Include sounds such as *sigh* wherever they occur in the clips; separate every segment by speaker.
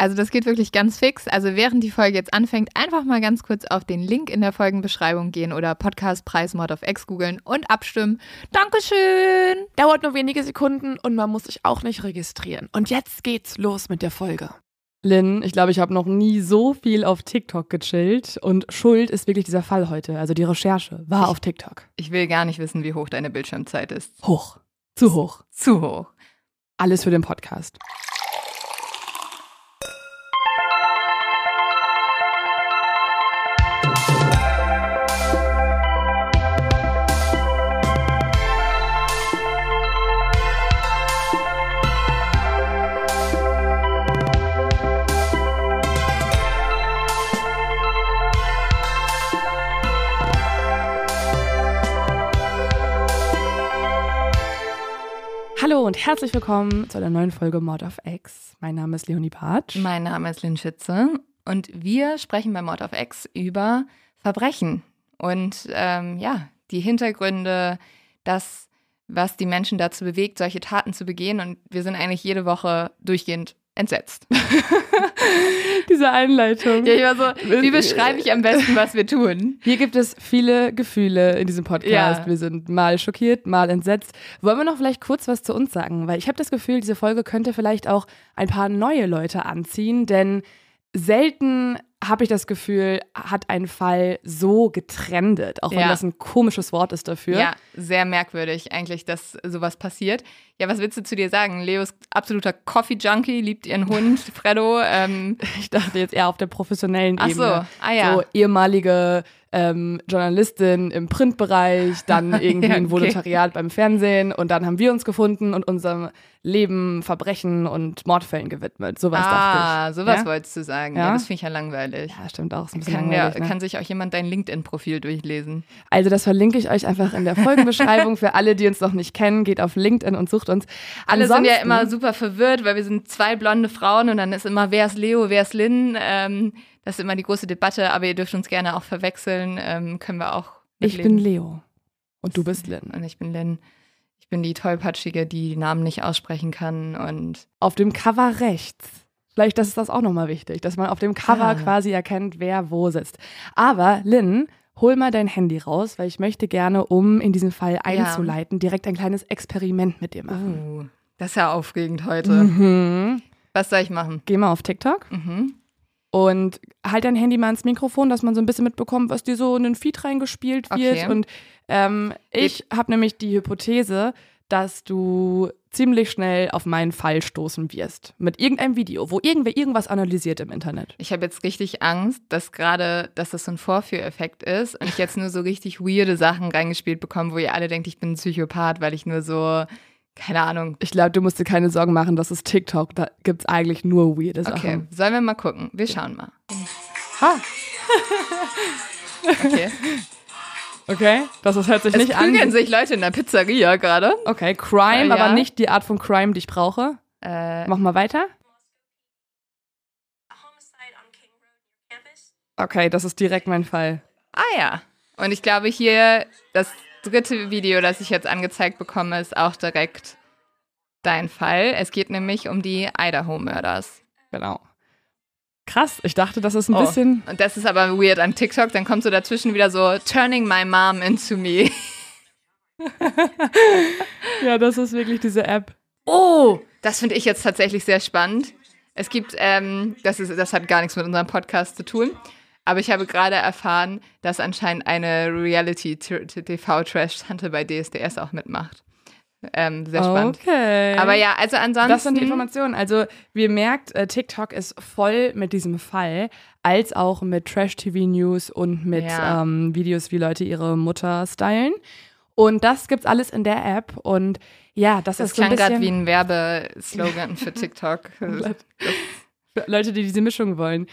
Speaker 1: Also das geht wirklich ganz fix. Also während die Folge jetzt anfängt, einfach mal ganz kurz auf den Link in der Folgenbeschreibung gehen oder Podcastpreis Mod of X googeln und abstimmen. Dankeschön!
Speaker 2: Dauert nur wenige Sekunden und man muss sich auch nicht registrieren. Und jetzt geht's los mit der Folge. Lynn, ich glaube, ich habe noch nie so viel auf TikTok gechillt und Schuld ist wirklich dieser Fall heute. Also die Recherche war auf TikTok.
Speaker 1: Ich will gar nicht wissen, wie hoch deine Bildschirmzeit ist.
Speaker 2: Hoch. Zu hoch.
Speaker 1: Zu hoch.
Speaker 2: Alles für den Podcast. Und herzlich willkommen zu einer neuen Folge Mod of X. Mein Name ist Leonie Bartsch.
Speaker 1: Mein Name ist Lynn Schütze und wir sprechen bei Mod of X über Verbrechen und ähm, ja, die Hintergründe, das, was die Menschen dazu bewegt, solche Taten zu begehen. Und wir sind eigentlich jede Woche durchgehend entsetzt. *laughs*
Speaker 2: Diese Einleitung.
Speaker 1: Ja, ich war so, wie beschreibe ich am besten, was wir tun?
Speaker 2: Hier gibt es viele Gefühle in diesem Podcast.
Speaker 1: Ja.
Speaker 2: Wir sind mal schockiert, mal entsetzt. Wollen wir noch vielleicht kurz was zu uns sagen? Weil ich habe das Gefühl, diese Folge könnte vielleicht auch ein paar neue Leute anziehen, denn selten habe ich das Gefühl, hat ein Fall so getrendet, auch wenn
Speaker 1: Ja.
Speaker 2: das ein komisches Wort ist dafür.
Speaker 1: Ja, sehr merkwürdig eigentlich, dass sowas passiert. Ja, was willst du zu dir sagen? Leo ist absoluter Coffee-Junkie, liebt ihren Hund, *laughs* Freddo. Ähm,
Speaker 2: Ich dachte jetzt eher auf der professionellen
Speaker 1: ach so,
Speaker 2: Ebene.
Speaker 1: ah ja.
Speaker 2: So ehemalige ähm, Journalistin im Printbereich, dann *laughs* irgendwie
Speaker 1: Ja,
Speaker 2: ein
Speaker 1: okay.
Speaker 2: Volontariat beim Fernsehen und dann haben wir uns gefunden und unserem Leben Verbrechen und Mordfällen gewidmet. Sowas
Speaker 1: ah,
Speaker 2: dachte ich.
Speaker 1: sowas
Speaker 2: ja?
Speaker 1: wolltest du sagen. Ja,
Speaker 2: Ja?
Speaker 1: das finde ich ja langweilig.
Speaker 2: Ja, stimmt auch. Ist ein bisschen
Speaker 1: Kann, ja,
Speaker 2: langweilig, ne?
Speaker 1: kann sich auch jemand dein LinkedIn-Profil durchlesen?
Speaker 2: Also das verlinke ich euch einfach in der Folgenbeschreibung. Für alle, die uns noch nicht kennen, geht auf LinkedIn und sucht uns.
Speaker 1: Alle sind ja immer super verwirrt, weil wir sind zwei blonde Frauen und dann ist immer, wer ist Leo, wer ist Lynn? Ähm, das ist immer die große Debatte, aber ihr dürft uns gerne auch verwechseln. Ähm, können wir auch.
Speaker 2: Ich
Speaker 1: mitleben.
Speaker 2: bin Leo. Und du bist Lynn.
Speaker 1: Und ich bin Lynn. Ich bin die Tollpatschige, die die Namen nicht aussprechen kann und
Speaker 2: Auf dem Cover rechts. Vielleicht das ist das auch nochmal wichtig, dass man auf dem Cover
Speaker 1: Ah.
Speaker 2: quasi erkennt, wer wo sitzt. Aber Lynn, hol mal dein Handy raus, weil ich möchte gerne, um in diesen Fall einzuleiten, direkt ein kleines Experiment mit dir machen.
Speaker 1: uh, das ist ja aufregend heute.
Speaker 2: Mhm.
Speaker 1: Was soll ich machen?
Speaker 2: Geh mal auf TikTok
Speaker 1: Mhm.
Speaker 2: Und halt dein Handy mal ans Mikrofon, dass man so ein bisschen mitbekommt, was dir so in den Feed reingespielt wird.
Speaker 1: Okay.
Speaker 2: Und ähm, ich habe nämlich die Hypothese, dass du ziemlich schnell auf meinen Fall stoßen wirst. Mit irgendeinem Video, wo irgendwer irgendwas analysiert im Internet.
Speaker 1: Ich habe jetzt richtig Angst, dass gerade, dass das so ein Vorführeffekt ist und ich jetzt nur so richtig weirde Sachen reingespielt bekomme, wo ihr alle denkt, ich bin ein Psychopath, weil ich nur so, keine Ahnung.
Speaker 2: Ich glaube, du musst dir keine Sorgen machen, das ist TikTok. Da gibt es eigentlich nur weirde Sachen.
Speaker 1: Okay, sollen wir mal gucken? Wir schauen mal.
Speaker 2: Ha, *laughs*
Speaker 1: Okay.
Speaker 2: okay. Das, das hört sich
Speaker 1: Es
Speaker 2: nicht an.
Speaker 1: prügeln sich Leute in der Pizzeria gerade.
Speaker 2: Okay, Crime,
Speaker 1: Ja.
Speaker 2: aber nicht die Art von Crime, die ich brauche.
Speaker 1: Äh,
Speaker 2: Mach mal weiter. Okay, das ist direkt mein Fall.
Speaker 1: ah ja. Und ich glaube hier, das dritte Video, das ich jetzt angezeigt bekomme, ist auch direkt dein Fall. Es geht nämlich um die Idaho-Mörders.
Speaker 2: Genau. Krass, ich dachte, das ist ein
Speaker 1: Oh.
Speaker 2: bisschen.
Speaker 1: Und das ist aber weird an TikTok. Dann kommt so dazwischen wieder so, turning my mom into me. *laughs*
Speaker 2: Ja, das ist wirklich diese App.
Speaker 1: Oh, das finde ich jetzt tatsächlich sehr spannend. Es gibt, ähm, das, ist, das hat gar nichts mit unserem Podcast zu tun, aber ich habe gerade erfahren, dass anscheinend eine Reality-TV-Trash-Tante bei DSDS auch mitmacht. Ähm, sehr spannend.
Speaker 2: Okay.
Speaker 1: Aber ja, also ansonsten.
Speaker 2: Das sind die Informationen. Also, wie ihr merkt, äh, TikTok ist voll mit diesem Fall, als auch mit Trash-TV-News und mit
Speaker 1: Ja.
Speaker 2: ähm, Videos, wie Leute ihre Mutter stylen. Und das gibt's alles in der App. Und Ja, das,
Speaker 1: Das
Speaker 2: ist so ein
Speaker 1: klang gerade
Speaker 2: bisschen
Speaker 1: wie ein Werbeslogan für TikTok. *laughs*
Speaker 2: für Leute, die diese Mischung wollen.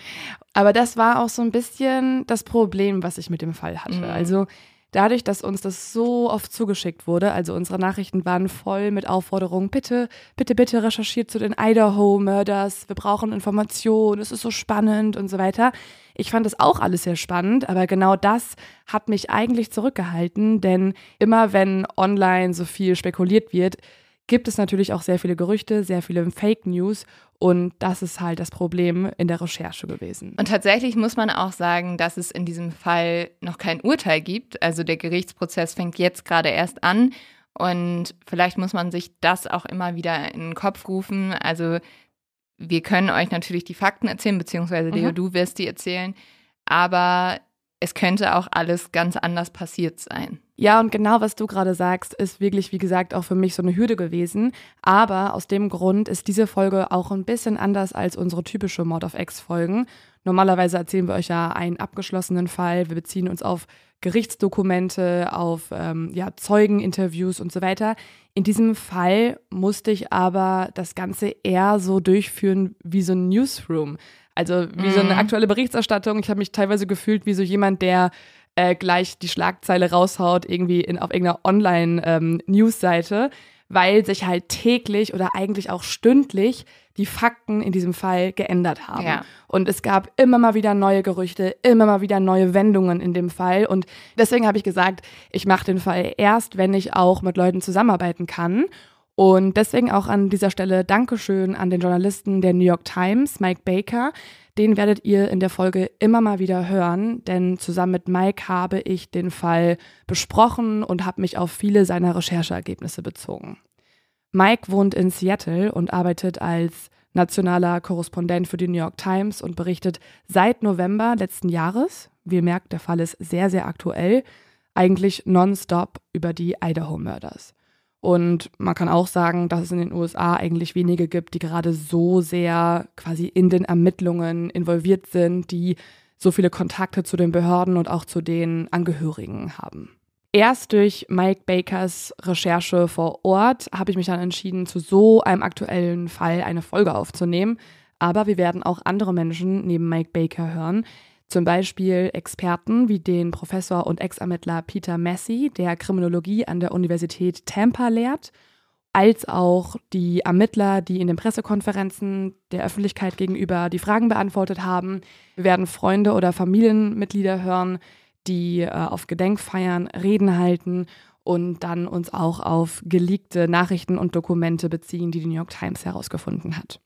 Speaker 2: Aber das war auch so ein bisschen das Problem, was ich mit dem Fall hatte.
Speaker 1: Mhm.
Speaker 2: Also dadurch, dass uns das so oft zugeschickt wurde, also unsere Nachrichten waren voll mit Aufforderungen, bitte, bitte, bitte recherchiert zu den Idaho-Murders, wir brauchen Informationen, es ist so spannend und so weiter. Ich fand das auch alles sehr spannend, aber genau das hat mich eigentlich zurückgehalten, denn immer wenn online so viel spekuliert wird, gibt es natürlich auch sehr viele Gerüchte, sehr viele Fake News und das ist halt das Problem in der Recherche gewesen.
Speaker 1: Und tatsächlich muss man auch sagen, dass es in diesem Fall noch kein Urteil gibt. Also der Gerichtsprozess fängt jetzt gerade erst an. Und vielleicht muss man sich das auch immer wieder in den Kopf rufen. Also wir können euch natürlich die Fakten erzählen, beziehungsweise Leo,
Speaker 2: Mhm.
Speaker 1: du wirst die erzählen. Aber es könnte auch alles ganz anders passiert sein.
Speaker 2: Ja, und genau was du gerade sagst, ist wirklich, wie gesagt, auch für mich so eine Hürde gewesen. Aber aus dem Grund ist diese Folge auch ein bisschen anders als unsere typische Mord of X-Folgen. Normalerweise erzählen wir euch ja einen abgeschlossenen Fall. Wir beziehen uns auf Gerichtsdokumente, auf ähm, ja, Zeugeninterviews und so weiter. In diesem Fall musste ich aber das Ganze eher so durchführen wie so ein Newsroom. Also wie so eine
Speaker 1: Mhm.
Speaker 2: aktuelle Berichterstattung. Ich habe mich teilweise gefühlt wie so jemand, der äh, gleich die Schlagzeile raushaut, irgendwie in, auf irgendeiner Online-News-Seite, weil sich halt täglich oder eigentlich auch stündlich die Fakten in diesem Fall geändert haben.
Speaker 1: Ja.
Speaker 2: Und es gab immer mal wieder neue Gerüchte, immer mal wieder neue Wendungen in dem Fall. Und deswegen habe ich gesagt, ich mache den Fall erst, wenn ich auch mit Leuten zusammenarbeiten kann. Und deswegen auch an dieser Stelle Dankeschön an den Journalisten der New York Times, Mike Baker. Den werdet ihr in der Folge immer mal wieder hören, denn zusammen mit Mike habe ich den Fall besprochen und habe mich auf viele seiner Rechercheergebnisse bezogen. Mike wohnt in Seattle und arbeitet als nationaler Korrespondent für die New York Times und berichtet seit November letzten Jahres, wie ihr merkt, der Fall ist sehr, sehr aktuell, eigentlich nonstop über die Idaho-Murders. Und man kann auch sagen, dass es in den USA eigentlich wenige gibt, die gerade so sehr quasi in den Ermittlungen involviert sind, die so viele Kontakte zu den Behörden und auch zu den Angehörigen haben. Erst durch Mike Bakers Recherche vor Ort habe ich mich dann entschieden, zu so einem aktuellen Fall eine Folge aufzunehmen. Aber wir werden auch andere Menschen neben Mike Baker hören. Zum Beispiel Experten wie den Professor und Ex-Ermittler Peter Massey, der Kriminologie an der Universität Tampa lehrt, als auch die Ermittler, die in den Pressekonferenzen der Öffentlichkeit gegenüber die Fragen beantwortet haben. Wir werden Freunde oder Familienmitglieder hören, die äh, auf Gedenkfeiern Reden halten und dann uns auch auf geleakte Nachrichten und Dokumente beziehen, die die New York Times herausgefunden hat.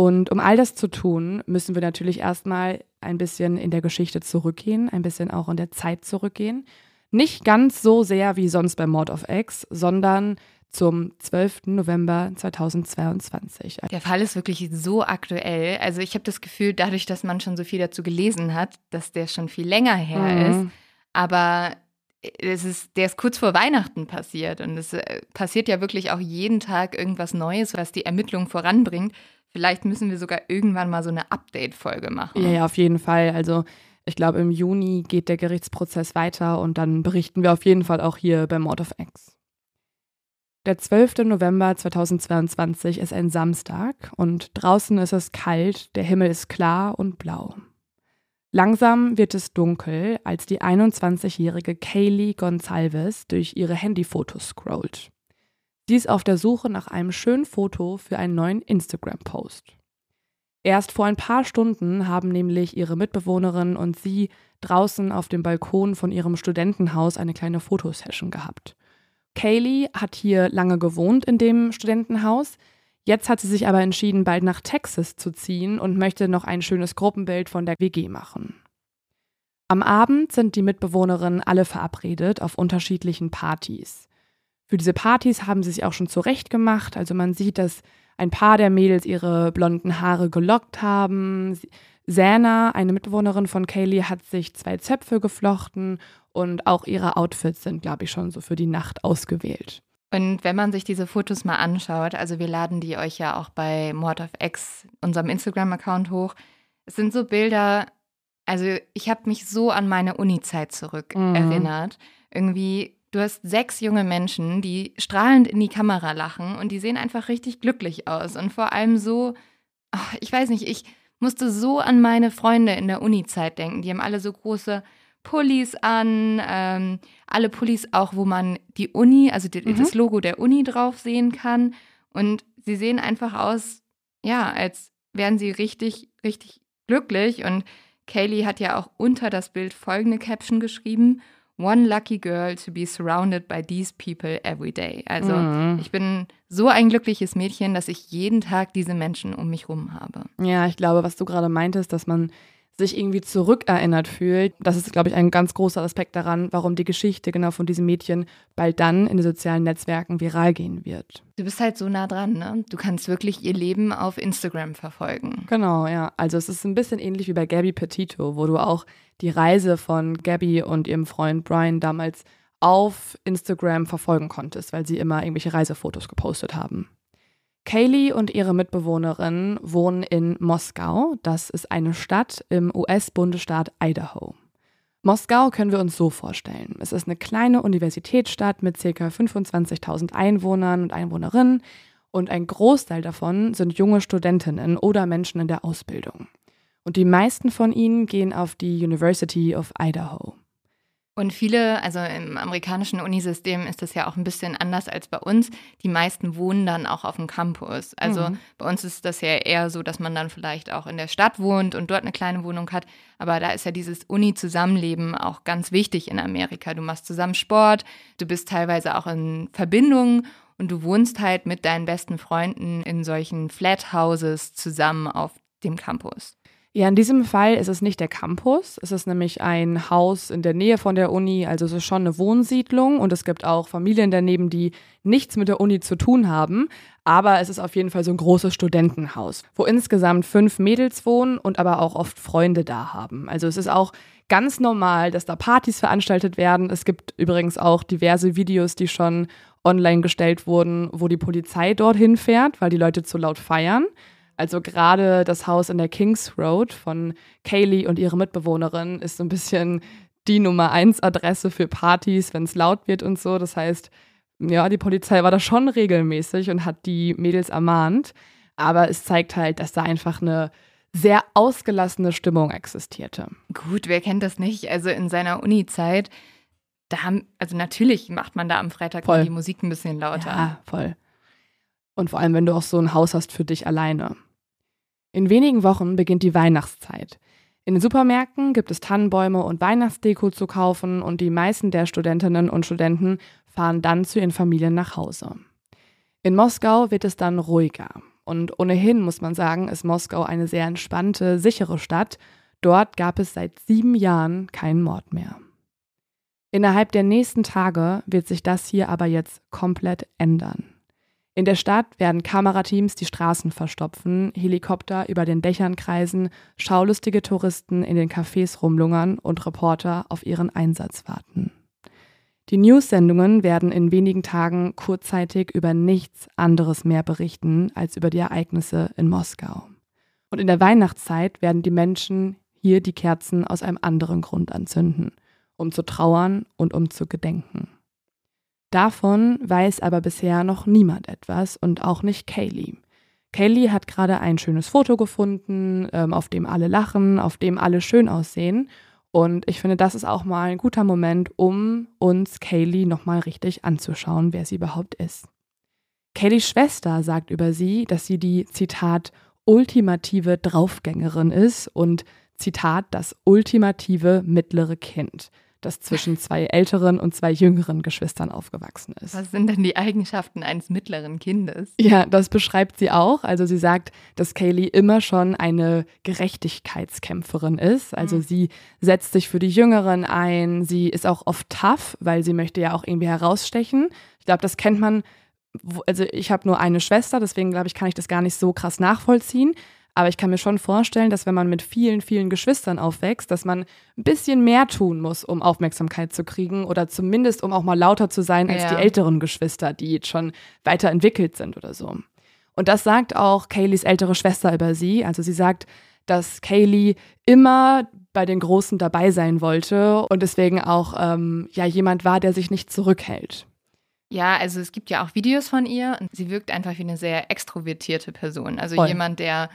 Speaker 2: Und um all das zu tun, müssen wir natürlich erstmal ein bisschen in der Geschichte zurückgehen, ein bisschen auch in der Zeit zurückgehen. Nicht ganz so sehr wie sonst bei Mord of X, sondern zum 12. November 2022.
Speaker 1: Der Fall ist wirklich so aktuell. Also ich habe das Gefühl, dadurch, dass man schon so viel dazu gelesen hat, dass der schon viel länger her
Speaker 2: Mhm.
Speaker 1: ist. Aber es ist, der ist kurz vor Weihnachten passiert. Und es äh, passiert ja wirklich auch jeden Tag irgendwas Neues, was die Ermittlungen voranbringt. Vielleicht müssen wir sogar irgendwann mal so eine Update-Folge machen.
Speaker 2: Ja, ja, auf jeden Fall. Also ich glaube, im Juni geht der Gerichtsprozess weiter und dann berichten wir auf jeden Fall auch hier bei Mord of X. Der 12. November 2022 ist ein Samstag und draußen ist es kalt, der Himmel ist klar und blau. Langsam wird es dunkel, als die 21-jährige Kaylee Gonsalves durch ihre Handyfotos scrollt. Sie ist auf der Suche nach einem schönen Foto für einen neuen Instagram-Post. Erst vor ein paar Stunden haben nämlich ihre Mitbewohnerin und sie draußen auf dem Balkon von ihrem Studentenhaus eine kleine Fotosession gehabt. Kaylee hat hier lange gewohnt in dem Studentenhaus. Jetzt hat sie sich aber entschieden, bald nach Texas zu ziehen und möchte noch ein schönes Gruppenbild von der WG machen. Am Abend sind die Mitbewohnerinnen alle verabredet auf unterschiedlichen Partys. Für diese Partys haben sie sich auch schon zurecht gemacht. Also man sieht, dass ein paar der Mädels ihre blonden Haare gelockt haben. Sana, eine Mitbewohnerin von Kaylee, hat sich zwei Zöpfe geflochten und auch ihre Outfits sind, glaube ich, schon so für die Nacht ausgewählt.
Speaker 1: Und wenn man sich diese Fotos mal anschaut, also wir laden die euch ja auch bei Mord of X, unserem Instagram-Account hoch. Es sind so Bilder, also ich habe mich so an meine Uni-Zeit zurück
Speaker 2: Mhm.
Speaker 1: erinnert. Irgendwie Du hast sechs junge Menschen, die strahlend in die Kamera lachen und die sehen einfach richtig glücklich aus. Und vor allem so, ach, ich weiß nicht, ich musste so an meine Freunde in der Uni-Zeit denken. Die haben alle so große Pullis an, ähm, alle Pullis auch, wo man die Uni, also die,
Speaker 2: Mhm.
Speaker 1: das Logo der Uni drauf sehen kann. Und sie sehen einfach aus, ja, als wären sie richtig, richtig glücklich. Und Kaylee hat ja auch unter das Bild folgende Caption geschrieben. One lucky girl to be surrounded by these people every day. Also
Speaker 2: Mhm.
Speaker 1: ich bin so ein glückliches Mädchen, dass ich jeden Tag diese Menschen um mich rum habe.
Speaker 2: Ja, ich glaube, was du gerade meintest, dass man sich irgendwie zurückerinnert fühlt, das ist, glaube ich, ein ganz großer Aspekt daran, warum die Geschichte genau von diesem Mädchen bald dann in den sozialen Netzwerken viral gehen wird.
Speaker 1: Du bist halt so nah dran, ne? Du kannst wirklich ihr Leben auf Instagram verfolgen.
Speaker 2: Genau, ja. Also es ist ein bisschen ähnlich wie bei Gabby Petito, wo du auch die Reise von Gabby und ihrem Freund Brian damals auf Instagram verfolgen konntest, weil sie immer irgendwelche Reisefotos gepostet haben. Kaylee und ihre Mitbewohnerin wohnen in Moskau. Das ist eine Stadt im US-Bundesstaat Idaho. Moskau können wir uns so vorstellen. Es ist eine kleine Universitätsstadt mit ca. 25.000 Einwohnern und Einwohnerinnen und ein Großteil davon sind junge Studentinnen oder Menschen in der Ausbildung. Und die meisten von ihnen gehen auf die University of Idaho.
Speaker 1: Und viele, also im amerikanischen Unisystem ist das ja auch ein bisschen anders als bei uns. Die meisten wohnen dann auch auf dem Campus. Also
Speaker 2: Mhm.
Speaker 1: bei uns ist das ja eher so, dass man dann vielleicht auch in der Stadt wohnt und dort eine kleine Wohnung hat. Aber da ist ja dieses Uni-Zusammenleben auch ganz wichtig in Amerika. Du machst zusammen Sport, du bist teilweise auch in Verbindungen und du wohnst halt mit deinen besten Freunden in solchen Flat Houses zusammen auf dem Campus.
Speaker 2: Ja, in diesem Fall ist es nicht der Campus. Es ist nämlich ein Haus in der Nähe von der Uni. Also es ist schon eine Wohnsiedlung und es gibt auch Familien daneben, die nichts mit der Uni zu tun haben. Aber es ist auf jeden Fall so ein großes Studentenhaus, wo insgesamt fünf Mädels wohnen und aber auch oft Freunde da haben. Also es ist auch ganz normal, dass da Partys veranstaltet werden. Es gibt übrigens auch diverse Videos, die schon online gestellt wurden, wo die Polizei dorthin fährt, weil die Leute zu laut feiern. Also gerade das Haus in der Kings Road von Kaylee und ihre Mitbewohnerin ist so ein bisschen die Nummer eins Adresse für Partys, wenn es laut wird und so. Das heißt, ja, die Polizei war da schon regelmäßig und hat die Mädels ermahnt. Aber es zeigt halt, dass da einfach eine sehr ausgelassene Stimmung existierte.
Speaker 1: Gut, wer kennt das nicht? Also in seiner Uni-Zeit, da haben, also natürlich macht man da am Freitag
Speaker 2: Voll.
Speaker 1: die Musik ein bisschen lauter.
Speaker 2: Ja, voll. Und vor allem, wenn du auch so ein Haus hast für dich alleine. In wenigen Wochen beginnt die Weihnachtszeit. In den Supermärkten gibt es Tannenbäume und Weihnachtsdeko zu kaufen und die meisten der Studentinnen und Studenten fahren dann zu ihren Familien nach Hause. In Moskau wird es dann ruhiger. Und ohnehin muss man sagen, ist Moskau eine sehr entspannte, sichere Stadt. Dort gab es seit sieben Jahren keinen Mord mehr. Innerhalb der nächsten Tage wird sich das hier aber jetzt komplett ändern. In der Stadt werden Kamerateams die Straßen verstopfen, Helikopter über den Dächern kreisen, schaulustige Touristen in den Cafés rumlungern und Reporter auf ihren Einsatz warten. Die News-Sendungen werden in wenigen Tagen kurzzeitig über nichts anderes mehr berichten als über die Ereignisse in Moskau. Und in der Weihnachtszeit werden die Menschen hier die Kerzen aus einem anderen Grund anzünden, um zu trauern und um zu gedenken. Davon weiß aber bisher noch niemand etwas und auch nicht Kaylee. Kaylee hat gerade ein schönes Foto gefunden, ähm, auf dem alle lachen, auf dem alle schön aussehen. Und ich finde, das ist auch mal ein guter Moment, um uns Kaylee nochmal richtig anzuschauen, wer sie überhaupt ist. Kayleys Schwester sagt über sie, dass sie die, Zitat, ultimative Draufgängerin ist und, Zitat, das ultimative mittlere Kind das zwischen zwei älteren und zwei jüngeren Geschwistern aufgewachsen ist.
Speaker 1: Was sind denn die Eigenschaften eines mittleren Kindes?
Speaker 2: Ja, das beschreibt sie auch. Also sie sagt, dass Kaylee immer schon eine Gerechtigkeitskämpferin ist. Also
Speaker 1: Mhm.
Speaker 2: sie setzt sich für die Jüngeren ein. Sie ist auch oft tough, weil sie möchte ja auch irgendwie herausstechen. Ich glaube, das kennt man. Also ich habe nur eine Schwester, deswegen glaube ich, kann ich das gar nicht so krass nachvollziehen. Aber ich kann mir schon vorstellen, dass wenn man mit vielen, vielen Geschwistern aufwächst, dass man ein bisschen mehr tun muss, um Aufmerksamkeit zu kriegen oder zumindest um auch mal lauter zu sein als
Speaker 1: Ja.
Speaker 2: die älteren Geschwister, die jetzt schon weiterentwickelt sind oder so. Und das sagt auch Kayleys ältere Schwester über sie. Also sie sagt, dass Kaylee immer bei den Großen dabei sein wollte und deswegen auch ähm, ja jemand war, der sich nicht zurückhält.
Speaker 1: Ja, also es gibt ja auch Videos von ihr und sie wirkt einfach wie eine sehr extrovertierte Person. Also
Speaker 2: Voll.
Speaker 1: jemand, der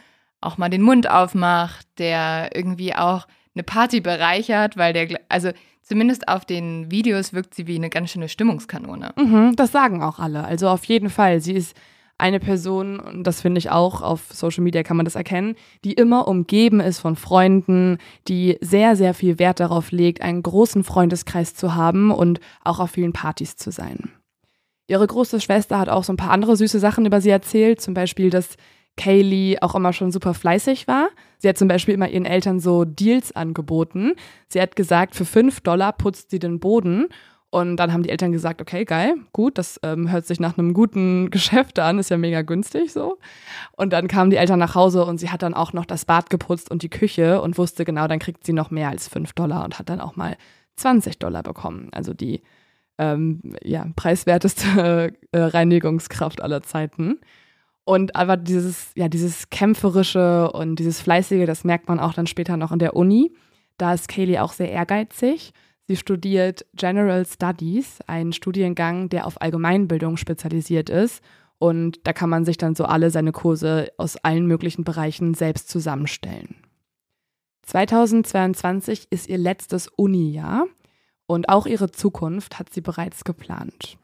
Speaker 1: auch mal den Mund aufmacht, der irgendwie auch eine Party bereichert, weil der, also zumindest auf den Videos wirkt sie wie eine ganz schöne Stimmungskanone.
Speaker 2: Mhm, das sagen auch alle. Also auf jeden Fall. Sie ist eine Person, und das finde ich auch, auf Social Media kann man das erkennen, die immer umgeben ist von Freunden, die sehr, sehr viel Wert darauf legt, einen großen Freundeskreis zu haben und auch auf vielen Partys zu sein. Ihre große Schwester hat auch so ein paar andere süße Sachen über sie erzählt, zum Beispiel, dass Kaylee auch immer schon super fleißig war. Sie hat zum Beispiel immer ihren Eltern so Deals angeboten. Sie hat gesagt, für 5 Dollar putzt sie den Boden und dann haben die Eltern gesagt, okay, geil, gut, das ähm, hört sich nach einem guten *laughs* Geschäft an, ist ja mega günstig so. Und dann kamen die Eltern nach Hause und sie hat dann auch noch das Bad geputzt und die Küche und wusste genau, dann kriegt sie noch mehr als 5 Dollar und hat dann auch mal 20 Dollar bekommen. Also die ähm, ja, preiswerteste *laughs* äh, Reinigungskraft aller Zeiten. Und aber dieses, ja, dieses Kämpferische und dieses Fleißige, das merkt man auch dann später noch in der Uni. Da ist Kaylee auch sehr ehrgeizig. Sie studiert General Studies, einen Studiengang, der auf Allgemeinbildung spezialisiert ist. Und da kann man sich dann so alle seine Kurse aus allen möglichen Bereichen selbst zusammenstellen. 2022 ist ihr letztes Uni-Jahr und auch ihre Zukunft hat sie bereits geplant.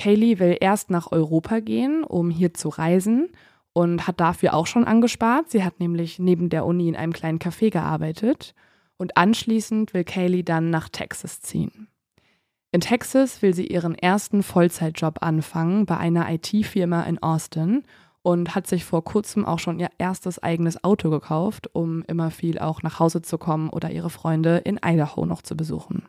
Speaker 2: Kaylee will erst nach Europa gehen, um hier zu reisen und hat dafür auch schon angespart. Sie hat nämlich neben der Uni in einem kleinen Café gearbeitet und anschließend will Kaylee dann nach Texas ziehen. In Texas will sie ihren ersten Vollzeitjob anfangen bei einer IT-Firma in Austin und hat sich vor kurzem auch schon ihr erstes eigenes Auto gekauft, um immer viel auch nach Hause zu kommen oder ihre Freunde in Idaho noch zu besuchen.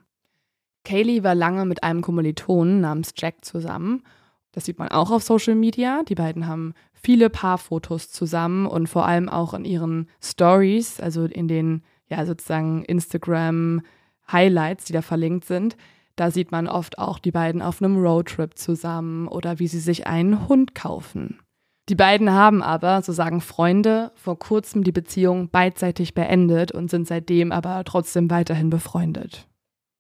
Speaker 2: Kaylee war lange mit einem Kommilitonen namens Jack zusammen. Das sieht man auch auf Social Media. Die beiden haben viele Paarfotos zusammen und vor allem auch in ihren Stories, also in den ja sozusagen Instagram Highlights, die da verlinkt sind. Da sieht man oft auch die beiden auf einem Roadtrip zusammen oder wie sie sich einen Hund kaufen. Die beiden haben aber, so sagen Freunde, vor kurzem die Beziehung beidseitig beendet und sind seitdem aber trotzdem weiterhin befreundet.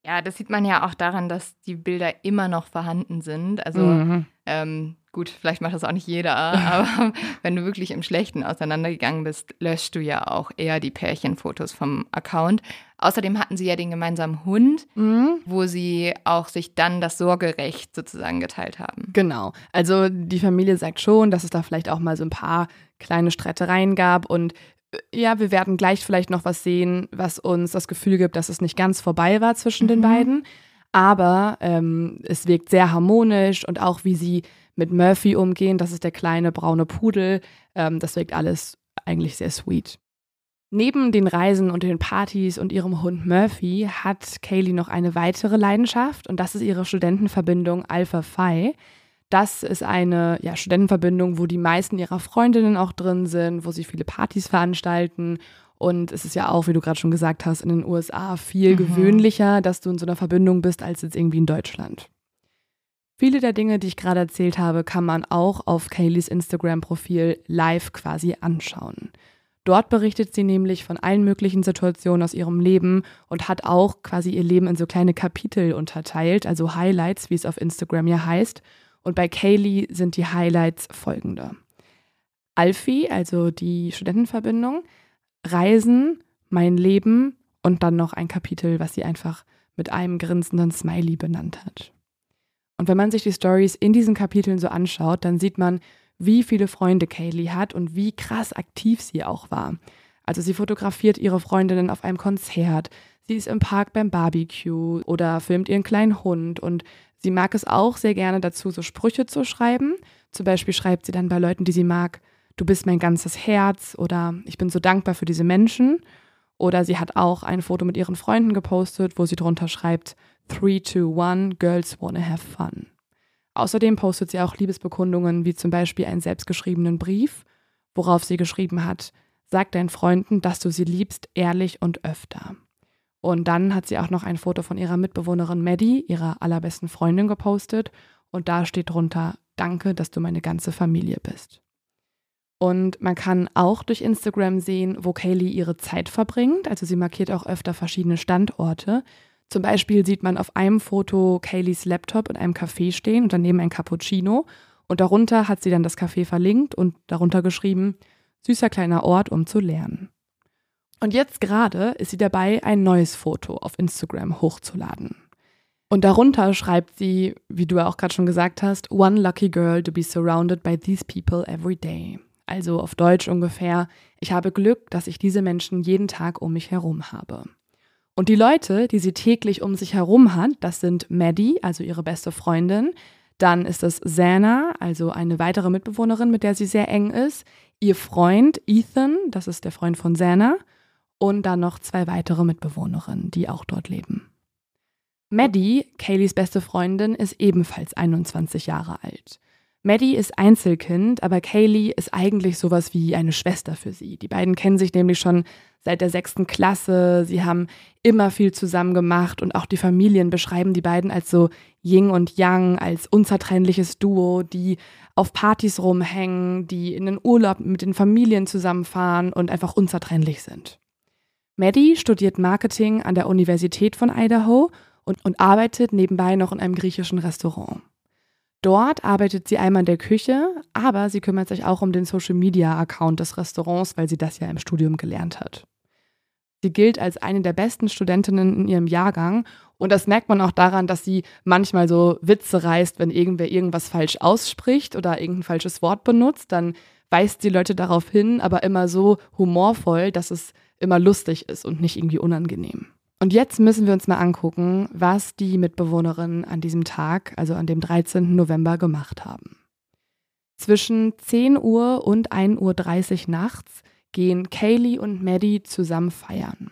Speaker 1: Ja, das sieht man ja auch daran, dass die Bilder immer noch vorhanden sind. Also
Speaker 2: Mhm.
Speaker 1: ähm, gut, vielleicht macht das auch nicht jeder, *laughs* aber wenn du wirklich im Schlechten auseinandergegangen bist, löschst du ja auch eher die Pärchenfotos vom Account. Außerdem hatten sie ja den gemeinsamen Hund,
Speaker 2: Mhm.
Speaker 1: wo sie auch sich dann das Sorgerecht sozusagen geteilt haben.
Speaker 2: Genau. Also die Familie sagt schon, dass es da vielleicht auch mal so ein paar kleine Streitereien gab und ja, wir werden gleich vielleicht noch was sehen, was uns das Gefühl gibt, dass es nicht ganz vorbei war zwischen den
Speaker 1: Mhm.
Speaker 2: beiden. Aber ähm, es wirkt sehr harmonisch und auch wie sie mit Murphy umgehen, das ist der kleine braune Pudel, ähm, das wirkt alles eigentlich sehr sweet. Neben den Reisen und den Partys und ihrem Hund Murphy hat Kaylee noch eine weitere Leidenschaft und das ist ihre Studentenverbindung Alpha Phi. Das ist eine ja, Studentenverbindung, wo die meisten ihrer Freundinnen auch drin sind, wo sie viele Partys veranstalten. Und es ist ja auch, wie du gerade schon gesagt hast, in den USA viel
Speaker 1: Mhm.
Speaker 2: gewöhnlicher, dass du in so einer Verbindung bist, als jetzt irgendwie in Deutschland. Viele der Dinge, die ich gerade erzählt habe, kann man auch auf Kayleys Instagram-Profil live quasi anschauen. Dort berichtet sie nämlich von allen möglichen Situationen aus ihrem Leben und hat auch quasi ihr Leben in so kleine Kapitel unterteilt, also Highlights, wie es auf Instagram ja heißt. Und bei Kaylee sind die Highlights folgende. Alfie, also die Studentenverbindung, Reisen, mein Leben und dann noch ein Kapitel, was sie einfach mit einem grinsenden Smiley benannt hat. Und wenn man sich die Stories in diesen Kapiteln so anschaut, dann sieht man, wie viele Freunde Kaylee hat und wie krass aktiv sie auch war. Also sie fotografiert ihre Freundinnen auf einem Konzert, sie ist im Park beim Barbecue oder filmt ihren kleinen Hund und sie mag es auch sehr gerne dazu, so Sprüche zu schreiben. Zum Beispiel schreibt sie dann bei Leuten, die sie mag, du bist mein ganzes Herz oder ich bin so dankbar für diese Menschen. Oder sie hat auch ein Foto mit ihren Freunden gepostet, wo sie drunter schreibt, 3, 2, 1, girls wanna have fun. Außerdem postet sie auch Liebesbekundungen, wie zum Beispiel einen selbstgeschriebenen Brief, worauf sie geschrieben hat, sag deinen Freunden, dass du sie liebst, ehrlich und öfter. Und dann hat sie auch noch ein Foto von ihrer Mitbewohnerin Maddie, ihrer allerbesten Freundin, gepostet. Und da steht drunter, danke, dass du meine ganze Familie bist. Und man kann auch durch Instagram sehen, wo Kaylee ihre Zeit verbringt. Also sie markiert auch öfter verschiedene Standorte. Zum Beispiel sieht man auf einem Foto Kayleys Laptop in einem Café stehen und daneben ein Cappuccino. Und darunter hat sie dann das Café verlinkt und darunter geschrieben, süßer kleiner Ort, um zu lernen. Und jetzt gerade ist sie dabei, ein neues Foto auf Instagram hochzuladen. Und darunter schreibt sie, wie du ja auch gerade schon gesagt hast, One lucky girl to be surrounded by these people every day. Also auf Deutsch ungefähr, ich habe Glück, dass ich diese Menschen jeden Tag um mich herum habe. Und die Leute, die sie täglich um sich herum hat, das sind Maddie, also ihre beste Freundin, dann ist es Zana, also eine weitere Mitbewohnerin, mit der sie sehr eng ist, ihr Freund Ethan, das ist der Freund von Zana, und dann noch zwei weitere Mitbewohnerinnen, die auch dort leben. Maddie, Kayleys beste Freundin, ist ebenfalls 21 Jahre alt. Maddie ist Einzelkind, aber Kaylee ist eigentlich sowas wie eine Schwester für sie. Die beiden kennen sich nämlich schon seit der sechsten Klasse. Sie haben immer viel zusammen gemacht und auch die Familien beschreiben die beiden als so Ying und Yang, als unzertrennliches Duo, die auf Partys rumhängen, die in den Urlaub mit den Familien zusammenfahren und einfach unzertrennlich sind. Maddie studiert Marketing an der Universität von Idaho und, und arbeitet nebenbei noch in einem griechischen Restaurant. Dort arbeitet sie einmal in der Küche, aber sie kümmert sich auch um den Social-Media-Account des Restaurants, weil sie das ja im Studium gelernt hat. Sie gilt als eine der besten Studentinnen in ihrem Jahrgang und das merkt man auch daran, dass sie manchmal so Witze reißt, wenn irgendwer irgendwas falsch ausspricht oder irgendein falsches Wort benutzt, dann weist die Leute darauf hin, aber immer so humorvoll, dass es immer lustig ist und nicht irgendwie unangenehm. Und jetzt müssen wir uns mal angucken, was die Mitbewohnerinnen an diesem Tag, also an dem 13. November, gemacht haben. Zwischen 10 Uhr und 1.30 Uhr nachts gehen Kaylee und Maddie zusammen feiern.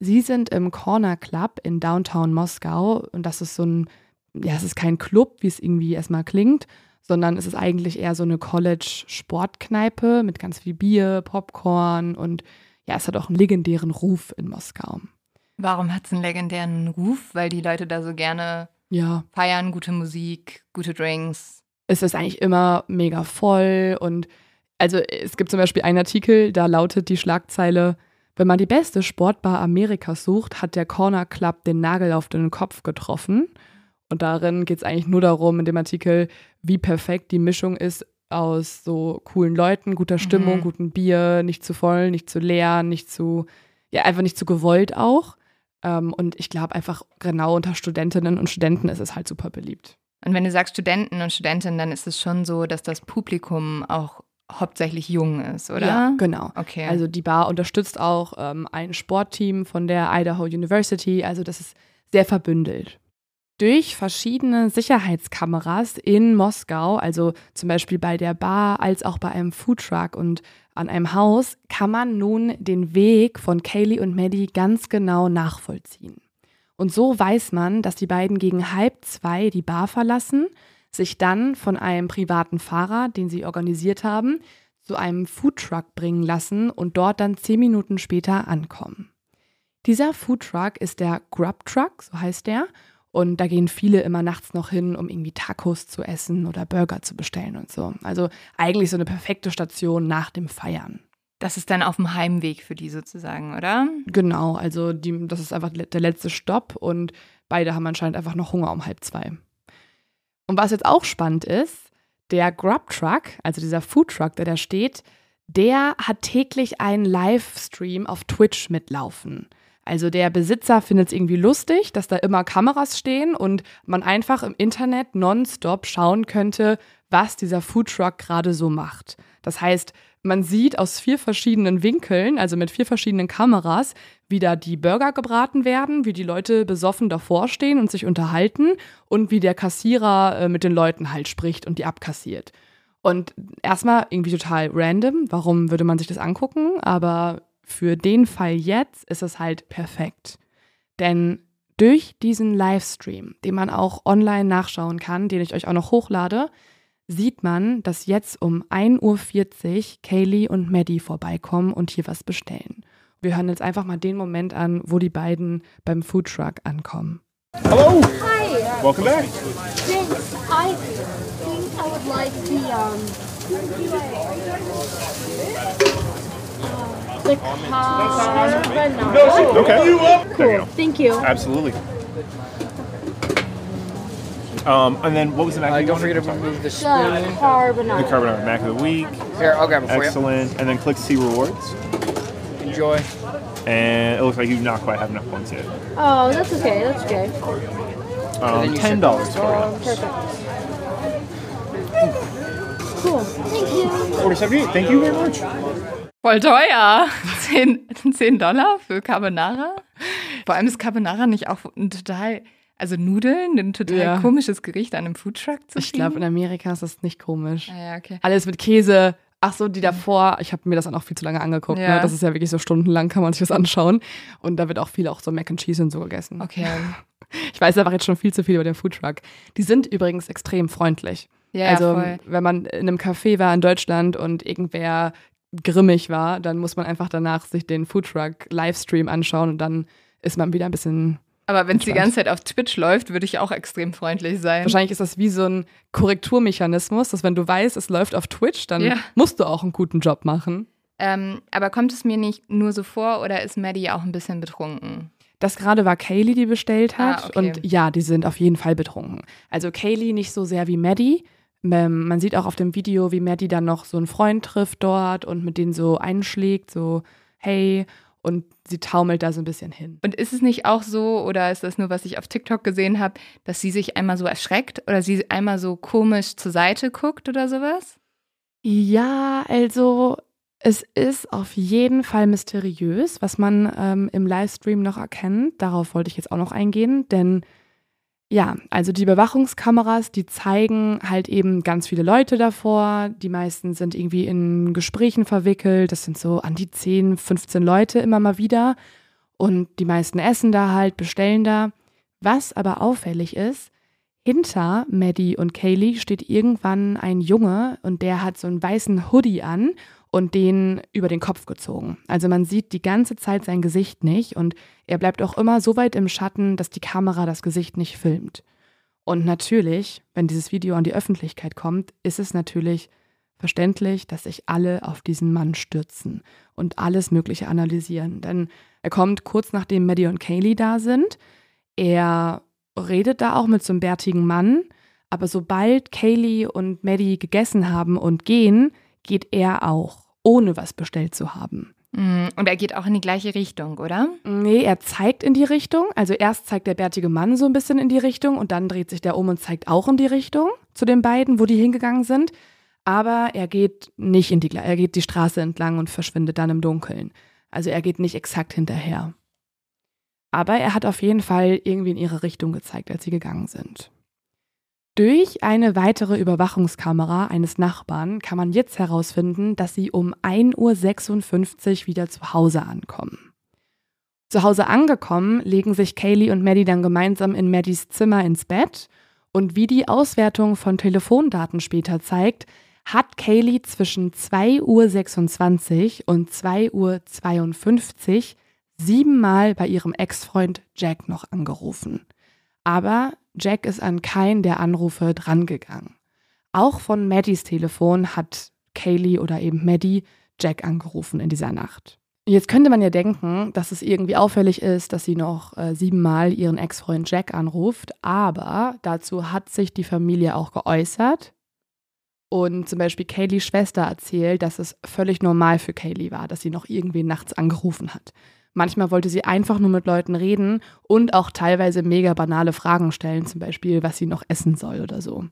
Speaker 2: Sie sind im Corner Club in Downtown Moskau und das ist so ein, ja, es ist kein Club, wie es irgendwie erstmal klingt, sondern es ist eigentlich eher so eine College-Sportkneipe mit ganz viel Bier, Popcorn und ja, es hat auch einen legendären Ruf in Moskau.
Speaker 1: Warum hat es einen legendären Ruf? Weil die Leute da so gerne
Speaker 2: ja.
Speaker 1: feiern, gute Musik, gute Drinks.
Speaker 2: Es ist eigentlich immer mega voll und also es gibt zum Beispiel einen Artikel, da lautet die Schlagzeile, wenn man die beste Sportbar Amerikas sucht, hat der Corner Club den Nagel auf den Kopf getroffen. Und darin geht es eigentlich nur darum, in dem Artikel, wie perfekt die Mischung ist aus so coolen Leuten, guter Stimmung, mhm. gutem Bier, nicht zu voll, nicht zu leer, nicht zu, ja, einfach nicht zu gewollt auch. Ähm, und ich glaube einfach genau unter Studentinnen und Studenten ist es halt super beliebt.
Speaker 1: Und wenn du sagst Studenten und Studentinnen, dann ist es schon so, dass das Publikum auch hauptsächlich jung ist, oder?
Speaker 2: Ja, genau.
Speaker 1: Okay.
Speaker 2: Also die Bar unterstützt auch ähm, ein Sportteam von der Idaho University, also das ist sehr verbündelt. Durch verschiedene Sicherheitskameras in Moskau, also zum Beispiel bei der Bar als auch bei einem Foodtruck und an einem Haus, kann man nun den Weg von Kaylee und Maddie ganz genau nachvollziehen. Und so weiß man, dass die beiden gegen halb zwei die Bar verlassen, sich dann von einem privaten Fahrer, den sie organisiert haben, zu einem Foodtruck bringen lassen und dort dann zehn Minuten später ankommen. Dieser Foodtruck ist der Grub Truck, so heißt der, und da gehen viele immer nachts noch hin, um irgendwie Tacos zu essen oder Burger zu bestellen und so. Also eigentlich so eine perfekte Station nach dem Feiern.
Speaker 1: Das ist dann auf dem Heimweg für die sozusagen, oder?
Speaker 2: Genau, also die, das ist einfach der letzte Stopp und beide haben anscheinend einfach noch Hunger um halb zwei. Und was jetzt auch spannend ist, der Grub Truck, also dieser Food Truck, der da steht, der hat täglich einen Livestream auf Twitch mitlaufen. Also der Besitzer findet es irgendwie lustig, dass da immer Kameras stehen und man einfach im Internet nonstop schauen könnte, was dieser Foodtruck gerade so macht. Das heißt, man sieht aus vier verschiedenen Winkeln, also mit vier verschiedenen Kameras, wie da die Burger gebraten werden, wie die Leute besoffen davor stehen und sich unterhalten und wie der Kassierer äh, mit den Leuten halt spricht und die abkassiert. Und erstmal irgendwie total random, warum würde man sich das angucken? Aber für den Fall jetzt ist es halt perfekt. Denn durch diesen Livestream, den man auch online nachschauen kann, den ich euch auch noch hochlade, sieht man, dass jetzt um 1.40 Uhr Kaylee und Maddie vorbeikommen und hier was bestellen. Wir hören jetzt einfach mal den Moment an, wo die beiden beim Foodtruck ankommen.
Speaker 3: Hello.
Speaker 4: Hi.
Speaker 3: Welcome back.
Speaker 4: Thanks. I think I would like the um
Speaker 3: The carbonara.
Speaker 5: Okay. There you.
Speaker 3: Thank you.
Speaker 5: Absolutely. Um, and then what was the mac?
Speaker 6: Uh, don't forget to
Speaker 5: wanted?
Speaker 6: remove the
Speaker 3: The
Speaker 6: spoon.
Speaker 3: carbonara.
Speaker 5: The carbonara mac of the week.
Speaker 6: Here, I'll grab it for
Speaker 5: Excellent. And then click see rewards.
Speaker 6: Enjoy.
Speaker 5: And it looks like you not quite have enough points yet.
Speaker 3: Oh, that's okay. That's okay.
Speaker 5: Um, Ten dollars for
Speaker 3: Oh, perfect. Cool. Thank you.
Speaker 5: it. Forty-seven. Thank you very much.
Speaker 1: Voll teuer. *laughs* 10, 10 Dollar für Carbonara. Vor allem ist Carbonara nicht auch ein total, also Nudeln, ein total
Speaker 2: Ja.
Speaker 1: komisches Gericht an einem Foodtruck zu
Speaker 2: Ich glaube, in? Amerika ist das nicht komisch.
Speaker 1: Ah, ja, okay.
Speaker 2: Alles mit Käse. Ach so, die davor, ich habe mir das dann auch viel zu lange angeguckt.
Speaker 1: Ja.
Speaker 2: Ne? Das ist ja wirklich so stundenlang, kann man sich das anschauen. Und da wird auch viel auch so Mac and Cheese und so gegessen.
Speaker 1: Okay. *laughs*
Speaker 2: Ich weiß einfach jetzt schon viel zu viel über den Foodtruck. Die sind übrigens extrem freundlich.
Speaker 1: Ja,
Speaker 2: also,
Speaker 1: voll.
Speaker 2: wenn man in einem Café war in Deutschland und irgendwer grimmig war, dann muss man einfach danach sich den Foodtruck Livestream anschauen und dann ist man wieder ein bisschen.
Speaker 1: Aber wenn es die ganze Zeit auf Twitch läuft, würde ich auch extrem freundlich sein.
Speaker 2: Wahrscheinlich ist das wie so ein Korrekturmechanismus, dass wenn du weißt, es läuft auf Twitch, dann
Speaker 1: Ja.
Speaker 2: musst du auch einen guten Job machen.
Speaker 1: Ähm, aber kommt es mir nicht nur so vor oder ist Maddie auch ein bisschen betrunken?
Speaker 2: Das gerade war Kaylee, die bestellt hat.
Speaker 1: Ah, okay.
Speaker 2: Und ja, die sind auf jeden Fall betrunken. Also Kaylee nicht so sehr wie Maddie. Ähm, Man sieht auch auf dem Video, wie Maddie dann noch so einen Freund trifft dort und mit denen so einschlägt, so hey. Und sie taumelt da so ein bisschen hin.
Speaker 1: Und ist es nicht auch so, oder ist das nur, was ich auf TikTok gesehen habe, dass sie sich einmal so erschreckt oder sie einmal so komisch zur Seite guckt oder sowas?
Speaker 2: Ja, also es ist auf jeden Fall mysteriös, was man ähm, im Livestream noch erkennt. Darauf wollte ich jetzt auch noch eingehen, denn ja, also die Überwachungskameras, die zeigen halt eben ganz viele Leute davor. Die meisten sind irgendwie in Gesprächen verwickelt. Das sind so an die 10, 15 Leute immer mal wieder. Und die meisten essen da halt, bestellen da. Was aber auffällig ist, hinter Maddie und Kaylee steht irgendwann ein Junge und der hat so einen weißen Hoodie an und den über den Kopf gezogen. Also man sieht die ganze Zeit sein Gesicht nicht und er bleibt auch immer so weit im Schatten, dass die Kamera das Gesicht nicht filmt. Und natürlich, wenn dieses Video an die Öffentlichkeit kommt, ist es natürlich verständlich, dass sich alle auf diesen Mann stürzen und alles Mögliche analysieren. Denn er kommt kurz nachdem Maddie und Kaylee da sind. Er redet da auch mit so einem bärtigen Mann, aber sobald Kaylee und Maddie gegessen haben und gehen, geht er auch, ohne was bestellt zu haben.
Speaker 1: Mm, Und er geht auch in die gleiche Richtung, oder?
Speaker 2: Nee, er zeigt in die Richtung. Also erst zeigt der bärtige Mann so ein bisschen in die Richtung und dann dreht sich der um und zeigt auch in die Richtung zu den beiden, wo die hingegangen sind. Aber er geht nicht in die, er geht die Straße entlang und verschwindet dann im Dunkeln. Also er geht nicht exakt hinterher. Aber er hat auf jeden Fall irgendwie in ihre Richtung gezeigt, als sie gegangen sind. Durch eine weitere Überwachungskamera eines Nachbarn kann man jetzt herausfinden, dass sie um 1.56 Uhr wieder zu Hause ankommen. Zu Hause angekommen, legen sich Kaylee und Maddie dann gemeinsam in Maddies Zimmer ins Bett und wie die Auswertung von Telefondaten später zeigt, hat Kaylee zwischen 2.26 Uhr und 2.52 Uhr siebenmal bei ihrem Ex-Freund Jack noch angerufen. Aber Jack ist an keinen der Anrufe drangegangen. Auch von Maddies Telefon hat Kaylee oder eben Maddie Jack angerufen in dieser Nacht. Jetzt könnte man ja denken, dass es irgendwie auffällig ist, dass sie noch äh, siebenmal ihren Ex-Freund Jack anruft, aber dazu hat sich die Familie auch geäußert. Und zum Beispiel Kayleys Schwester erzählt, dass es völlig normal für Kaylee war, dass sie noch irgendwen nachts angerufen hat. Manchmal wollte sie einfach nur mit Leuten reden und auch teilweise mega banale Fragen stellen, zum Beispiel, was sie noch essen soll oder so.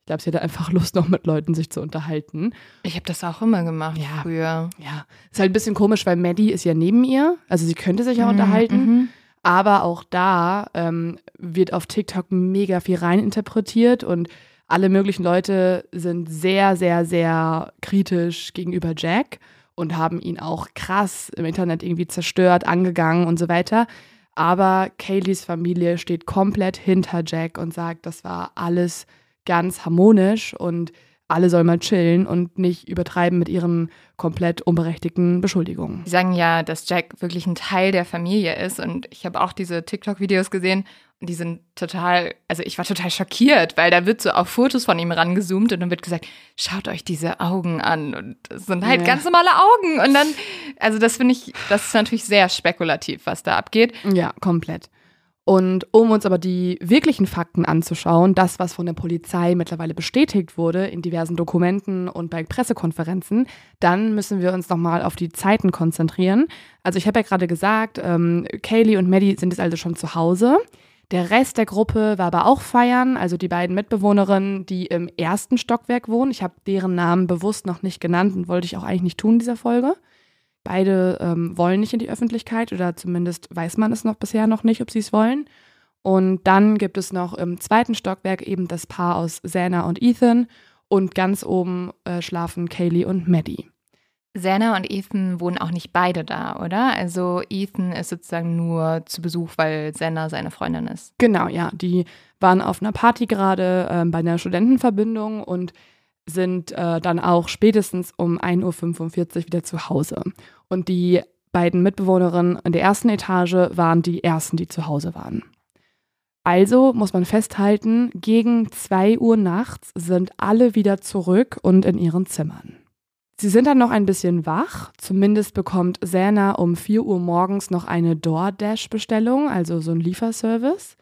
Speaker 2: Ich glaube, sie hatte einfach *laughs* Lust, noch mit Leuten sich zu unterhalten.
Speaker 1: Ich habe das auch immer gemacht
Speaker 2: Ja.
Speaker 1: früher.
Speaker 2: Ja, ist halt ein bisschen komisch, weil Maddie ist ja neben ihr. Also sie könnte sich ja unterhalten.
Speaker 1: Mhm.
Speaker 2: Aber auch da ähm, wird auf TikTok mega viel reininterpretiert und alle möglichen Leute sind sehr, sehr, sehr kritisch gegenüber Jack und haben ihn auch krass im Internet irgendwie zerstört, angegangen und so weiter. Aber Kayleys Familie steht komplett hinter Jack und sagt, das war alles ganz harmonisch und alle sollen mal chillen und nicht übertreiben mit ihren komplett unberechtigten Beschuldigungen.
Speaker 1: Die sagen ja, dass Jack wirklich ein Teil der Familie ist. Und ich habe auch diese TikTok-Videos gesehen die sind total, also ich war total schockiert, weil da wird so auf Fotos von ihm rangezoomt und dann wird gesagt, schaut euch diese Augen an. Und das sind halt
Speaker 2: Ja.
Speaker 1: ganz normale Augen. Und dann, also das finde ich, das ist natürlich sehr spekulativ, was da abgeht.
Speaker 2: Ja, komplett. Und um uns aber die wirklichen Fakten anzuschauen, das, was von der Polizei mittlerweile bestätigt wurde in diversen Dokumenten und bei Pressekonferenzen, dann müssen wir uns nochmal auf die Zeiten konzentrieren. Also ich habe ja gerade gesagt, ähm, Kaylee und Maddie sind jetzt also schon zu Hause. Der Rest der Gruppe war aber auch feiern, also die beiden Mitbewohnerinnen, die im ersten Stockwerk wohnen. Ich habe deren Namen bewusst noch nicht genannt und wollte ich auch eigentlich nicht tun in dieser Folge. Beide ähm, wollen nicht in die Öffentlichkeit oder zumindest weiß man es noch bisher noch nicht, ob sie es wollen. Und dann gibt es noch im zweiten Stockwerk eben das Paar aus Zana und Ethan und ganz oben äh, schlafen Kaylee und Maddie.
Speaker 1: Senna und Ethan wohnen auch nicht beide da, oder? Also Ethan ist sozusagen nur zu Besuch, weil Senna seine Freundin ist.
Speaker 2: Genau, ja, die waren auf einer Party gerade ähm, bei einer Studentenverbindung und sind äh, dann auch spätestens um 1.45 Uhr wieder zu Hause. Und die beiden Mitbewohnerinnen in der ersten Etage waren die ersten, die zu Hause waren. Also muss man festhalten, gegen 2 Uhr nachts sind alle wieder zurück und in ihren Zimmern. Sie sind dann noch ein bisschen wach. Zumindest bekommt Sana um 4 Uhr morgens noch eine DoorDash-Bestellung, also so ein Lieferservice.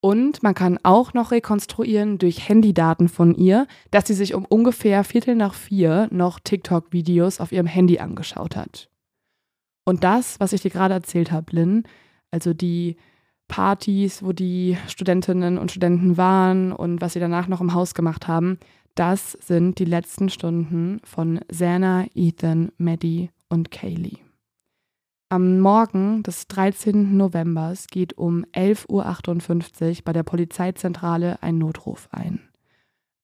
Speaker 2: Und man kann auch noch rekonstruieren durch Handydaten von ihr, dass sie sich um ungefähr Viertel nach vier noch TikTok-Videos auf ihrem Handy angeschaut hat. Und das, was ich dir gerade erzählt habe, Lynn, also die Partys, wo die Studentinnen und Studenten waren und was sie danach noch im Haus gemacht haben, das sind die letzten Stunden von Sana, Ethan, Maddie und Kaylee. Am Morgen des 13. Novembers geht um 11.58 Uhr bei der Polizeizentrale ein Notruf ein.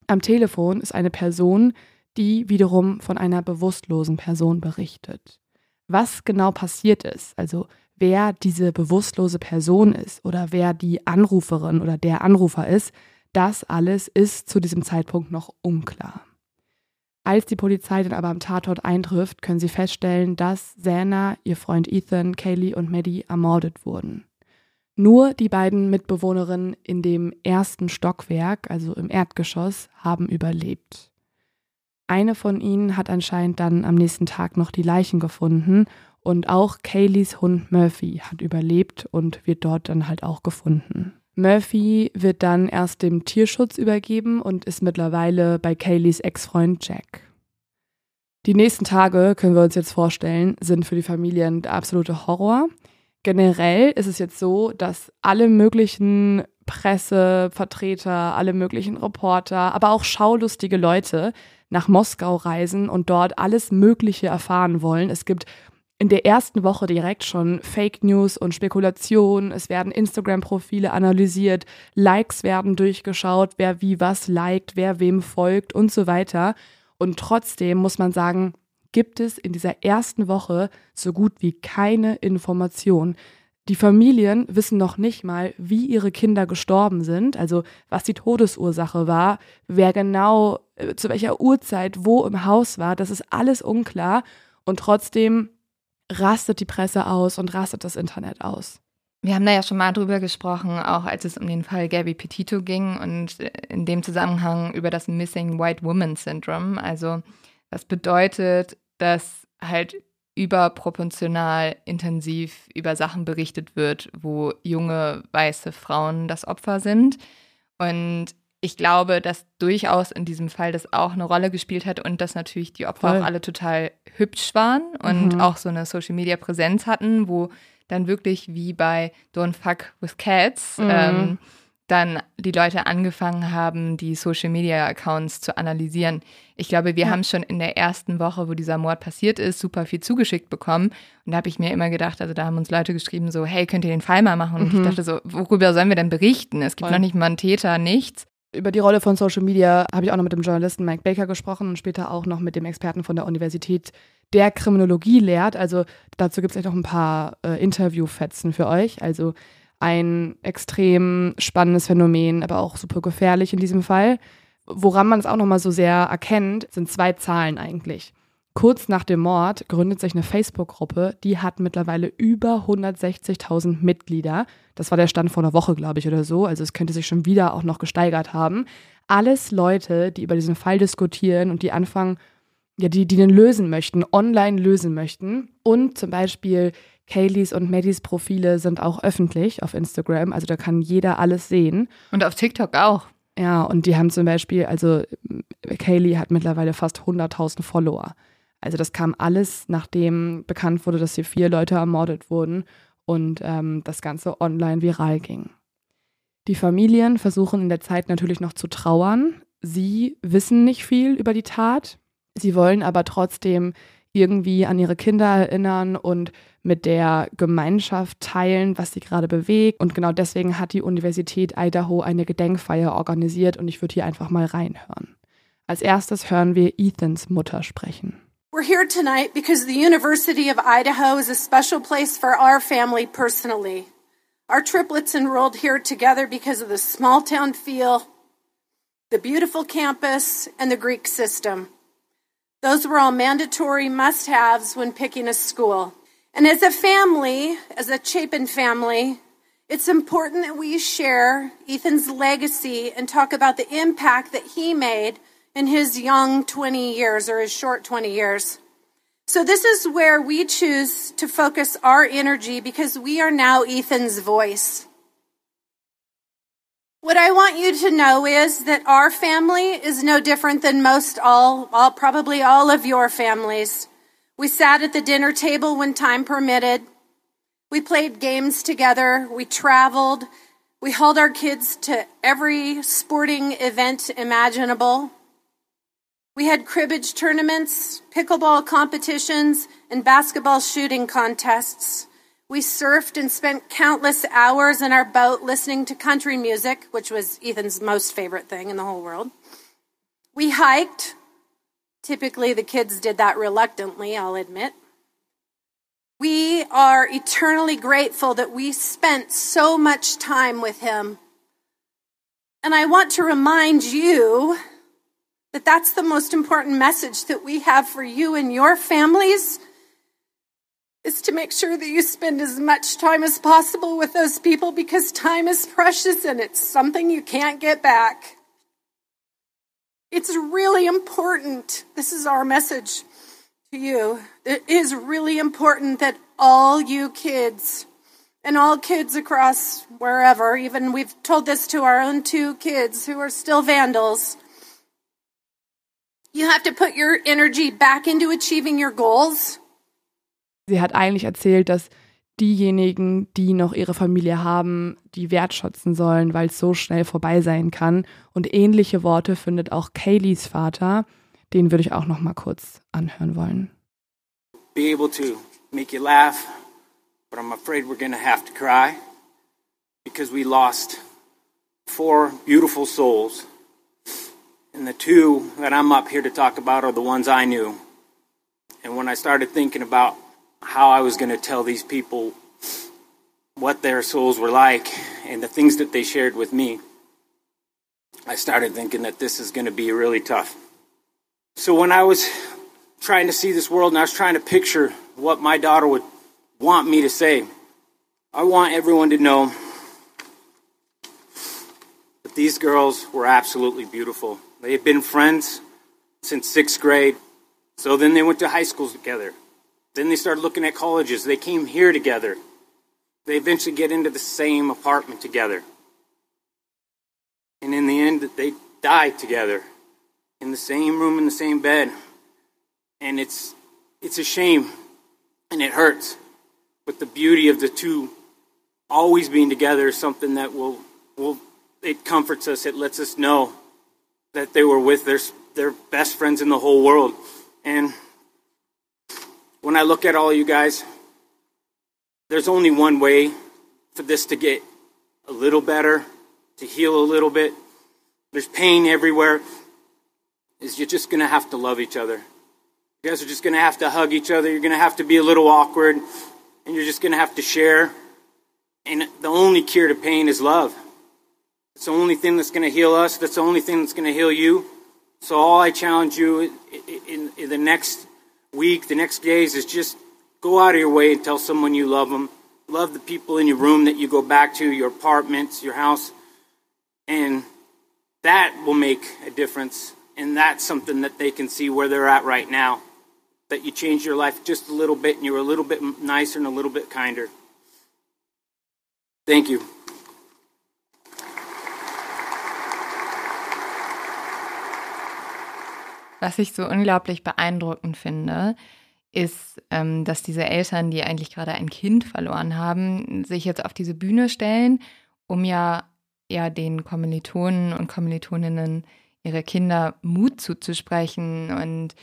Speaker 2: Am Telefon ist eine Person, die wiederum von einer bewusstlosen Person berichtet. Was genau passiert ist, also wer diese bewusstlose Person ist oder wer die Anruferin oder der Anrufer ist, das alles ist zu diesem Zeitpunkt noch unklar. Als die Polizei dann aber am Tatort eintrifft, können sie feststellen, dass Sana, ihr Freund Ethan, Kaylee und Maddie ermordet wurden. Nur die beiden Mitbewohnerinnen in dem ersten Stockwerk, also im Erdgeschoss, haben überlebt. Eine von ihnen hat anscheinend dann am nächsten Tag noch die Leichen gefunden und auch Kayleys Hund Murphy hat überlebt und wird dort dann halt auch gefunden. Murphy wird dann erst dem Tierschutz übergeben und ist mittlerweile bei Kayleys Ex-Freund Jack. Die nächsten Tage, können wir uns jetzt vorstellen, sind für die Familien der absolute Horror. Generell ist es jetzt so, dass alle möglichen Pressevertreter, alle möglichen Reporter, aber auch schaulustige Leute nach Moskau reisen und dort alles Mögliche erfahren wollen. Es gibt in der ersten Woche direkt schon Fake News und Spekulationen. Es werden Instagram-Profile analysiert, Likes werden durchgeschaut, wer wie was liked, wer wem folgt und so weiter. Und trotzdem muss man sagen, gibt es in dieser ersten Woche so gut wie keine Information. Die Familien wissen noch nicht mal, wie ihre Kinder gestorben sind, also was die Todesursache war, wer genau äh, zu welcher Uhrzeit wo im Haus war. Das ist alles unklar. Und trotzdem rastet die Presse aus und rastet das Internet aus.
Speaker 1: Wir haben da ja schon mal drüber gesprochen, auch als es um den Fall Gabby Petito ging und in dem Zusammenhang über das Missing White Woman Syndrome. Also was bedeutet, dass halt überproportional intensiv über Sachen berichtet wird, wo junge weiße Frauen das Opfer sind. Und ich glaube, dass durchaus in diesem Fall das auch eine Rolle gespielt hat und dass natürlich die Opfer
Speaker 2: Voll.
Speaker 1: auch alle total hübsch waren und
Speaker 2: Mhm.
Speaker 1: auch so eine Social Media Präsenz hatten, wo dann wirklich wie bei Don't Fuck with Cats
Speaker 2: Mhm.
Speaker 1: ähm, dann die Leute angefangen haben, die Social Media Accounts zu analysieren. Ich glaube, wir
Speaker 2: Ja.
Speaker 1: haben schon in der ersten Woche, wo dieser Mord passiert ist, super viel zugeschickt bekommen. Und da habe ich mir immer gedacht, also da haben uns Leute geschrieben, so, hey, könnt ihr den Fall mal machen? Und
Speaker 2: Mhm.
Speaker 1: ich dachte so, worüber sollen wir denn berichten? Es gibt
Speaker 2: Voll.
Speaker 1: noch nicht mal einen Täter, nichts.
Speaker 2: Über die Rolle von Social Media habe ich auch noch mit dem Journalisten Mike Baker gesprochen und später auch noch mit dem Experten von der Universität, der Kriminologie lehrt. Also dazu gibt es gleich noch ein paar äh, Interviewfetzen für euch. Also ein extrem spannendes Phänomen, aber auch super gefährlich in diesem Fall. woran man es auch nochmal so sehr erkennt, sind zwei Zahlen eigentlich. Kurz nach dem Mord gründet sich eine Facebook-Gruppe, die hat mittlerweile über 160.000 Mitglieder. Das war der Stand vor einer Woche, glaube ich, oder so. Also es könnte sich schon wieder auch noch gesteigert haben. Alles Leute, die über diesen Fall diskutieren und die anfangen, ja, die, die den lösen möchten, online lösen möchten. Und zum Beispiel Kayleys und Maddies Profile sind auch öffentlich auf Instagram. Also da kann jeder alles sehen.
Speaker 1: Und auf TikTok auch.
Speaker 2: Ja, und die haben zum Beispiel, also Kaylee hat mittlerweile fast 100.000 Follower. Also das kam alles, nachdem bekannt wurde, dass hier vier Leute ermordet wurden und ähm, das Ganze online viral ging. Die Familien versuchen in der Zeit natürlich noch zu trauern. Sie wissen nicht viel über die Tat. Sie wollen aber trotzdem irgendwie an ihre Kinder erinnern und mit der Gemeinschaft teilen, was sie gerade bewegt. Und genau deswegen hat die Universität Idaho eine Gedenkfeier organisiert und ich würde hier einfach mal reinhören. Als erstes hören wir Ethans Mutter sprechen.
Speaker 7: We're here tonight because the University of Idaho is a special place for our family personally. Our triplets enrolled here together because of the small town feel, the beautiful campus, and the Greek system. Those were all mandatory must haves when picking a school. And as a family, as a Chapin family, it's important that we share Ethan's legacy and talk about the impact that he made in his young 20 years or his short 20 years. So, this is where we choose to focus our energy because we are now Ethan's voice. What I want you to know is that our family is no different than most all, all probably all of your families. We sat at the dinner table when time permitted. We played games together. We traveled. We hauled our kids to every sporting event imaginable. We had cribbage tournaments, pickleball competitions, and basketball shooting contests. We surfed and spent countless hours in our boat listening to country music, which was Ethan's most favorite thing in the whole world. We hiked. Typically, the kids did that reluctantly, I'll admit. We are eternally grateful that we spent so much time with him. And I want to remind you that that's the most important message that we have for you and your families is to make sure that you spend as much time as possible with those people because time is precious and it's something you can't get back. It's really important. This is our message to you. It is really important that all you kids and all kids across wherever, even we've told this to our own two kids who are still vandals. You have to put your energy back into achieving your goals.
Speaker 2: Sie hat eigentlich erzählt, dass diejenigen, die noch ihre Familie haben, die wertschätzen sollen, weil es so schnell vorbei sein kann. Und ähnliche Worte findet auch Kayleys Vater. Den würde ich auch noch mal kurz anhören wollen.
Speaker 8: Be able to make you laugh, but I'm afraid we're to have to cry because we lost four beautiful souls. And the two that I'm up here to talk about are the ones I knew. And when I started thinking about how I was going to tell these people what their souls were like and the things that they shared with me, I started thinking that this is going to be really tough. So when I was trying to see this world and I was trying to picture what my daughter would want me to say, I want everyone to know that these girls were absolutely beautiful. They had been friends since sixth grade. So then they went to high schools together. Then they started looking at colleges. They came here together. They eventually get into the same apartment together. And in the end, they die together in the same room, in the same bed. And it's, it's a shame and it hurts. But the beauty of the two always being together is something that will, will it comforts us. It lets us know that they were with their, their best friends in the whole world. And when I look at all you guys, there's only one way for this to get a little better, to heal a little bit. There's pain everywhere. Is you're just gonna have to love each other. You guys are just gonna have to hug each other. You're gonna have to be a little awkward, and you're just gonna have to share. And the only cure to pain is love. It's the only thing that's going to heal us. That's the only thing that's going to heal you. So all I challenge you in, in, in the next week, the next days, is just go out of your way and tell someone you love them. Love the people in your room that you go back to, your apartments, your house, and that will make a difference. And that's something that they can see where they're at right now. That you changed your life just a little bit and you're a little bit nicer and a little bit kinder. Thank you.
Speaker 1: Was ich so unglaublich beeindruckend finde, ist, ähm, dass diese Eltern, die eigentlich gerade ein Kind verloren haben, sich jetzt auf diese Bühne stellen, um ja, ja den Kommilitonen und Kommilitoninnen ihre Kinder Mut zuzusprechen und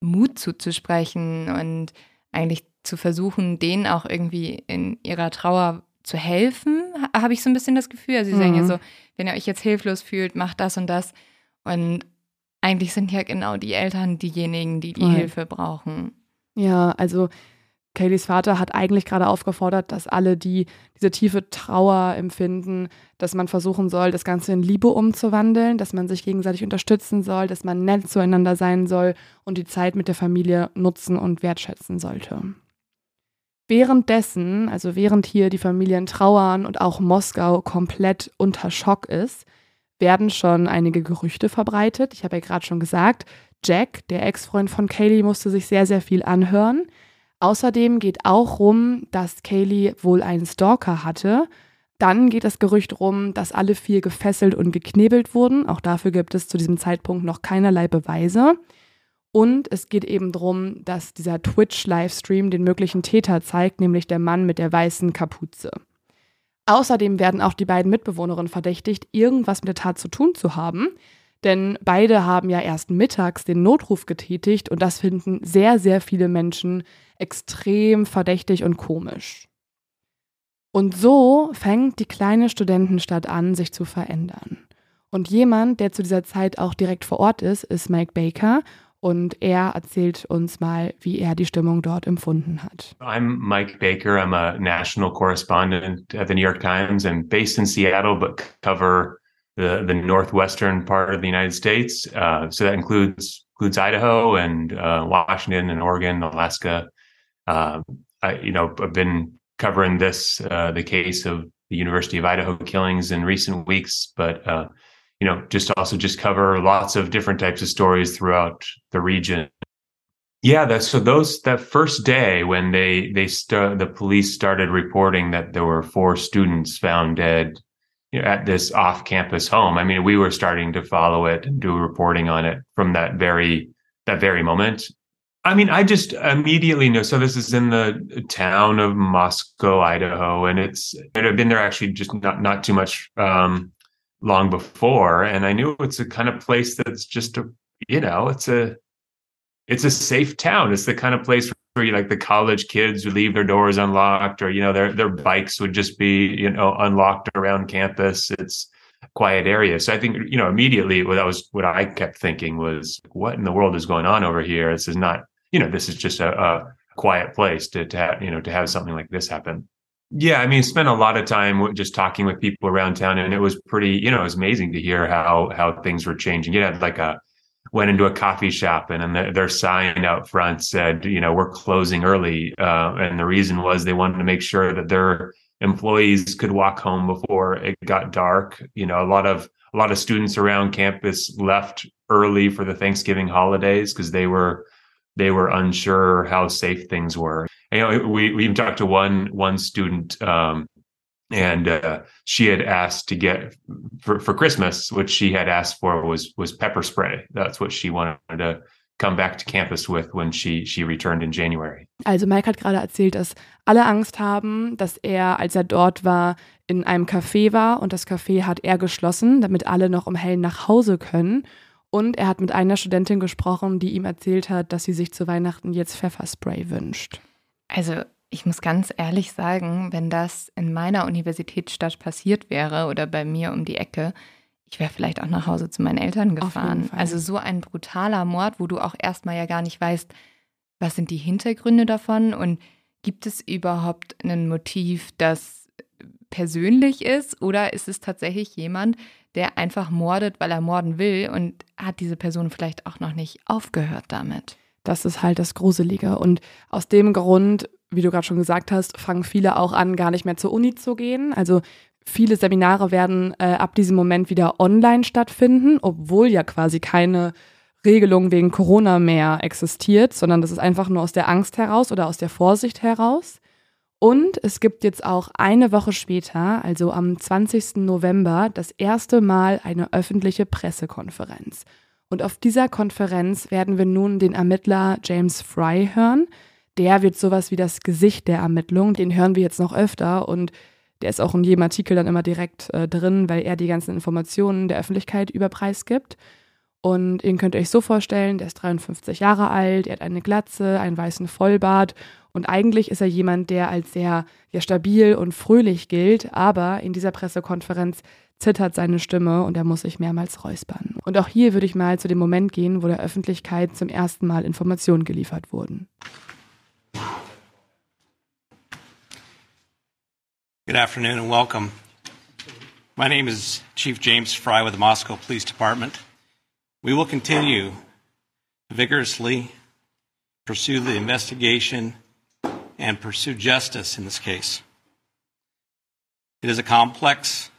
Speaker 1: Mut zuzusprechen und eigentlich zu versuchen, denen auch irgendwie in ihrer Trauer zu helfen, ha- habe ich so ein bisschen das Gefühl. Also sie sagen ja
Speaker 2: Mhm.
Speaker 1: so, wenn ihr euch jetzt hilflos fühlt, macht das und das. Und eigentlich sind ja genau die Eltern diejenigen, die die
Speaker 2: Voll.
Speaker 1: Hilfe brauchen.
Speaker 2: Ja, also Kayleys Vater hat eigentlich gerade aufgefordert, dass alle, die diese tiefe Trauer empfinden, dass man versuchen soll, das Ganze in Liebe umzuwandeln, dass man sich gegenseitig unterstützen soll, dass man nett zueinander sein soll und die Zeit mit der Familie nutzen und wertschätzen sollte. Währenddessen, also während hier die Familien trauern und auch Moskau komplett unter Schock ist, werden schon einige Gerüchte verbreitet. Ich habe ja gerade schon gesagt, Jack, der Ex-Freund von Kaylee, musste sich sehr, sehr viel anhören. Außerdem geht auch rum, dass Kaylee wohl einen Stalker hatte. Dann geht das Gerücht rum, dass alle vier gefesselt und geknebelt wurden. Auch dafür gibt es zu diesem Zeitpunkt noch keinerlei Beweise. Und es geht eben darum, dass dieser Twitch-Livestream den möglichen Täter zeigt, nämlich der Mann mit der weißen Kapuze. Außerdem werden auch die beiden Mitbewohnerinnen verdächtigt, irgendwas mit der Tat zu tun zu haben. Denn beide haben ja erst mittags den Notruf getätigt und das finden sehr, sehr viele Menschen extrem verdächtig und komisch. Und so fängt die kleine Studentenstadt an, sich zu verändern. Und jemand, der zu dieser Zeit auch direkt vor Ort ist, ist Mike Baker. Und er erzählt uns mal, wie er die Stimmung dort empfunden hat.
Speaker 9: I'm Mike Baker. I'm a national correspondent at the New York Times. I'm based in Seattle, but cover the, the northwestern part of the United States. Uh, so that includes includes Idaho and uh, Washington and Oregon, Alaska. Uh, I, you know, I've been covering this uh, the case of the University of Idaho killings in recent weeks, but uh, you know, just also just cover lots of different types of stories throughout the region. Yeah, that's so those that first day when they they start the police started reporting that there were four students found dead you know, at this off-campus home. I mean, we were starting to follow it and do reporting on it from that very that very moment. I mean, I just immediately know. So this is in the town of Moscow, Idaho, and it's I've been there actually just not not too much um, long before, and I knew it's a kind of place that's just a you know it's a it's a safe town. It's the kind of place where you like the college kids would leave their doors unlocked, or you know their their bikes would just be you know unlocked around campus. It's quiet area. So I think you know immediately what that was what I kept thinking was what in the world is going on over here? This is not you know this is just a, a quiet place to to have you know to have something like this happen. Yeah, I mean, spent a lot of time just talking with people around town, and it was pretty, you know, it was amazing to hear how how things were changing. You had like a went into a coffee shop, and, and their, their sign out front said, you know, we're closing early, uh, and the reason was they wanted to make sure that their employees could walk home before it got dark. You know, a lot of a lot of students around campus left early for the Thanksgiving holidays because they were they were unsure how safe things were. You know, we we even talked to one one student, um, and uh, she had asked to get for for Christmas, what she had asked for was was pepper spray. That's what she wanted to come back to campus with when she she returned in January.
Speaker 2: Also Mike hat gerade erzählt, dass alle Angst haben, dass er, als er dort war, in einem Café war und das Café hat er geschlossen, damit alle noch um hell nach Hause können. Und er hat mit einer Studentin gesprochen, die ihm erzählt hat, dass sie sich zu Weihnachten jetzt Pfefferspray wünscht.
Speaker 1: Also ich muss ganz ehrlich sagen, wenn das in meiner Universitätsstadt passiert wäre oder bei mir um die Ecke, ich wäre vielleicht auch nach Hause zu meinen Eltern gefahren. Also so ein brutaler Mord, wo du auch erstmal ja gar nicht weißt, was sind die Hintergründe davon und gibt es überhaupt ein Motiv, das persönlich ist oder ist es tatsächlich jemand, der einfach mordet, weil er morden will und hat diese Person vielleicht auch noch nicht aufgehört damit?
Speaker 2: Das ist halt das Gruselige. Und aus dem Grund, wie du gerade schon gesagt hast, fangen viele auch an, gar nicht mehr zur Uni zu gehen. Also viele Seminare werden äh, ab diesem Moment wieder online stattfinden, obwohl ja quasi keine Regelung wegen Corona mehr existiert, sondern das ist einfach nur aus der Angst heraus oder aus der Vorsicht heraus. Und es gibt jetzt auch eine Woche später, also am 20. November, das erste Mal eine öffentliche Pressekonferenz. Und auf dieser Konferenz werden wir nun den Ermittler James Fry hören. Der wird sowas wie das Gesicht der Ermittlung. Den hören wir jetzt noch öfter und der ist auch in jedem Artikel dann immer direkt äh, drin, weil er die ganzen Informationen der Öffentlichkeit über Preis gibt. Und ihn könnt ihr euch so vorstellen, der ist 53 Jahre alt, er hat eine Glatze, einen weißen Vollbart und eigentlich ist er jemand, der als sehr, sehr stabil und fröhlich gilt, aber in dieser Pressekonferenz zittert seine Stimme und er muss sich mehrmals räuspern. Und auch hier würde ich mal zu dem Moment gehen, wo der Öffentlichkeit zum ersten Mal Informationen geliefert wurden.
Speaker 10: Good afternoon and welcome. My name is Chief James Fry with the Moscow Police Department. We will continue to vigorously pursue the investigation and pursue justice in this case. It is a complex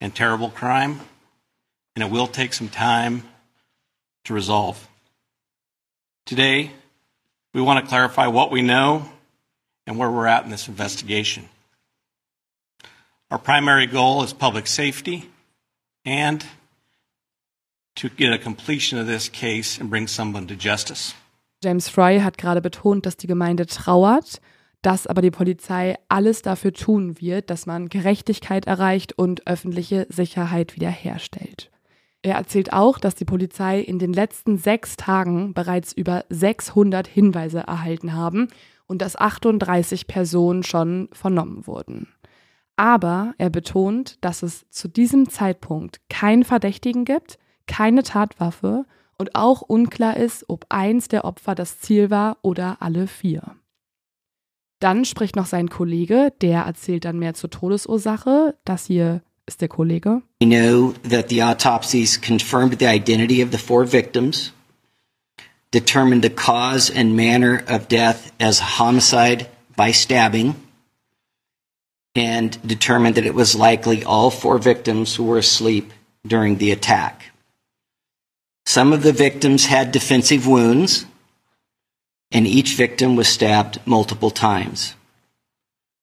Speaker 10: and terrible crime, and it will take some time to resolve. Today, we want to clarify what we know and where we're at in this investigation. Our primary goal is public safety and to get a completion of this case and bring someone to justice.
Speaker 2: James Fry hat gerade betont, dass die Gemeinde trauert, dass aber die Polizei alles dafür tun wird, dass man Gerechtigkeit erreicht und öffentliche Sicherheit wiederherstellt. Er erzählt auch, dass die Polizei in den letzten sechs Tagen bereits über 600 Hinweise erhalten haben und dass 38 Personen schon vernommen wurden. Aber er betont, dass es zu diesem Zeitpunkt keinen Verdächtigen gibt, keine Tatwaffe und auch unklar ist, ob eins der Opfer das Ziel war oder alle vier. Dann spricht noch sein Kollege, der erzählt dann mehr zur Todesursache. Das hier ist der Kollege.
Speaker 11: We know that the autopsies confirmed the identity of the four victims, determined the cause and manner of death as homicide by stabbing, and determined that it was likely all four victims who were asleep during the attack. Some of the victims had defensive wounds, and each victim was stabbed multiple times.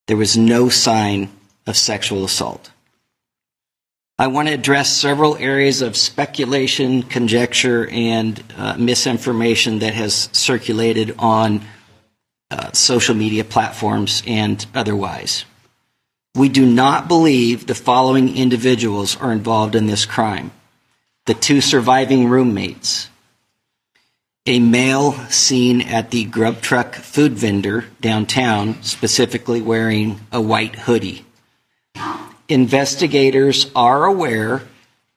Speaker 11: There was no sign of sexual assault. I want to address several areas of speculation, conjecture, and uh, misinformation that has circulated on uh, social media platforms and otherwise. We do not believe the following individuals are involved in this crime the two surviving roommates, a male seen at the grub truck food vendor downtown, specifically wearing a white hoodie. Investigators are aware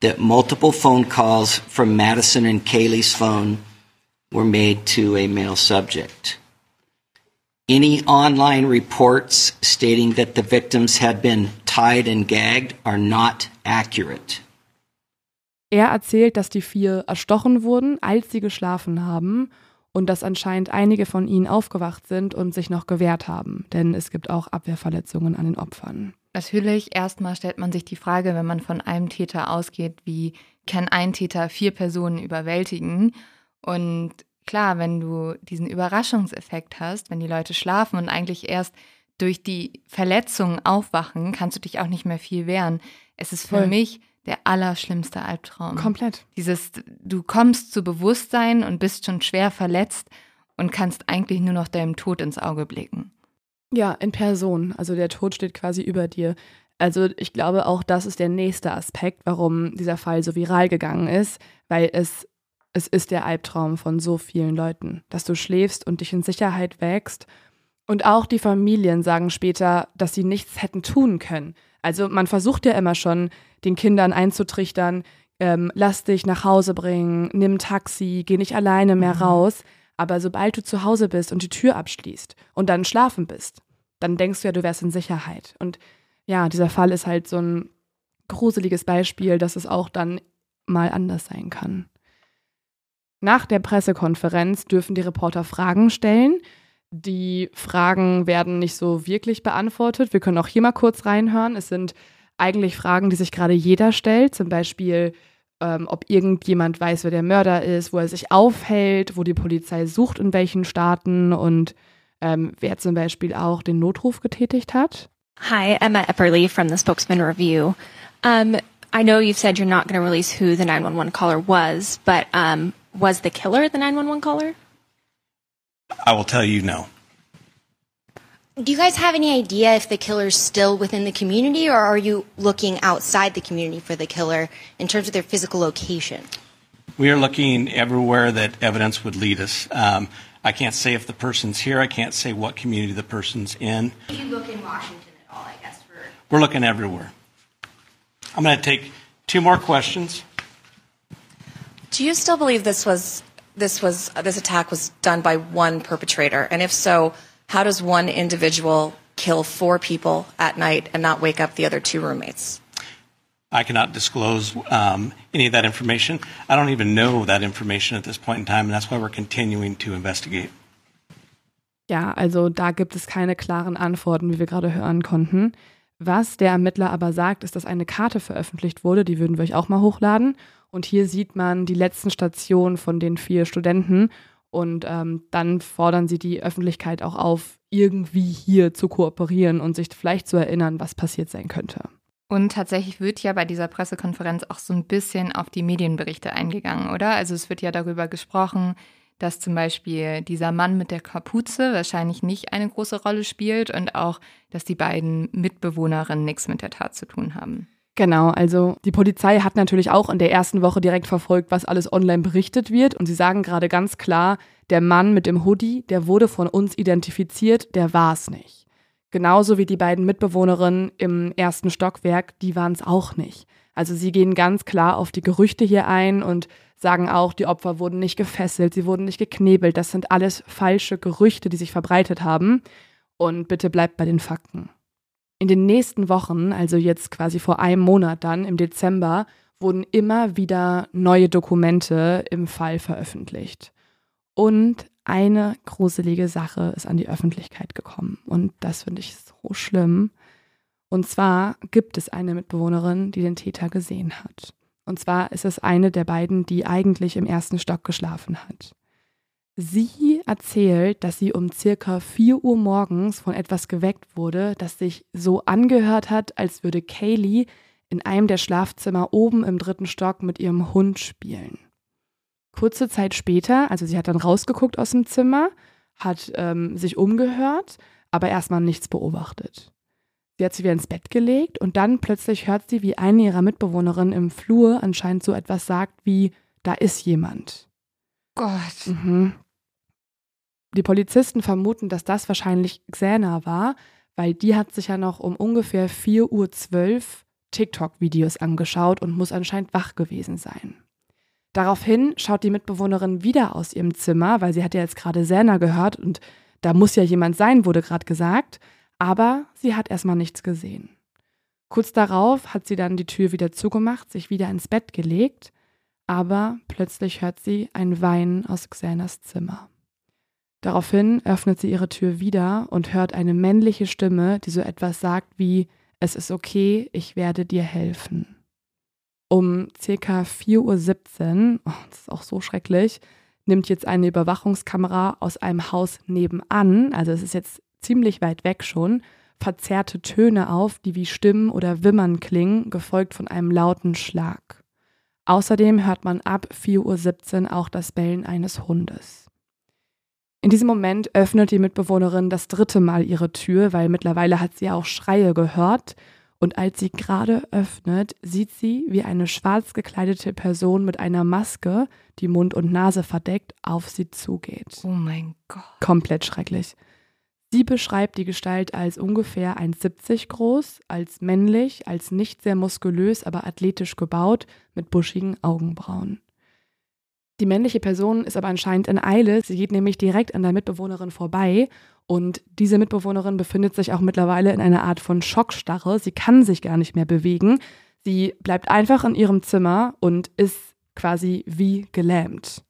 Speaker 11: that multiple phone calls from Madison and Kaylee's phone were made to a male subject. Any online reports stating that the victims had been tied and gagged are not accurate.
Speaker 2: Er erzählt, dass die vier erstochen wurden, als sie geschlafen haben und dass anscheinend einige von ihnen aufgewacht sind und sich noch gewehrt haben, denn es gibt auch Abwehrverletzungen an den Opfern.
Speaker 1: Natürlich, erstmal stellt man sich die Frage, wenn man von einem Täter ausgeht, wie kann ein Täter vier Personen überwältigen? Und klar, wenn du diesen Überraschungseffekt hast, wenn die Leute schlafen und eigentlich erst durch die Verletzungen aufwachen, kannst du dich auch nicht mehr viel wehren. Es ist für
Speaker 2: Voll.
Speaker 1: mich der allerschlimmste Albtraum.
Speaker 2: Komplett.
Speaker 1: Dieses, du kommst zu Bewusstsein und bist schon schwer verletzt und kannst eigentlich nur noch deinem Tod ins Auge blicken.
Speaker 2: Ja, in Person. Also der Tod steht quasi über dir. Also ich glaube auch, das ist der nächste Aspekt, warum dieser Fall so viral gegangen ist, weil es, es ist der Albtraum von so vielen Leuten, dass du schläfst und dich in Sicherheit wächst. Und auch die Familien sagen später, dass sie nichts hätten tun können. Also man versucht ja immer schon, den Kindern einzutrichtern, ähm, lass dich nach Hause bringen, nimm Taxi, geh nicht alleine mehr
Speaker 1: Mhm.
Speaker 2: raus. Aber sobald du zu Hause bist und die Tür abschließt und dann schlafen bist, dann denkst du ja, du wärst in Sicherheit. Und ja, dieser Fall ist halt so ein gruseliges Beispiel, dass es auch dann mal anders sein kann. Nach der Pressekonferenz dürfen die Reporter Fragen stellen. Die Fragen werden nicht so wirklich beantwortet. Wir können auch hier mal kurz reinhören. Es sind eigentlich Fragen, die sich gerade jeder stellt. Zum Beispiel, ähm, ob irgendjemand weiß, wer der Mörder ist, wo er sich aufhält, wo die Polizei sucht, in welchen Staaten und ähm, wer zum Beispiel auch den Notruf getätigt hat.
Speaker 12: Hi, Emma Epperly from the Spokesman Review. Um, I know you've said you're not going to release who the 911 caller was, but um, was the killer the 911 caller?
Speaker 10: I will tell you no.
Speaker 13: Do you guys have any idea if the killer's still within the community, or are you looking outside the community for the killer in terms of their physical location?
Speaker 10: We are looking everywhere that evidence would lead us. Um, I can't say if the person's here. I can't say what community the person's in.
Speaker 13: If you look in Washington at all, I guess, for
Speaker 10: We're looking everywhere. I'm going to take two more questions.
Speaker 14: Do you still believe this was this was this attack was done by one perpetrator? And if so, how does one individual kill four people at night and not wake up the other two roommates?
Speaker 10: I cannot disclose um, any of that information. I don't even know that information at this point in time, and that's why we're continuing to investigate.
Speaker 2: Ja, also da gibt es keine klaren Antworten, wie wir gerade hören konnten. Was der Ermittler aber sagt, ist, dass eine Karte veröffentlicht wurde, die würden wir euch auch mal hochladen. Und hier sieht man die letzten Stationen von den vier Studenten. Und ähm, dann fordern sie die Öffentlichkeit auch auf, irgendwie hier zu kooperieren und sich vielleicht zu erinnern, was passiert sein könnte.
Speaker 1: Und tatsächlich wird ja bei dieser Pressekonferenz auch so ein bisschen auf die Medienberichte eingegangen, oder? Also es wird ja darüber gesprochen, dass zum Beispiel dieser Mann mit der Kapuze wahrscheinlich nicht eine große Rolle spielt und auch, dass die beiden Mitbewohnerinnen nichts mit der Tat zu tun haben.
Speaker 2: Genau, also die Polizei hat natürlich auch in der ersten Woche direkt verfolgt, was alles online berichtet wird. Und sie sagen gerade ganz klar, der Mann mit dem Hoodie, der wurde von uns identifiziert, der war es nicht. Genauso wie die beiden Mitbewohnerinnen im ersten Stockwerk, die waren es auch nicht. Also sie gehen ganz klar auf die Gerüchte hier ein und sagen auch, die Opfer wurden nicht gefesselt, sie wurden nicht geknebelt. Das sind alles falsche Gerüchte, die sich verbreitet haben. Und bitte bleibt bei den Fakten. In den nächsten Wochen, also jetzt quasi vor einem Monat dann, im Dezember, wurden immer wieder neue Dokumente im Fall veröffentlicht. Und eine gruselige Sache ist an die Öffentlichkeit gekommen. Und das finde ich so schlimm. Und zwar gibt es eine Mitbewohnerin, die den Täter gesehen hat. Und zwar ist es eine der beiden, die eigentlich im ersten Stock geschlafen hat. Sie erzählt, dass sie um circa 4 Uhr morgens von etwas geweckt wurde, das sich so angehört hat, als würde Kaylee in einem der Schlafzimmer oben im dritten Stock mit ihrem Hund spielen. Kurze Zeit später, also sie hat dann rausgeguckt aus dem Zimmer, hat ähm, sich umgehört, aber erstmal nichts beobachtet. Sie hat sich wieder ins Bett gelegt und dann plötzlich hört sie, wie eine ihrer Mitbewohnerinnen im Flur anscheinend so etwas sagt wie, da ist jemand.
Speaker 1: Gott.
Speaker 2: Mhm. Die Polizisten vermuten, dass das wahrscheinlich Xana war, weil die hat sich ja noch um ungefähr 4.12 Uhr TikTok-Videos angeschaut und muss anscheinend wach gewesen sein. Daraufhin schaut die Mitbewohnerin wieder aus ihrem Zimmer, weil sie hat ja jetzt gerade Xana gehört und da muss ja jemand sein, wurde gerade gesagt, aber sie hat erstmal nichts gesehen. Kurz darauf hat sie dann die Tür wieder zugemacht, sich wieder ins Bett gelegt, aber plötzlich hört sie ein Weinen aus Xanas Zimmer. Daraufhin öffnet sie ihre Tür wieder und hört eine männliche Stimme, die so etwas sagt wie Es ist okay, ich werde dir helfen. Um circa 4.17 Uhr, oh, das ist auch so schrecklich, nimmt jetzt eine Überwachungskamera aus einem Haus nebenan, also es ist jetzt ziemlich weit weg schon, verzerrte Töne auf, die wie Stimmen oder Wimmern klingen, gefolgt von einem lauten Schlag. Außerdem hört man ab 4.17 Uhr auch das Bellen eines Hundes. In diesem Moment öffnet die Mitbewohnerin das dritte Mal ihre Tür, weil mittlerweile hat sie auch Schreie gehört. Und als sie gerade öffnet, sieht sie, wie eine schwarz gekleidete Person mit einer Maske, die Mund und Nase verdeckt, auf sie zugeht.
Speaker 1: Oh mein Gott.
Speaker 2: Komplett schrecklich. Sie beschreibt die Gestalt als ungefähr 1,70 groß, als männlich, als nicht sehr muskulös, aber athletisch gebaut, mit buschigen Augenbrauen. Die männliche Person ist aber anscheinend in Eile. Sie geht nämlich direkt an der Mitbewohnerin vorbei. Und diese Mitbewohnerin befindet sich auch mittlerweile in einer Art von Schockstarre. Sie kann sich gar nicht mehr bewegen. Sie bleibt einfach in ihrem Zimmer und ist quasi wie gelähmt.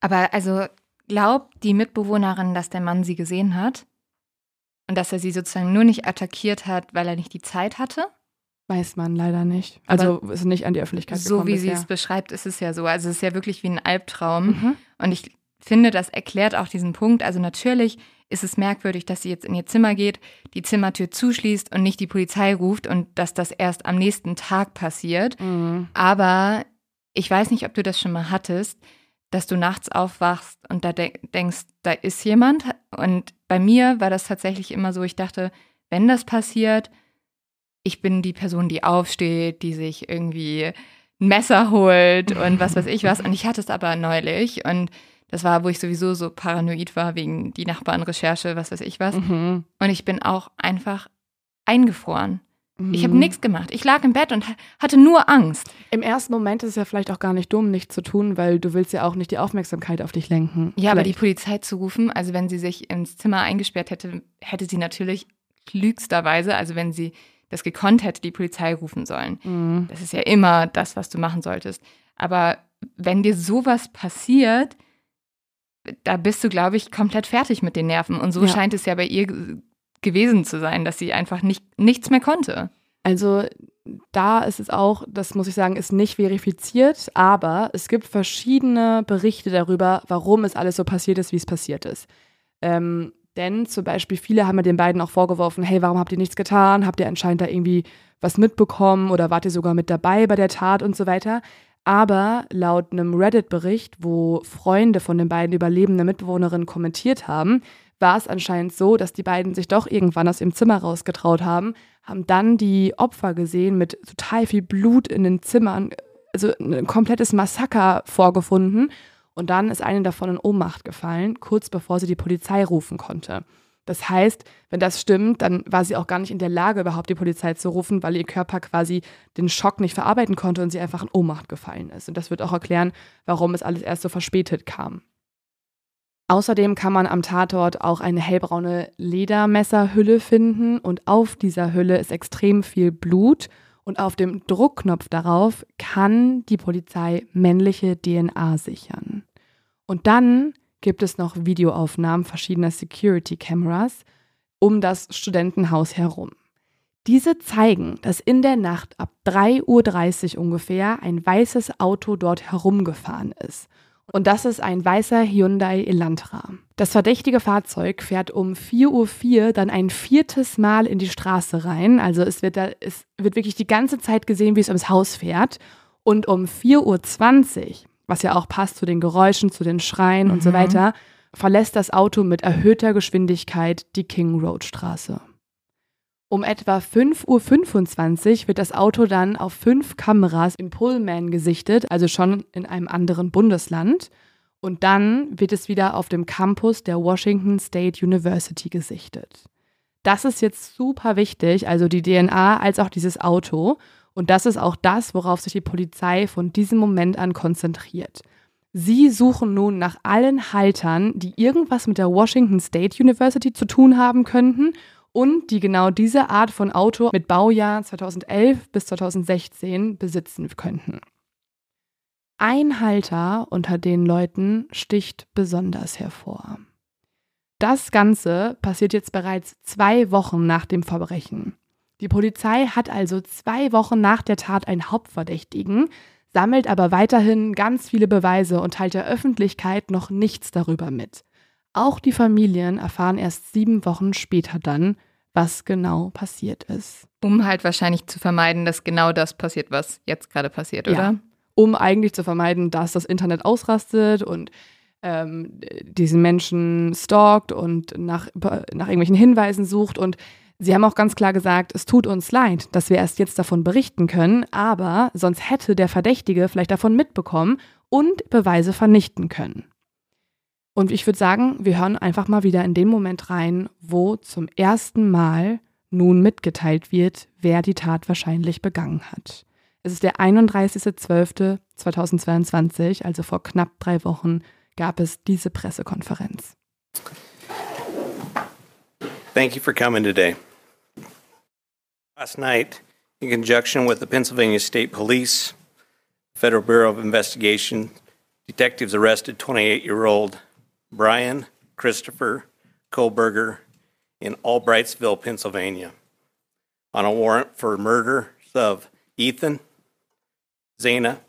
Speaker 1: Aber also glaubt die Mitbewohnerin, dass der Mann sie gesehen hat? Und dass er sie sozusagen nur nicht attackiert hat, weil er nicht die Zeit hatte?
Speaker 2: Weiß man leider nicht. Also ist nicht an die Öffentlichkeit
Speaker 1: So
Speaker 2: gekommen
Speaker 1: wie sie
Speaker 2: bisher.
Speaker 1: es beschreibt, ist es ja so. Also es ist ja wirklich wie ein Albtraum.
Speaker 2: Mhm.
Speaker 1: Und ich finde, das erklärt auch diesen Punkt. Also natürlich ist es merkwürdig, dass sie jetzt in ihr Zimmer geht, die Zimmertür zuschließt und nicht die Polizei ruft und dass das erst am nächsten Tag passiert.
Speaker 2: Mhm.
Speaker 1: Aber ich weiß nicht, ob du das schon mal hattest, dass du nachts aufwachst und da de denkst, da ist jemand. Und bei mir war das tatsächlich immer so, ich dachte, wenn das passiert, ich bin die Person, die aufsteht, die sich irgendwie ein Messer holt und was weiß ich was. Und ich hatte es aber neulich und das war, wo ich sowieso so paranoid war wegen die Nachbarnrecherche, was weiß ich was.
Speaker 2: Mhm.
Speaker 1: Und ich bin auch einfach eingefroren. Ich habe
Speaker 2: Mhm.
Speaker 1: nichts gemacht. Ich lag im Bett und ha- hatte nur Angst.
Speaker 2: Im ersten Moment ist es ja vielleicht auch gar nicht dumm, nichts zu tun, weil du willst ja auch nicht die Aufmerksamkeit auf dich lenken.
Speaker 1: Ja, aber die
Speaker 2: Vielleicht.
Speaker 1: Polizei zu rufen, also wenn sie sich ins Zimmer eingesperrt hätte, hätte sie natürlich klügsterweise, also wenn sie das gekonnt hätte, die Polizei rufen sollen.
Speaker 2: Mhm.
Speaker 1: Das ist ja immer das, was du machen solltest. Aber wenn dir sowas passiert, da bist du, glaube ich, komplett fertig mit den Nerven. Und so
Speaker 2: Ja.
Speaker 1: scheint es ja bei ihr ge- gewesen zu sein, dass sie einfach nicht, nichts mehr konnte.
Speaker 2: Also da ist es auch, das muss ich sagen, ist nicht verifiziert, aber es gibt verschiedene Berichte darüber, warum es alles so passiert ist, wie es passiert ist. Ähm, denn zum Beispiel viele haben ja den beiden auch vorgeworfen, hey, warum habt ihr nichts getan? Habt ihr anscheinend da irgendwie was mitbekommen oder wart ihr sogar mit dabei bei der Tat und so weiter? Aber laut einem Reddit-Bericht, wo Freunde von den beiden überlebenden Mitbewohnerinnen kommentiert haben, war es anscheinend so, dass die beiden sich doch irgendwann aus ihrem Zimmer rausgetraut haben, haben dann die Opfer gesehen mit total viel Blut in den Zimmern, also ein komplettes Massaker vorgefunden. Und dann ist eine davon in Ohnmacht gefallen, kurz bevor sie die Polizei rufen konnte. Das heißt, wenn das stimmt, dann war sie auch gar nicht in der Lage, überhaupt die Polizei zu rufen, weil ihr Körper quasi den Schock nicht verarbeiten konnte und sie einfach in Ohnmacht gefallen ist. Und das wird auch erklären, warum es alles erst so verspätet kam. Außerdem kann man am Tatort auch eine hellbraune Ledermesserhülle finden und auf dieser Hülle ist extrem viel Blut und auf dem Druckknopf darauf kann die Polizei männliche DNA sichern. Und dann gibt es noch Videoaufnahmen verschiedener Security Cameras um das Studentenhaus herum. Diese zeigen, dass in der Nacht ab 3.30 Uhr ungefähr ein weißes Auto dort herumgefahren ist. Und das ist ein weißer Hyundai Elantra. Das verdächtige Fahrzeug fährt um 4.04 Uhr dann ein viertes Mal in die Straße rein. Also es wird, da, es wird wirklich die ganze Zeit gesehen, wie es ums Haus fährt. Und um 4.20 Uhr, was ja auch passt zu den Geräuschen, zu den Schreien und so
Speaker 1: Mhm.
Speaker 2: weiter, verlässt das Auto mit erhöhter Geschwindigkeit die King Road Straße. Um etwa 5.25 Uhr wird das Auto dann auf fünf Kameras in Pullman gesichtet, also schon in einem anderen Bundesland. Und dann wird es wieder auf dem Campus der Washington State University gesichtet. Das ist jetzt super wichtig, also die DNA als auch dieses Auto. Und das ist auch das, worauf sich die Polizei von diesem Moment an konzentriert. Sie suchen nun nach allen Haltern, die irgendwas mit der Washington State University zu tun haben könnten und die genau diese Art von Auto mit Baujahr 2011 bis 2016 besitzen könnten. Ein Halter unter den Leuten sticht besonders hervor. Das Ganze passiert jetzt bereits zwei Wochen nach dem Verbrechen. Die Polizei hat also zwei Wochen nach der Tat einen Hauptverdächtigen, sammelt aber weiterhin ganz viele Beweise und teilt der Öffentlichkeit noch nichts darüber mit. Auch die Familien erfahren erst sieben Wochen später dann, was genau passiert ist.
Speaker 1: Um halt wahrscheinlich zu vermeiden, dass genau das passiert, was jetzt gerade passiert, oder?
Speaker 2: Ja, um eigentlich zu vermeiden, dass das Internet ausrastet und ähm, diesen Menschen stalkt und nach, nach irgendwelchen Hinweisen sucht. Und sie haben auch ganz klar gesagt, es tut uns leid, dass wir erst jetzt davon berichten können, aber sonst hätte der Verdächtige vielleicht davon mitbekommen und Beweise vernichten können. Und ich würde sagen, wir hören einfach mal wieder in den Moment rein, wo zum ersten Mal nun mitgeteilt wird, wer die Tat wahrscheinlich begangen hat. Es ist der 31.12.2022, also vor knapp drei Wochen, gab es diese Pressekonferenz.
Speaker 10: Thank you for coming today. Last night, in conjunction with the Pennsylvania State Police, Federal Bureau of Investigation, detectives arrested 28 year old Brian Christopher Kohlberger in Albrightsville, Pennsylvania, on a warrant for murder of Ethan, Zana,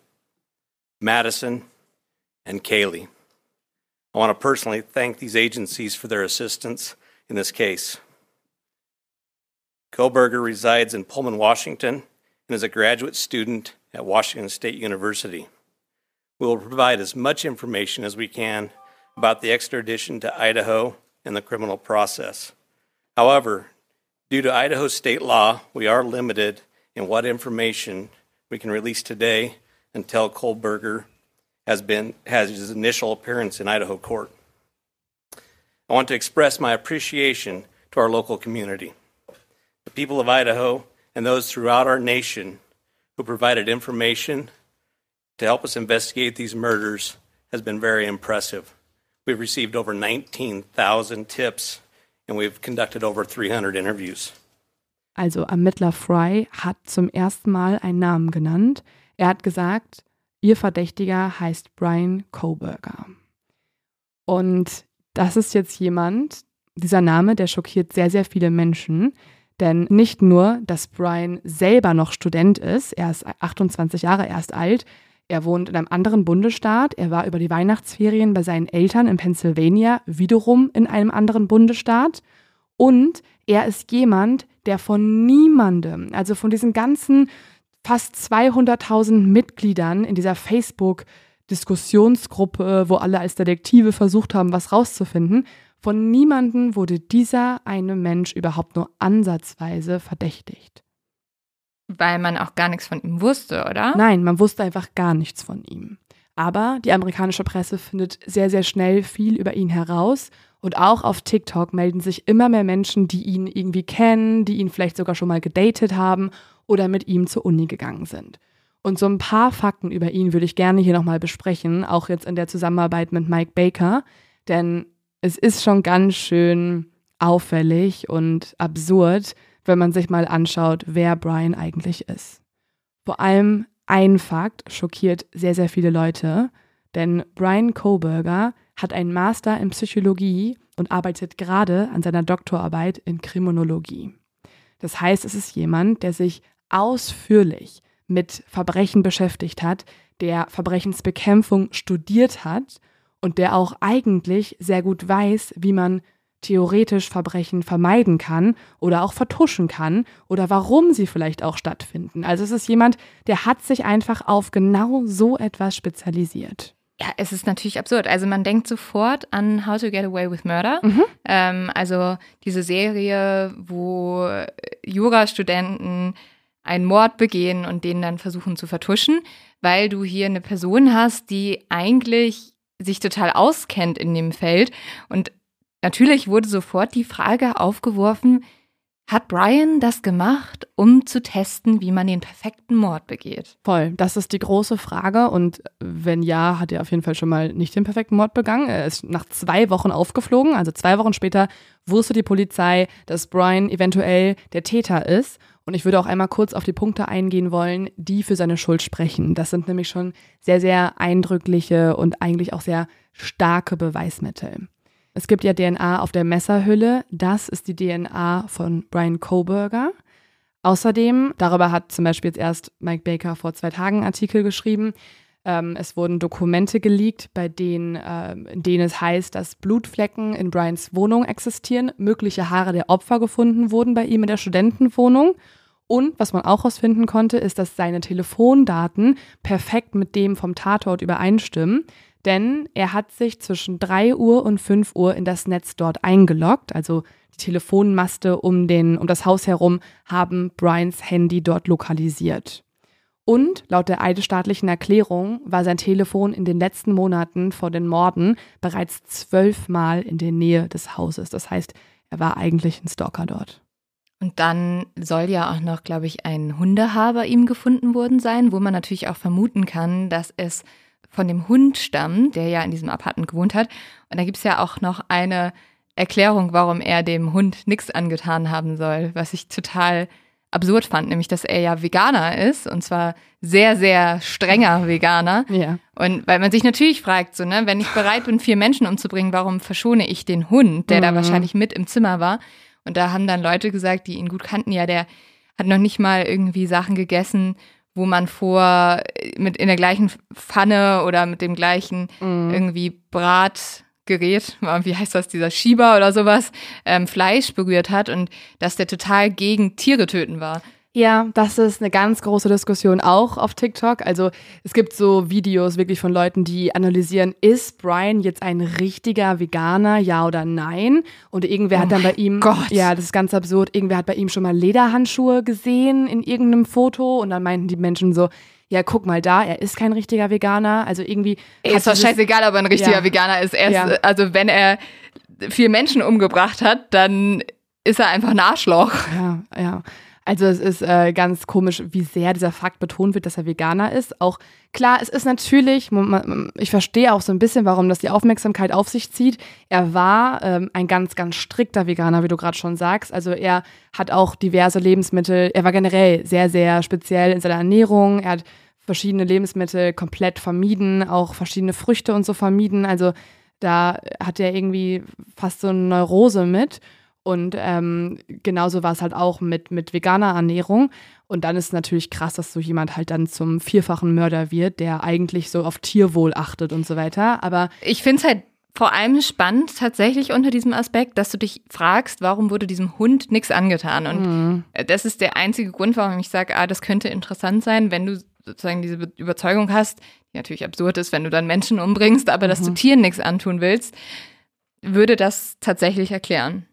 Speaker 10: Madison, and Kaylee. I want to personally thank these agencies for their assistance in this case. Kohlberger resides in Pullman, Washington, and is a graduate student at Washington State University. We will provide as much information as we can about the extradition to Idaho and the criminal process. However, due to Idaho state law, we are limited in what information we can release today until Kohlberger has been has his initial appearance in Idaho court. I want to express my appreciation to our local community, the people of Idaho, and those throughout our nation who provided information to help us investigate these murders has been very impressive. We've received over 19,000 tips and we've conducted over 300 interviews.
Speaker 2: Also Ermittler Fry hat zum ersten Mal einen Namen genannt. Er hat gesagt, ihr Verdächtiger heißt Brian Koberger. Und das ist jetzt jemand, dieser Name, der schockiert sehr, sehr viele Menschen. Denn nicht nur, dass Brian selber noch Student ist, er ist 28 Jahre erst alt, er wohnt in einem anderen Bundesstaat, er war über die Weihnachtsferien bei seinen Eltern in Pennsylvania, wiederum in einem anderen Bundesstaat. Und er ist jemand, der von niemandem, also von diesen ganzen fast 200.000 Mitgliedern in dieser Facebook-Diskussionsgruppe, wo alle als Detektive versucht haben, was rauszufinden, von niemandem wurde dieser eine Mensch überhaupt nur ansatzweise verdächtigt.
Speaker 1: Weil man auch gar nichts von ihm wusste, oder?
Speaker 2: Nein, man wusste einfach gar nichts von ihm. Aber die amerikanische Presse findet sehr, sehr schnell viel über ihn heraus. Und auch auf TikTok melden sich immer mehr Menschen, die ihn irgendwie kennen, die ihn vielleicht sogar schon mal gedatet haben oder mit ihm zur Uni gegangen sind. Und so ein paar Fakten über ihn würde ich gerne hier nochmal besprechen, auch jetzt in der Zusammenarbeit mit Mike Baker. Denn es ist schon ganz schön auffällig und absurd, wenn man sich mal anschaut, wer Brian eigentlich ist. Vor allem ein Fakt schockiert sehr, sehr viele Leute, denn Brian Koberger hat einen Master in Psychologie und arbeitet gerade an seiner Doktorarbeit in Kriminologie. Das heißt, es ist jemand, der sich ausführlich mit Verbrechen beschäftigt hat, der Verbrechensbekämpfung studiert hat und der auch eigentlich sehr gut weiß, wie man theoretisch Verbrechen vermeiden kann oder auch vertuschen kann oder warum sie vielleicht auch stattfinden. Also es ist jemand, der hat sich einfach auf genau so etwas spezialisiert.
Speaker 1: Ja, es ist natürlich absurd. Also man denkt sofort an How to Get Away with Murder.
Speaker 2: Mhm.
Speaker 1: Ähm, also diese Serie, wo Jurastudenten einen Mord begehen und den dann versuchen zu vertuschen, weil du hier eine Person hast, die eigentlich sich total auskennt in dem Feld. Und natürlich wurde sofort die Frage aufgeworfen, hat Brian das gemacht, um zu testen, wie man den perfekten Mord begeht?
Speaker 2: Voll, das ist die große Frage. Und wenn ja, hat er auf jeden Fall schon mal nicht den perfekten Mord begangen. Er ist nach zwei Wochen aufgeflogen. Also zwei Wochen später wusste die Polizei, dass Brian eventuell der Täter ist. Und ich würde auch einmal kurz auf die Punkte eingehen wollen, die für seine Schuld sprechen. Das sind nämlich schon sehr, sehr eindrückliche und eigentlich auch sehr starke Beweismittel. Es gibt ja DNA auf der Messerhülle. Das ist die DNA von Brian Koberger. Außerdem, darüber hat zum Beispiel jetzt erst Mike Baker vor zwei Tagen einen Artikel geschrieben, ähm, es wurden Dokumente geleakt, bei denen, äh, in denen es heißt, dass Blutflecken in Brians Wohnung existieren, mögliche Haare der Opfer gefunden wurden bei ihm in der Studentenwohnung. Und was man auch herausfinden konnte, ist, dass seine Telefondaten perfekt mit dem vom Tatort übereinstimmen. Denn er hat sich zwischen 3 Uhr und 5 Uhr in das Netz dort eingeloggt. Also die Telefonmaste um, den, um das Haus herum haben Brians Handy dort lokalisiert. Und laut der eidesstaatlichen Erklärung war sein Telefon in den letzten Monaten vor den Morden bereits zwölfmal in der Nähe des Hauses. Das heißt, er war eigentlich ein Stalker dort.
Speaker 1: Und dann soll ja auch noch, glaube ich, ein Hundehaber ihm gefunden worden sein, wo man natürlich auch vermuten kann, dass es von dem Hund stammt, der ja in diesem Apartment gewohnt hat. Und da gibt es ja auch noch eine Erklärung, warum er dem Hund nichts angetan haben soll, was ich total absurd fand, nämlich dass er ja Veganer ist und zwar sehr, sehr strenger Veganer.
Speaker 2: Ja.
Speaker 1: Und weil man sich natürlich fragt, so, ne, wenn ich bereit bin, vier Menschen umzubringen, warum verschone ich den Hund, der da
Speaker 2: Mhm.
Speaker 1: wahrscheinlich mit im Zimmer war? Und da haben dann Leute gesagt, die ihn gut kannten, ja, der hat noch nicht mal irgendwie Sachen gegessen, wo man vor mit in der gleichen Pfanne oder mit dem gleichen irgendwie Bratgerät, wie heißt das, dieser Schieber oder sowas, ähm, Fleisch berührt hat und dass der total gegen Tiere töten war.
Speaker 2: Ja, das ist eine ganz große Diskussion auch auf TikTok. Also es gibt so Videos wirklich von Leuten, die analysieren, ist Brian jetzt ein richtiger Veganer, ja oder nein? Und irgendwer
Speaker 1: Oh
Speaker 2: hat dann bei ihm,
Speaker 1: Gott.
Speaker 2: ja, das ist ganz absurd, irgendwer hat bei ihm schon mal Lederhandschuhe gesehen in irgendeinem Foto und dann meinten die Menschen so, ja, guck mal da, er ist kein richtiger Veganer. Also irgendwie.
Speaker 1: Ey, ist doch scheißegal, ob er ein richtiger
Speaker 2: Ja.
Speaker 1: Veganer ist. Er ist
Speaker 2: Ja.
Speaker 1: Also wenn er vier Menschen umgebracht hat, dann ist er einfach ein Arschloch.
Speaker 2: Ja, ja. Also es ist äh, ganz komisch, wie sehr dieser Fakt betont wird, dass er Veganer ist. Auch klar, es ist natürlich, ich verstehe auch so ein bisschen, warum das die Aufmerksamkeit auf sich zieht. Er war ähm, ein ganz, ganz strikter Veganer, wie du gerade schon sagst. Also er hat auch diverse Lebensmittel, er war generell sehr, sehr speziell in seiner Ernährung. Er hat verschiedene Lebensmittel komplett vermieden, auch verschiedene Früchte und so vermieden. Also da hat er irgendwie fast so eine Neurose mit. Und ähm, genauso war es halt auch mit, mit veganer Ernährung. Und dann ist es natürlich krass, dass so jemand halt dann zum vierfachen Mörder wird, der eigentlich so auf Tierwohl achtet und so weiter. Aber
Speaker 1: Ich finde es halt vor allem spannend tatsächlich unter diesem Aspekt, dass du dich fragst, warum wurde diesem Hund nichts angetan? Und
Speaker 2: Mhm.
Speaker 1: äh, das ist der einzige Grund, warum ich sage, ah, das könnte interessant sein, wenn du sozusagen diese Be- Überzeugung hast, die natürlich absurd ist, wenn du dann Menschen umbringst, aber dass du
Speaker 2: Mhm.
Speaker 1: Tieren nichts antun willst, würde das tatsächlich erklären.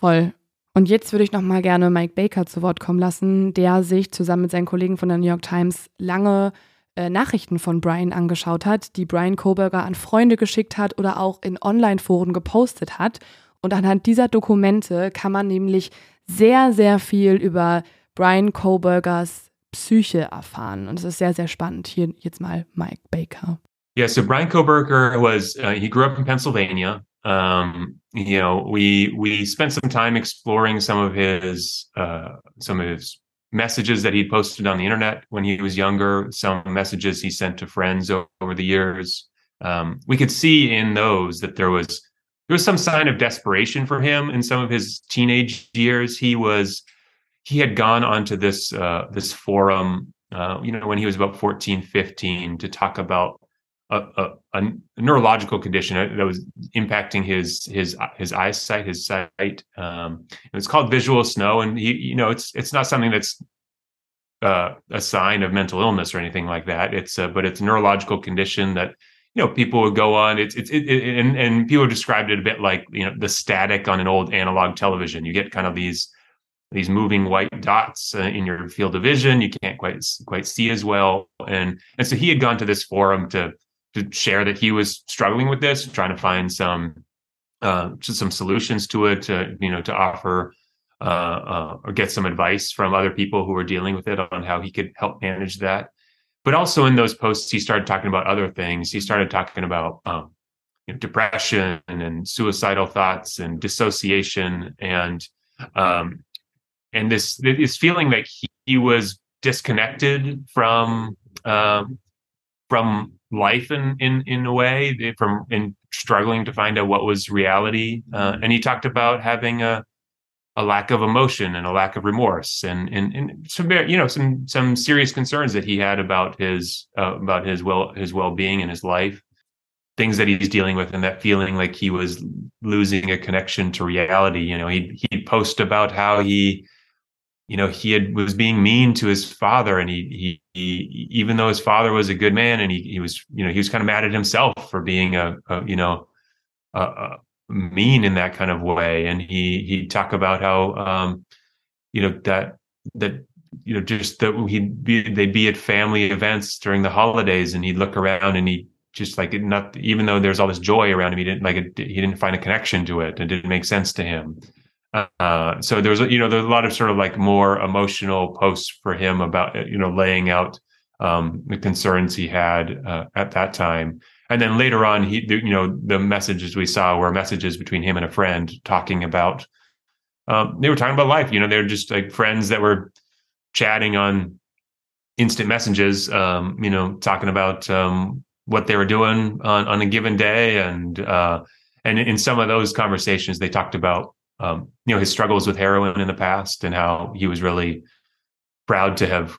Speaker 2: Voll. Und jetzt würde ich noch mal gerne Mike Baker zu Wort kommen lassen, der sich zusammen mit seinen Kollegen von der New York Times lange äh, Nachrichten von Brian angeschaut hat, die Brian Koberger an Freunde geschickt hat oder auch in Online-Foren gepostet hat. Und anhand dieser Dokumente kann man nämlich sehr, sehr viel über Brian Kobergers Psyche erfahren. Und es ist sehr, sehr spannend. Hier jetzt mal Mike Baker.
Speaker 9: Yeah, so Brian Koberger was uh, he grew up in Pennsylvania. Um, you know, we we spent some time exploring some of his uh, some of his messages that he posted on the internet when he was younger, some messages he sent to friends over the years. Um, we could see in those that there was there was some sign of desperation for him in some of his teenage years. He was he had gone onto this uh, this forum, uh, you know, when he was about 14, 15 to talk about a, a, a neurological condition that was impacting his his his eyesight, his sight. Um, it's called visual snow, and he, you know, it's it's not something that's uh, a sign of mental illness or anything like that. It's uh, but it's a neurological condition that you know people would go on. It's it's it, it, and and people described it a bit like you know the static on an old analog television. You get kind of these these moving white dots uh, in your field of vision. You can't quite quite see as well, and and so he had gone to this forum to to share that he was struggling with this, trying to find some uh, just some solutions to it, to, you know, to offer uh, uh, or get some advice from other people who were dealing with it on how he could help manage that. But also in those posts, he started talking about other things. He started talking about um, you know, depression and suicidal thoughts and dissociation and um, and this this feeling that he, he was disconnected from um, from life in in in a way from in struggling to find out what was reality uh, and he talked about having a a lack of emotion and a lack of remorse and and, and some very- you know some some serious concerns that he had about his uh, about his well his well-being and his life. Things that he's dealing with and that feeling like he was losing a connection to reality you know he'd he'd post about how he you know he had was being mean to his father and he he, he even though his father was a good man and he, he was you know he was kind of mad at himself for being a, a you know a, a mean in that kind of way. And he he'd talk about how um you know that that you know just that he'd be they'd be at family events during the holidays and he'd look around and he just like not even though there's all this joy around him he didn't like it he didn't find a connection to it and it didn't make sense to him Uh, so there's you know there's a lot of sort of like more emotional posts for him about you know laying out um, the concerns he had uh, at that time. And then later on, he you know the messages we saw were messages between him and a friend talking about um, they were talking about life. You know, they're just like friends that were chatting on instant messages. Um, you know, talking about um, what they were doing on on a given day, and uh, and in some of those conversations, they talked about um, you know his struggles with heroin in the past and how he was really proud to have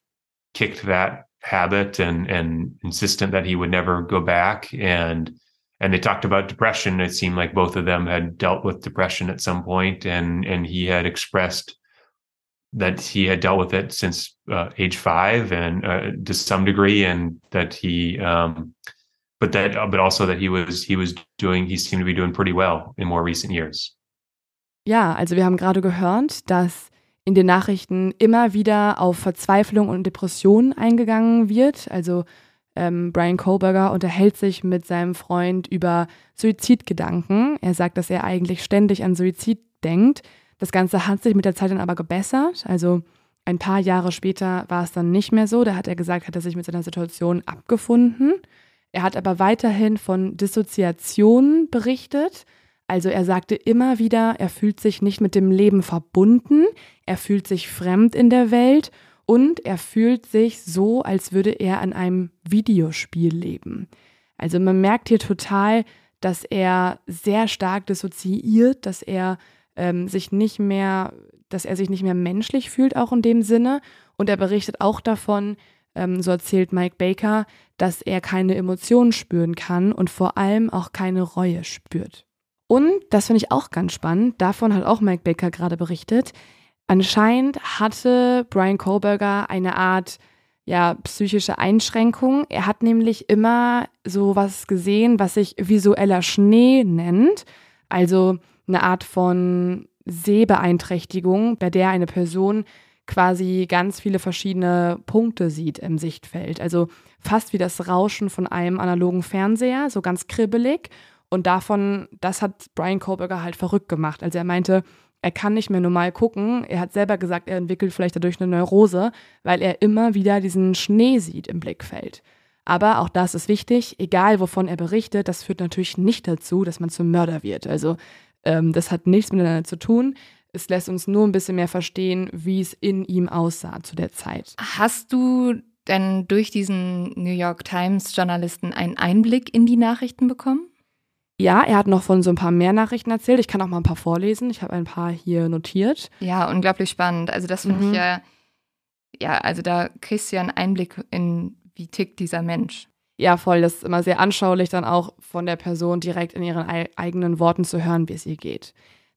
Speaker 9: kicked that habit and and insistent that he would never go back. And and they talked about depression. It seemed like both of them had dealt with depression at some point and and he had expressed that he had dealt with it since uh, age five and uh, to some degree and that he um, but that but also that he was he was doing he seemed to be doing pretty well in more recent years
Speaker 2: Ja, also wir haben gerade gehört, dass in den Nachrichten immer wieder auf Verzweiflung und Depression eingegangen wird. Also ähm, Brian Kohlberger unterhält sich mit seinem Freund über Suizidgedanken. Er sagt, dass er eigentlich ständig an Suizid denkt. Das Ganze hat sich mit der Zeit dann aber gebessert. Also ein paar Jahre später war es dann nicht mehr so. Da hat er gesagt, hat er sich mit seiner Situation abgefunden. Er hat aber weiterhin von Dissoziation berichtet. Also er sagte immer wieder, er fühlt sich nicht mit dem Leben verbunden, er fühlt sich fremd in der Welt und er fühlt sich so, als würde er an einem Videospiel leben. Also man merkt hier total, dass er sehr stark dissoziiert, dass er ähm, sich nicht mehr, dass er sich nicht mehr menschlich fühlt, auch in dem Sinne. Und er berichtet auch davon, ähm, so erzählt Mike Baker, dass er keine Emotionen spüren kann und vor allem auch keine Reue spürt. Und das finde ich auch ganz spannend. Davon hat auch Mike Baker gerade berichtet. Anscheinend hatte Brian Kohlberger eine Art ja, psychische Einschränkung. Er hat nämlich immer so was gesehen, was sich visueller Schnee nennt. Also eine Art von Sehbeeinträchtigung, bei der eine Person quasi ganz viele verschiedene Punkte sieht im Sichtfeld. Also fast wie das Rauschen von einem analogen Fernseher, so ganz kribbelig. Und davon, das hat Brian Kohlberger halt verrückt gemacht. Also er meinte, er kann nicht mehr normal gucken. Er hat selber gesagt, er entwickelt vielleicht dadurch eine Neurose, weil er immer wieder diesen Schnee sieht im Blickfeld. Aber auch das ist wichtig, egal wovon er berichtet, das führt natürlich nicht dazu, dass man zum Mörder wird. Also ähm, das hat nichts miteinander zu tun. Es lässt uns nur ein bisschen mehr verstehen, wie es in ihm aussah zu der Zeit.
Speaker 1: Hast du denn durch diesen New York Times Journalisten einen Einblick in die Nachrichten bekommen?
Speaker 2: Ja, er hat noch von so ein paar mehr Nachrichten erzählt. Ich kann auch mal ein paar vorlesen. Ich habe ein paar hier notiert.
Speaker 1: Ja, unglaublich spannend. Also das finde
Speaker 2: Mhm.
Speaker 1: ich ja, ja, also da kriegst du ja einen Einblick in, wie tickt dieser Mensch.
Speaker 2: Ja, voll. Das ist immer sehr anschaulich, dann auch von der Person direkt in ihren ei eigenen Worten zu hören, wie es ihr geht.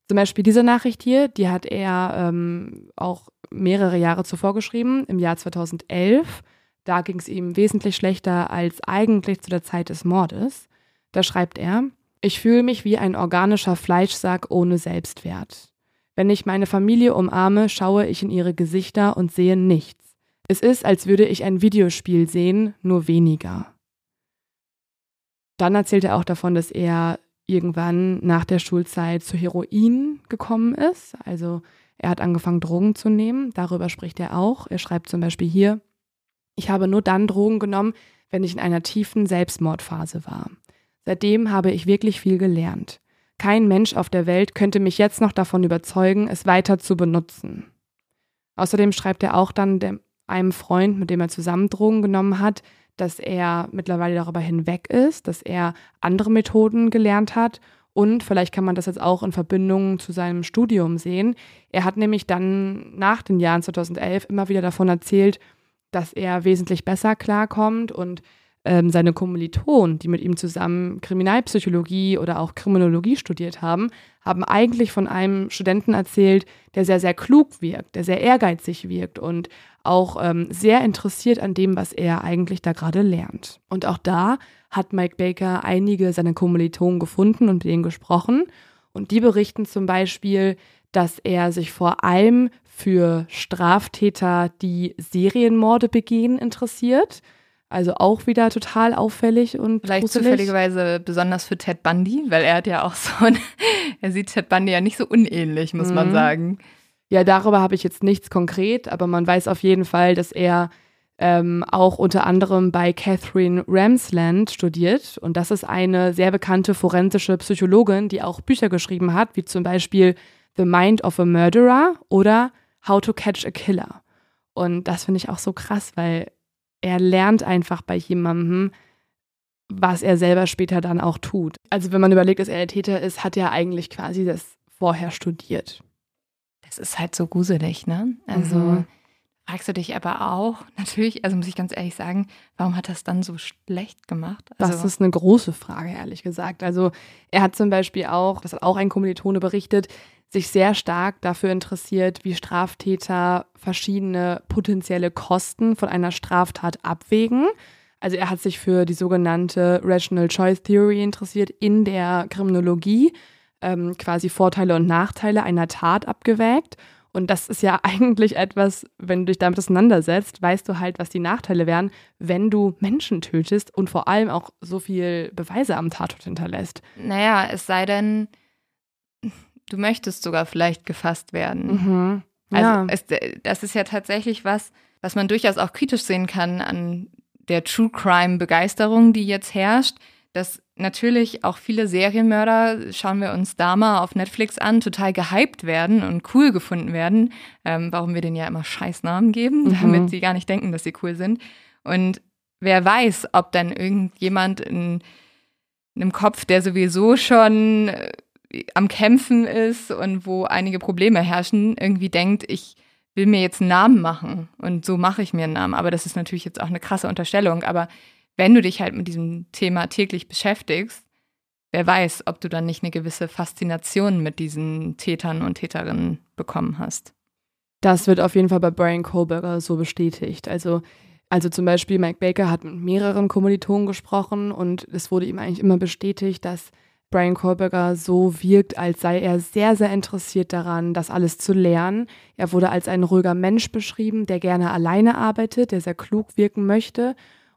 Speaker 2: Zum Beispiel diese Nachricht hier, die hat er ähm, auch mehrere Jahre zuvor geschrieben, im Jahr 2011. Da ging es ihm wesentlich schlechter als eigentlich zu der Zeit des Mordes. Da schreibt er, ich fühle mich wie ein organischer Fleischsack ohne Selbstwert. Wenn ich meine Familie umarme, schaue ich in ihre Gesichter und sehe nichts. Es ist, als würde ich ein Videospiel sehen, nur weniger. Dann erzählt er auch davon, dass er irgendwann nach der Schulzeit zu Heroin gekommen ist. Also er hat angefangen, Drogen zu nehmen. Darüber spricht er auch. Er schreibt zum Beispiel hier, ich habe nur dann Drogen genommen, wenn ich in einer tiefen Selbstmordphase war. Seitdem habe ich wirklich viel gelernt. Kein Mensch auf der Welt könnte mich jetzt noch davon überzeugen, es weiter zu benutzen. Außerdem schreibt er auch dann dem, einem Freund, mit dem er zusammen Drogen genommen hat, dass er mittlerweile darüber hinweg ist, dass er andere Methoden gelernt hat und vielleicht kann man das jetzt auch in Verbindung zu seinem Studium sehen. Er hat nämlich dann nach den Jahren 2011 immer wieder davon erzählt, dass er wesentlich besser klarkommt und ähm, seine Kommilitonen, die mit ihm zusammen Kriminalpsychologie oder auch Kriminologie studiert haben, haben eigentlich von einem Studenten erzählt, der sehr, sehr klug wirkt, der sehr ehrgeizig wirkt und auch ähm, sehr interessiert an dem, was er eigentlich da gerade lernt. Und auch da hat Mike Baker einige seiner Kommilitonen gefunden und mit denen gesprochen. Und die berichten zum Beispiel, dass er sich vor allem für Straftäter, die Serienmorde begehen, interessiert. Also auch wieder total auffällig und
Speaker 1: Vielleicht
Speaker 2: gruselig.
Speaker 1: zufälligerweise besonders für Ted Bundy, weil er hat ja auch so ein, *laughs* er sieht Ted Bundy ja nicht so unähnlich, muss man
Speaker 2: Mhm.
Speaker 1: sagen.
Speaker 2: Ja, darüber habe ich jetzt nichts konkret, aber man weiß auf jeden Fall, dass er ähm, auch unter anderem bei Catherine Ramsland studiert. Und das ist eine sehr bekannte forensische Psychologin, die auch Bücher geschrieben hat, wie zum Beispiel The Mind of a Murderer oder How to Catch a Killer. Und das finde ich auch so krass, weil er lernt einfach bei jemandem, was er selber später dann auch tut. Also wenn man überlegt, dass er der Täter ist, hat er eigentlich quasi das vorher studiert.
Speaker 1: Das ist halt so gruselig, ne? Also
Speaker 2: Mhm.
Speaker 1: fragst du dich aber auch, *laughs* natürlich, also muss ich ganz ehrlich sagen, warum hat das dann so schlecht gemacht? Also,
Speaker 2: Das ist eine große Frage, ehrlich gesagt. Also er hat zum Beispiel auch, das hat auch ein Kommilitone berichtet, sich sehr stark dafür interessiert, wie Straftäter verschiedene potenzielle Kosten von einer Straftat abwägen. Also er hat sich für die sogenannte Rational Choice Theory interessiert in der Kriminologie, ähm, quasi Vorteile und Nachteile einer Tat abgewägt. Und das ist ja *laughs* eigentlich etwas, wenn du dich damit auseinandersetzt, weißt du halt, was die Nachteile wären, wenn du Menschen tötest und vor allem auch so viel Beweise am Tatort hinterlässt.
Speaker 1: naja, es sei denn, du möchtest sogar vielleicht gefasst werden.
Speaker 2: Mhm.
Speaker 1: Also
Speaker 2: Ja.
Speaker 1: es, das ist ja tatsächlich was, was man durchaus auch kritisch sehen kann an der True Crime Begeisterung, die jetzt herrscht, dass natürlich auch viele Serienmörder, schauen wir uns da mal auf Netflix an, total gehypt werden und cool gefunden werden, ähm, warum wir denen ja immer Scheißnamen geben,
Speaker 2: Mhm.
Speaker 1: damit sie gar nicht denken, dass sie cool sind. Und wer weiß, ob dann irgendjemand in einem Kopf, der sowieso schon äh, am Kämpfen ist und wo einige Probleme herrschen, irgendwie denkt, ich will mir jetzt einen Namen machen und so mache ich mir einen Namen. Aber das ist natürlich jetzt auch eine krasse Unterstellung. Aber wenn du dich halt mit diesem Thema täglich beschäftigst, wer weiß, ob du dann nicht eine gewisse Faszination mit diesen Tätern und Täterinnen bekommen hast.
Speaker 2: Das wird auf jeden Fall bei Brian Kohlberger so bestätigt. Also, also zum Beispiel Mike Baker hat mit mehreren Kommilitonen gesprochen und es wurde ihm eigentlich immer bestätigt, dass Brian Kohlberger so wirkt, als sei er sehr, sehr interessiert daran, das alles zu lernen. Er wurde als ein ruhiger Mensch beschrieben, der gerne alleine arbeitet, der sehr klug wirken möchte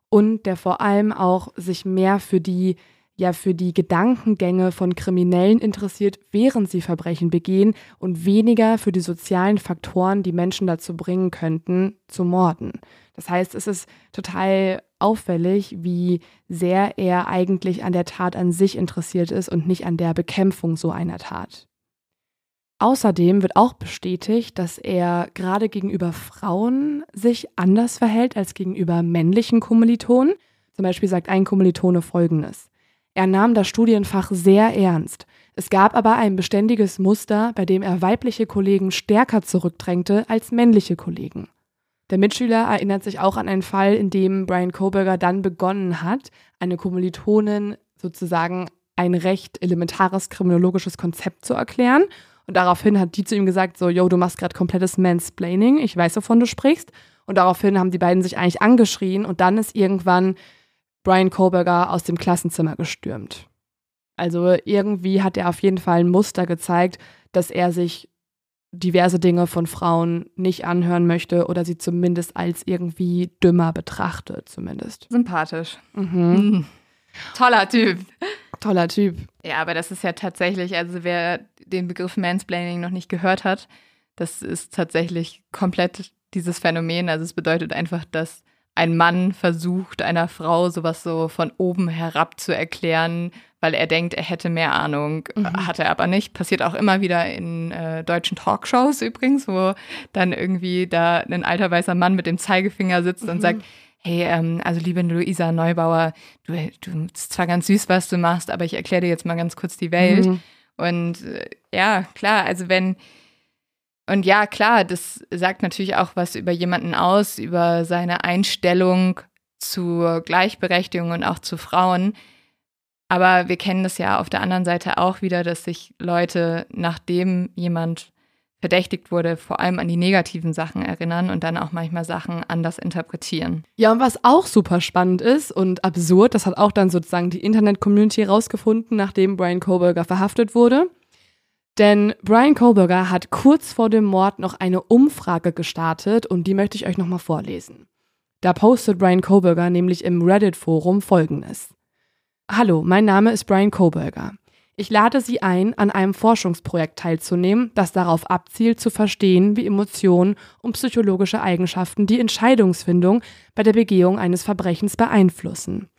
Speaker 2: und der vor allem auch sich mehr für die ja für die Gedankengänge von Kriminellen interessiert, während sie Verbrechen begehen und weniger für die sozialen Faktoren, die Menschen dazu bringen könnten, zu morden. Das heißt, es ist total auffällig, wie sehr er eigentlich an der Tat an sich interessiert ist und nicht an der Bekämpfung so einer Tat. Außerdem wird auch bestätigt, dass er gerade gegenüber Frauen sich anders verhält als gegenüber männlichen Kommilitonen. Zum Beispiel sagt ein Kommilitone Folgendes. Er nahm das Studienfach sehr ernst. Es gab aber ein beständiges Muster, bei dem er weibliche Kollegen stärker zurückdrängte als männliche Kollegen. Der Mitschüler erinnert sich auch an einen Fall, in dem Brian Koberger dann begonnen hat, eine Kommilitonin sozusagen ein recht elementares kriminologisches Konzept zu erklären. Und daraufhin hat die zu ihm gesagt, so, yo, du machst gerade komplettes Mansplaining, ich weiß, wovon du sprichst. Und daraufhin haben die beiden sich eigentlich angeschrien und dann ist irgendwann Brian Koberger aus dem Klassenzimmer gestürmt. Also irgendwie hat er auf jeden Fall ein Muster gezeigt, dass er sich diverse Dinge von Frauen nicht anhören möchte oder sie zumindest als irgendwie dümmer betrachtet, zumindest.
Speaker 1: Sympathisch.
Speaker 2: Mhm.
Speaker 1: Mhm. Toller Typ.
Speaker 2: Toller Typ.
Speaker 1: Ja, aber das ist ja tatsächlich, also wer den Begriff Mansplaining noch nicht gehört hat, das ist tatsächlich komplett dieses Phänomen. Also es bedeutet einfach, dass ein Mann versucht, einer Frau sowas so von oben herab zu erklären, weil er denkt, er hätte mehr Ahnung,
Speaker 2: Mhm.
Speaker 1: hat er aber nicht. Passiert auch immer wieder in äh, deutschen Talkshows übrigens, wo dann irgendwie da ein alter weißer Mann mit dem Zeigefinger sitzt und
Speaker 2: Mhm.
Speaker 1: sagt, hey, ähm, also liebe Luisa Neubauer, du, du ist zwar ganz süß, was du machst, aber ich erkläre dir jetzt mal ganz kurz die Welt.
Speaker 2: Mhm.
Speaker 1: Und äh, ja, klar, also wenn, und ja, klar, das sagt natürlich auch was über jemanden aus, über seine Einstellung zur Gleichberechtigung und auch zu Frauen. Aber wir kennen das ja auf der anderen Seite auch wieder, dass sich Leute, nachdem jemand verdächtigt wurde, vor allem an die negativen Sachen erinnern und dann auch manchmal Sachen anders interpretieren.
Speaker 2: Ja, und was auch super spannend ist und absurd, das hat auch dann sozusagen die Internet-Community rausgefunden, nachdem Brian Koberger verhaftet wurde. Denn Brian Koberger hat kurz vor dem Mord noch eine Umfrage gestartet und die möchte ich euch nochmal vorlesen. Da postet Brian Koberger nämlich im Reddit-Forum folgendes. Hallo, mein Name ist Brian Koberger. Ich lade Sie ein, an einem Forschungsprojekt teilzunehmen, das darauf abzielt, zu verstehen, wie Emotionen und psychologische Eigenschaften die Entscheidungsfindung bei der Begehung eines Verbrechens beeinflussen.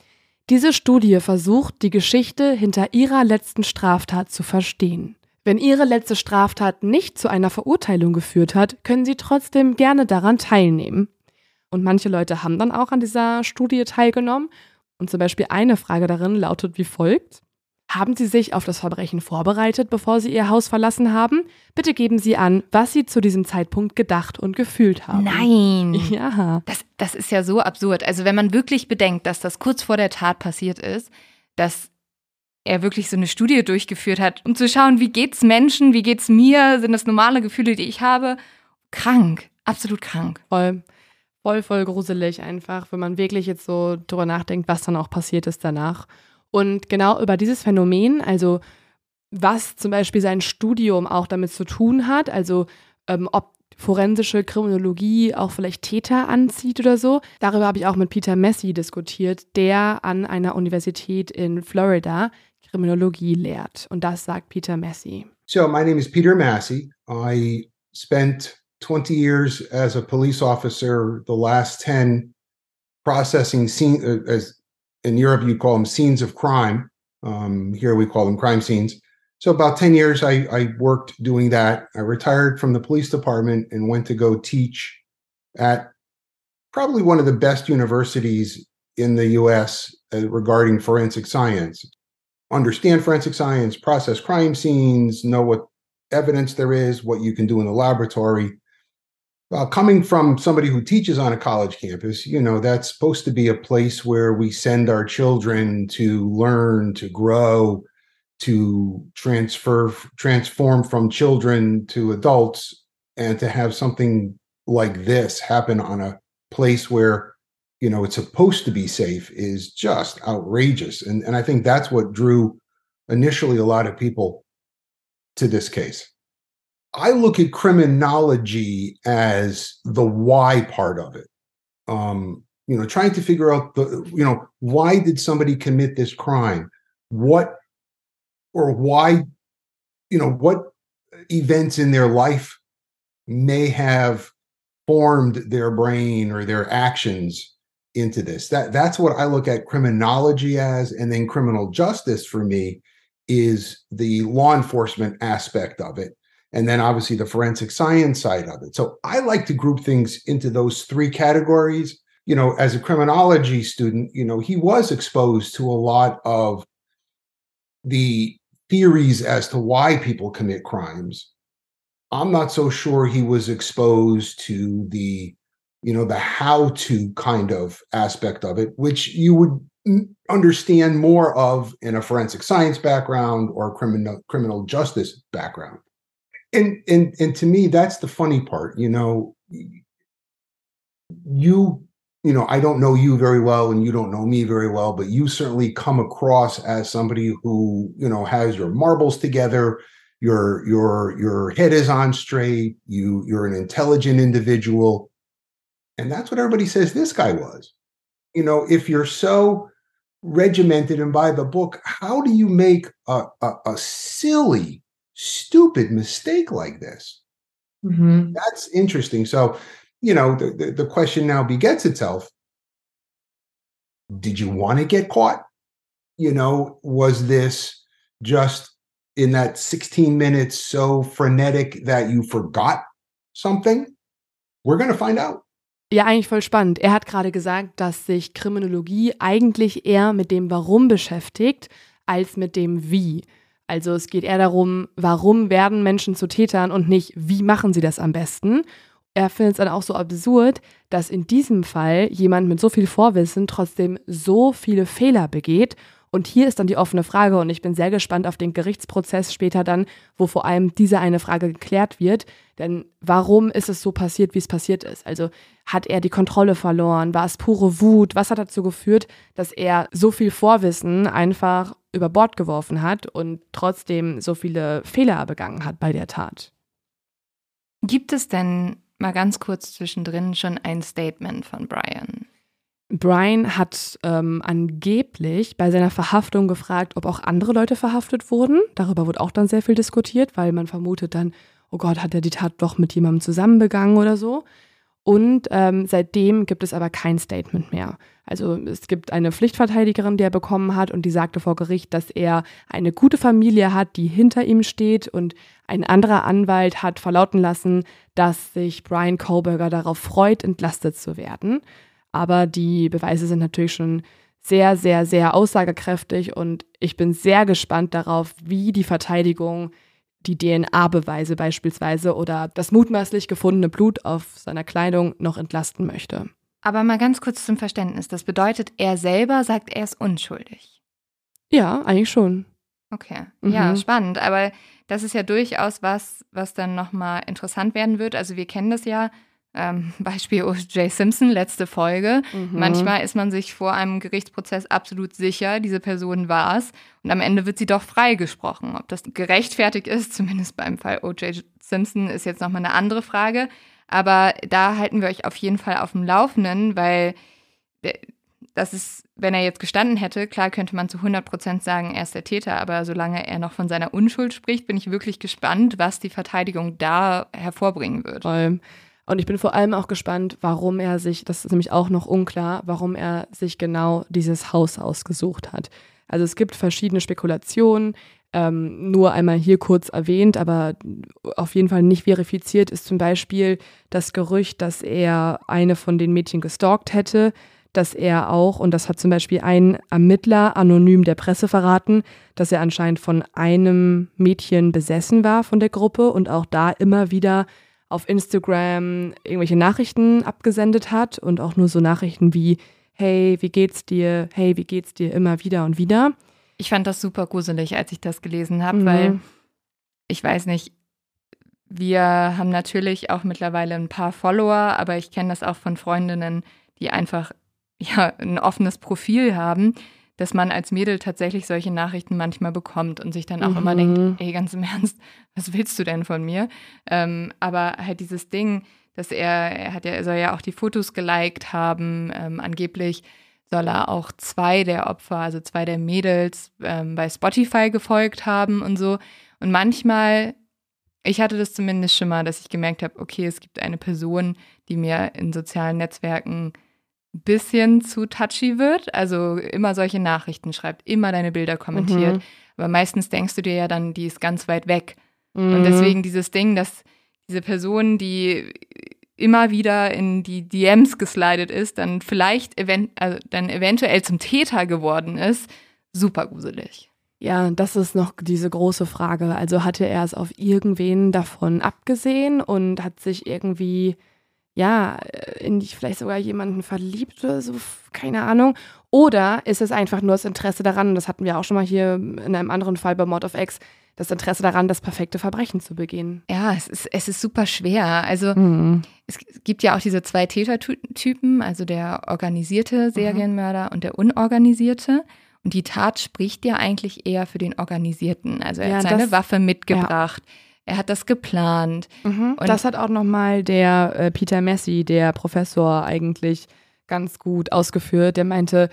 Speaker 2: Diese Studie versucht, die Geschichte hinter Ihrer letzten Straftat zu verstehen. Wenn Ihre letzte Straftat nicht zu einer Verurteilung geführt hat, können Sie trotzdem gerne daran teilnehmen. Und manche Leute haben dann auch an dieser Studie teilgenommen. Und zum Beispiel eine Frage darin lautet wie folgt. Haben Sie sich auf das Verbrechen vorbereitet, bevor Sie Ihr Haus verlassen haben? Bitte geben Sie an, was Sie zu diesem Zeitpunkt gedacht und gefühlt haben.
Speaker 1: Nein. *laughs*
Speaker 2: Ja.
Speaker 1: Das, das ist ja so absurd. Also wenn man wirklich bedenkt, dass das kurz vor der Tat passiert ist, dass er wirklich so eine Studie durchgeführt hat, um zu schauen, wie geht's Menschen, wie geht's mir, sind das normale Gefühle, die ich habe? Krank, absolut krank.
Speaker 2: Voll, voll, voll gruselig einfach, wenn man wirklich jetzt so drüber nachdenkt, was dann auch passiert ist danach. Und genau über dieses Phänomen, also was zum Beispiel sein Studium auch damit zu tun hat, also ähm, ob forensische Kriminologie auch vielleicht Täter anzieht oder so. Darüber habe ich auch mit Peter Messi diskutiert, der an einer Universität in Florida Kriminologie lehrt. Und das sagt Peter Messi.
Speaker 15: So, my name is Peter Massey. I spent 20 years as a police officer, the last 10 processing scene, uh, as in Europe, you call them scenes of crime. Um, here we call them crime scenes. So about 10 years, I, I worked doing that. I retired from the police department and went to go teach at probably one of the best universities in the US uh, regarding forensic science. Understand forensic science, process crime scenes, know what evidence there is, what you can do in the laboratory. Coming from somebody who teaches on a college campus, you know, that's supposed to be a place where we send our children to learn, to grow, to transfer, transform from children to adults, and to have something like this happen on a place where, you know, it's supposed to be safe is just outrageous. And, and I think that's what drew initially a lot of people to this case. I look at criminology as the why part of it. Um, you know, trying to figure out the, you know, why did somebody commit this crime? What or why, you know, what events in their life may have formed their brain or their actions into this. That that's what I look at criminology as, and then criminal justice for me is the law enforcement aspect of it and then obviously the forensic science side of it. So I like to group things into those three categories. You know, as a criminology student, you know, he was exposed to a lot of the theories as to why people commit crimes. I'm not so sure he was exposed to the, you know, the how to kind of aspect of it, which you would understand more of in a forensic science background or criminal criminal justice background. And and and to me that's the funny part you know you you know i don't know you very well and you don't know me very well but you certainly come across as somebody who you know has your marbles together your your your head is on straight you you're an intelligent individual and that's what everybody says this guy was you know if you're so regimented and by the book how do you make a, a, a silly stupid mistake like this? Mm-hmm. That's interesting. So, you know, the, the, the, question now begets itself Did you want to get caught? You know, was this just in that 16 minutes so frenetic that you forgot something? We're going to find out.
Speaker 2: Ja, eigentlich voll spannend. Er hat gerade gesagt, dass sich Kriminologie eigentlich eher mit dem Warum beschäftigt als mit dem Wie. Also es geht eher darum, warum werden Menschen zu Tätern und nicht, wie machen sie das am besten. Er findet es dann auch so absurd, dass in diesem Fall jemand mit so viel Vorwissen trotzdem so viele Fehler begeht. Und hier ist dann die offene Frage und ich bin sehr gespannt auf den Gerichtsprozess später dann, wo vor allem diese eine Frage geklärt wird. Denn warum ist es so passiert, wie es passiert ist? Also hat er die Kontrolle verloren? War es pure Wut? Was hat dazu geführt, dass er so viel Vorwissen einfach über Bord geworfen hat und trotzdem so viele Fehler begangen hat bei der Tat.
Speaker 1: Gibt es denn mal ganz kurz zwischendrin schon ein Statement von Brian?
Speaker 2: Brian hat ähm, angeblich bei seiner Verhaftung gefragt, ob auch andere Leute verhaftet wurden. Darüber wurde auch dann sehr viel diskutiert, weil man vermutet dann, oh Gott, hat er die Tat doch mit jemandem zusammen begangen oder so. Und ähm, seitdem gibt es aber kein Statement mehr. Also es gibt eine Pflichtverteidigerin, die er bekommen hat und die sagte vor Gericht, dass er eine gute Familie hat, die hinter ihm steht und ein anderer Anwalt hat verlauten lassen, dass sich Brian Kohlberger darauf freut, entlastet zu werden. Aber die Beweise sind natürlich schon sehr, sehr, sehr aussagekräftig und ich bin sehr gespannt darauf, wie die Verteidigung die DNA-Beweise beispielsweise oder das mutmaßlich gefundene Blut auf seiner Kleidung noch entlasten möchte.
Speaker 1: Aber mal ganz kurz zum Verständnis. Das bedeutet, er selber sagt, er ist unschuldig.
Speaker 2: Ja, eigentlich schon.
Speaker 1: Okay.
Speaker 2: Mhm.
Speaker 1: Ja, spannend. Aber das ist ja durchaus was, was dann nochmal interessant werden wird. Also wir kennen das ja. Ähm, *laughs* Beispiel O.J. Simpson, letzte Folge.
Speaker 2: Mhm.
Speaker 1: Manchmal ist man sich vor einem Gerichtsprozess absolut sicher, diese Person war es. Und am Ende wird sie doch freigesprochen. Ob das gerechtfertigt ist, *laughs* zumindest beim Fall O.J. Simpson, ist jetzt nochmal eine andere Frage. Aber da halten wir euch auf jeden Fall auf dem Laufenden, weil das ist, wenn er jetzt gestanden hätte, klar könnte man zu 100 Prozent sagen, er ist der Täter, aber solange er noch von seiner Unschuld spricht, bin ich wirklich gespannt, was die Verteidigung da hervorbringen wird.
Speaker 2: Voll. Und ich bin vor allem auch gespannt, warum er sich, das ist nämlich auch noch unklar, warum er sich genau dieses Haus ausgesucht hat. Also es gibt verschiedene Spekulationen, ähm, nur einmal hier kurz erwähnt, aber auf jeden Fall nicht verifiziert ist zum Beispiel das Gerücht, dass er eine von den Mädchen gestalkt hätte, dass er auch, und das hat zum Beispiel ein Ermittler anonym der Presse verraten, dass er anscheinend von einem Mädchen besessen war von der Gruppe und auch da immer wieder auf Instagram irgendwelche Nachrichten abgesendet hat und auch nur so Nachrichten wie, hey, wie geht's dir? Hey, wie geht's dir? Immer wieder und wieder.
Speaker 1: Ich fand das super gruselig, als ich das gelesen habe,
Speaker 2: Mhm.
Speaker 1: weil ich weiß nicht, wir haben natürlich auch mittlerweile ein paar Follower, aber ich kenne das auch von Freundinnen, die einfach *laughs* ja ein offenes Profil haben, dass man als Mädel tatsächlich solche Nachrichten manchmal bekommt und sich dann auch immer
Speaker 2: Mhm.
Speaker 1: denkt, ey, ganz im Ernst, *laughs* was willst du denn von mir? Ähm, aber halt dieses Ding, dass er, er hat ja, er soll ja auch die Fotos geliked haben, ähm, angeblich soll er auch zwei der Opfer, also zwei der Mädels ähm, bei Spotify gefolgt haben und so. Und manchmal, ich hatte das zumindest schon mal, dass ich gemerkt habe, okay, es gibt eine Person, die mir in sozialen Netzwerken bisschen zu touchy wird, also immer solche Nachrichten schreibt, immer deine Bilder kommentiert.
Speaker 2: Mhm.
Speaker 1: Aber meistens denkst du dir ja dann, die ist ganz weit weg. Und
Speaker 2: Mhm.
Speaker 1: deswegen dieses Ding, dass diese Person, die immer wieder in die DMs geslidet ist, dann vielleicht event also dann eventuell zum Täter geworden ist, super gruselig.
Speaker 2: Ja, das ist noch diese große Frage. Also hatte er es auf irgendwen davon abgesehen und hat sich irgendwie, ja, in vielleicht sogar jemanden verliebt oder so, keine Ahnung. Oder ist es einfach nur das Interesse daran, und das hatten wir auch schon mal hier in einem anderen Fall bei Mord of X, das Interesse daran, das perfekte Verbrechen zu begehen.
Speaker 1: Ja, es ist, es ist super schwer. Also
Speaker 2: Mhm.
Speaker 1: es gibt ja auch diese zwei Tätertypen, also der organisierte Serienmörder und der unorganisierte. Und die Tat spricht ja eigentlich eher für den Organisierten. Also er
Speaker 2: Ja,
Speaker 1: hat seine
Speaker 2: das-
Speaker 1: Waffe mitgebracht, er hat das geplant.
Speaker 2: Mhm.
Speaker 1: Und
Speaker 2: das hat auch nochmal der äh, Peter Messi, der Professor, eigentlich ganz gut ausgeführt. Der meinte,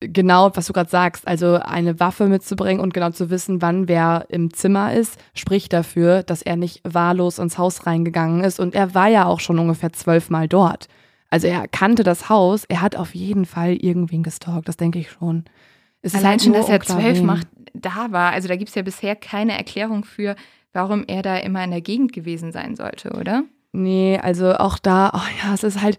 Speaker 2: genau, was du gerade sagst, also eine Waffe mitzubringen und genau zu wissen, wann wer im Zimmer ist, spricht dafür, dass er nicht wahllos ins Haus reingegangen ist. Und er war ja auch schon ungefähr zwölfmal dort. Also er kannte das Haus, er hat auf jeden Fall irgendwen gestalkt, das denke ich schon. Es ist
Speaker 1: Allein
Speaker 2: halt
Speaker 1: schon, dass er zwölf macht, da war. Also da gibt es ja bisher keine Erklärung für, warum er da immer in der Gegend gewesen sein sollte, oder?
Speaker 2: Nee, also auch da, oh ja, es ist halt,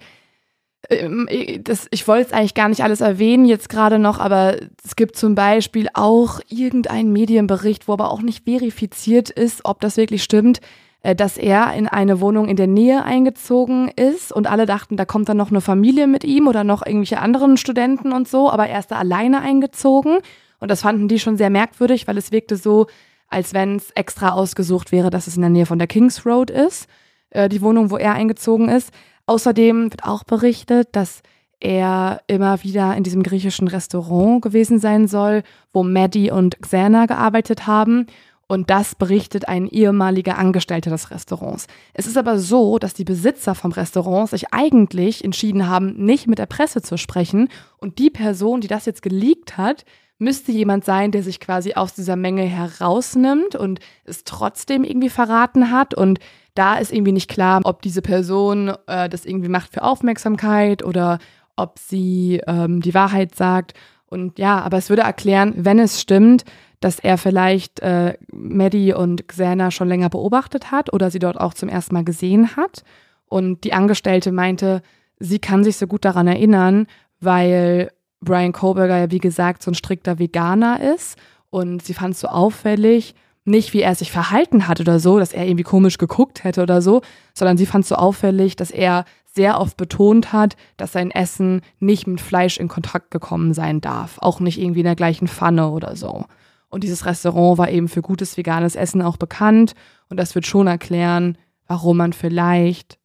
Speaker 2: ähm, das, ich wollte es eigentlich gar nicht alles erwähnen jetzt gerade noch, aber es gibt zum Beispiel auch irgendeinen Medienbericht, wo aber auch nicht verifiziert ist, ob das wirklich stimmt, äh, dass er in eine Wohnung in der Nähe eingezogen ist und alle dachten, da kommt dann noch eine Familie mit ihm oder noch irgendwelche anderen Studenten und so, aber er ist da alleine eingezogen und das fanden die schon sehr merkwürdig, weil es wirkte so, als wenn es extra ausgesucht wäre, dass es in der Nähe von der Kings Road ist, äh, die Wohnung, wo er eingezogen ist. Außerdem wird auch berichtet, dass er immer wieder in diesem griechischen Restaurant gewesen sein soll, wo Maddie und Xana gearbeitet haben. Und das berichtet ein ehemaliger Angestellter des Restaurants. Es ist aber so, dass die Besitzer vom Restaurant sich eigentlich entschieden haben, nicht mit der Presse zu sprechen. Und die Person, die das jetzt geleakt hat, müsste jemand sein, der sich quasi aus dieser Menge herausnimmt und es trotzdem irgendwie verraten hat. Und da ist irgendwie nicht klar, ob diese Person äh, das irgendwie macht für Aufmerksamkeit oder ob sie ähm, die Wahrheit sagt. Und ja, aber es würde erklären, wenn es stimmt, dass er vielleicht äh, Maddie und Xana schon länger beobachtet hat oder sie dort auch zum ersten Mal gesehen hat. Und die Angestellte meinte, sie kann sich so gut daran erinnern, weil Brian Koberger ja wie gesagt so ein strikter Veganer ist und sie fand es so auffällig, nicht wie er sich verhalten hat oder so, dass er irgendwie komisch geguckt hätte oder so, sondern sie fand es so auffällig, dass er sehr oft betont hat, dass sein Essen nicht mit Fleisch in Kontakt gekommen sein darf, auch nicht irgendwie in der gleichen Pfanne oder so. Und dieses Restaurant war eben für gutes veganes Essen auch bekannt und das wird schon erklären, warum man vielleicht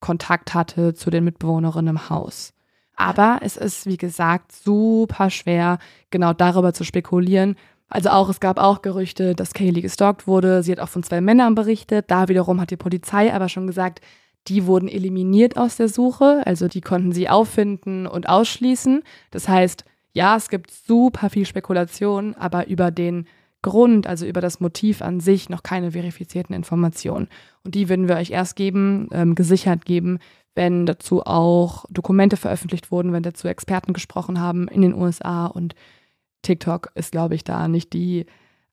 Speaker 2: Kontakt hatte zu den Mitbewohnerinnen im Haus. Aber es ist, wie gesagt, super schwer, genau darüber zu spekulieren. Also auch, es gab auch Gerüchte, dass Kaylee gestalkt wurde. Sie hat auch von zwei Männern berichtet. Da wiederum hat die Polizei aber schon gesagt, die wurden eliminiert aus der Suche. Also die konnten sie auffinden und ausschließen. Das heißt, ja, es gibt super viel Spekulation, aber über den Grund, also über das Motiv an sich, noch keine verifizierten Informationen. Und die würden wir euch erst geben, ähm, gesichert geben, wenn dazu auch Dokumente veröffentlicht wurden, wenn dazu Experten gesprochen haben in den USA. Und TikTok ist, glaube ich, da nicht die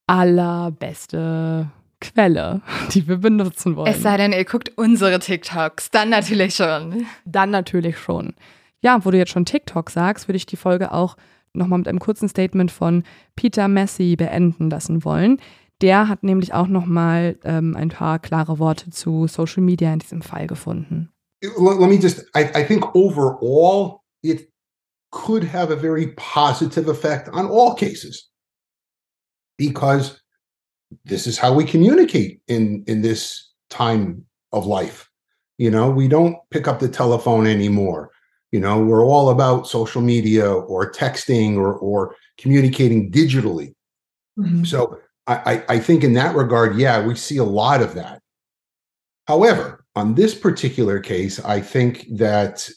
Speaker 2: allerbeste Quelle, *laughs* die wir benutzen wollen.
Speaker 1: Es sei denn, ihr guckt unsere TikToks, dann natürlich schon.
Speaker 2: Dann natürlich schon. Ja, wo du jetzt schon TikTok sagst, würde ich die Folge auch nochmal mit einem kurzen Statement von Peter Messi beenden lassen wollen. Der hat nämlich auch nochmal ähm, ein paar klare Worte zu Social Media in diesem Fall gefunden.
Speaker 15: let, me just I, I think overall it could have a very positive effect on all cases because this is how we communicate in in this time of life you know we don't pick up the telephone anymore you know we're all about social media or texting or or communicating digitally
Speaker 2: Mm-hmm.
Speaker 15: so I, I i think in that regard yeah we see a lot of that however on this particular case i think that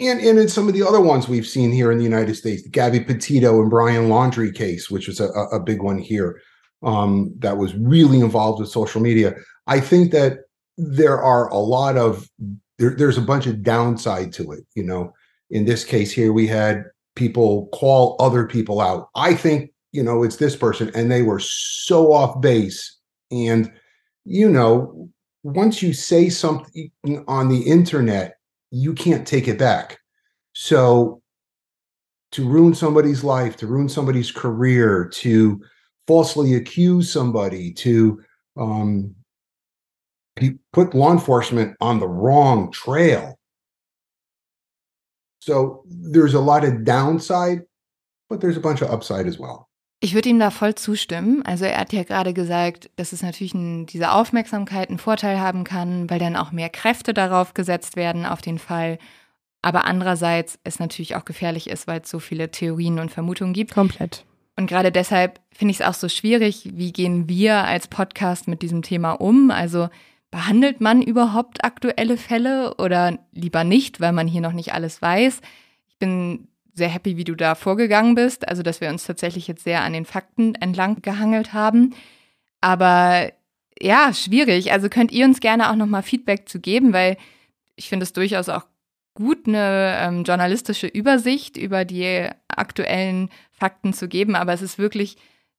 Speaker 15: and, and in some of the other ones we've seen here in the United States, the Gabby Petito and Brian Laundry case, which was a, a big one here, um, that was really involved with social media. I think that there are a lot of there, there's a bunch of downside to it. You know, in this case here, we had people call other people out. I think you know it's this person, and they were so off base. And you know, once you say something on the internet, you can't take it back. So to ruin somebody's life, to ruin somebody's career, to falsely accuse somebody, to um, pe- put law enforcement on the wrong trail. So there's a lot of downside, but there's a bunch of upside as well.
Speaker 1: Ich würde ihm da voll zustimmen. Also er hat ja gerade gesagt, dass es natürlich ein, diese Aufmerksamkeit einen Vorteil haben kann, weil dann auch mehr Kräfte darauf gesetzt werden auf den Fall. Aber andererseits es natürlich auch gefährlich ist, weil es so viele Theorien und Vermutungen gibt.
Speaker 2: Komplett.
Speaker 1: Und gerade deshalb finde ich es auch so schwierig, wie gehen wir als Podcast mit diesem Thema um? Also behandelt man überhaupt aktuelle Fälle oder lieber nicht, weil man hier noch nicht alles weiß? Ich bin sehr happy, wie du da vorgegangen bist. Also, dass wir uns tatsächlich jetzt sehr an den Fakten entlang gehangelt haben. Aber ja, schwierig. Also könnt ihr uns gerne auch nochmal Feedback zu geben, weil ich finde es durchaus auch gut, eine ähm, journalistische Übersicht über die aktuellen Fakten zu geben. Aber es ist wirklich,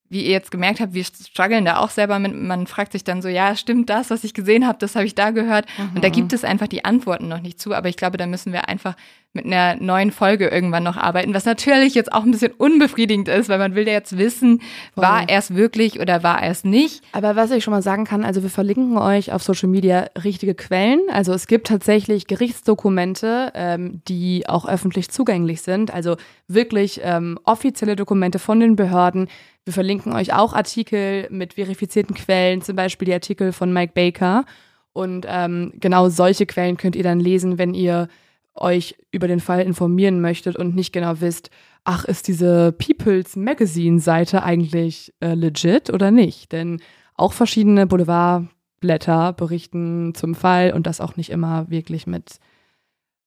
Speaker 1: wie ihr jetzt gemerkt habt, wir strugglen da auch selber mit. Man fragt sich dann so, ja, stimmt das, was ich gesehen habe, das habe ich da gehört. Und da gibt es einfach die Antworten noch nicht zu. Aber ich glaube, da müssen wir einfach mit einer neuen Folge irgendwann noch arbeiten, was natürlich jetzt auch ein bisschen unbefriedigend ist, weil man will ja jetzt wissen, war er es wirklich oder war er es nicht.
Speaker 2: Aber was ich schon mal sagen kann, also wir verlinken euch auf Social Media richtige Quellen. Also es gibt tatsächlich Gerichtsdokumente, ähm, die auch öffentlich zugänglich sind. Also wirklich ähm, offizielle Dokumente von den Behörden. Wir verlinken euch auch Artikel mit verifizierten Quellen, zum Beispiel die Artikel von Mike Baker. Und ähm, genau solche Quellen könnt ihr dann lesen, wenn ihr euch über den Fall informieren möchtet und nicht genau wisst, ach, ist diese People's Magazine Seite eigentlich äh, legit oder nicht? Denn auch verschiedene Boulevardblätter berichten zum Fall und das auch nicht immer wirklich mit,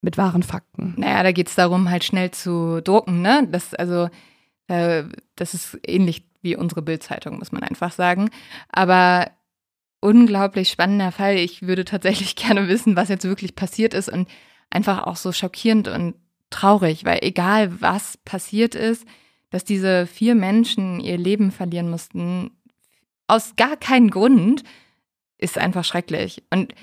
Speaker 2: mit wahren Fakten.
Speaker 1: Naja, da geht es darum, halt schnell zu drucken, ne? Das, also, äh, das ist ähnlich wie unsere Bildzeitung, muss man einfach sagen. Aber unglaublich spannender Fall. Ich würde tatsächlich *laughs* gerne wissen, was jetzt wirklich passiert ist und einfach auch so schockierend und traurig, weil egal was passiert ist, dass diese vier Menschen ihr Leben verlieren mussten, aus gar keinem Grund, ist einfach schrecklich. Und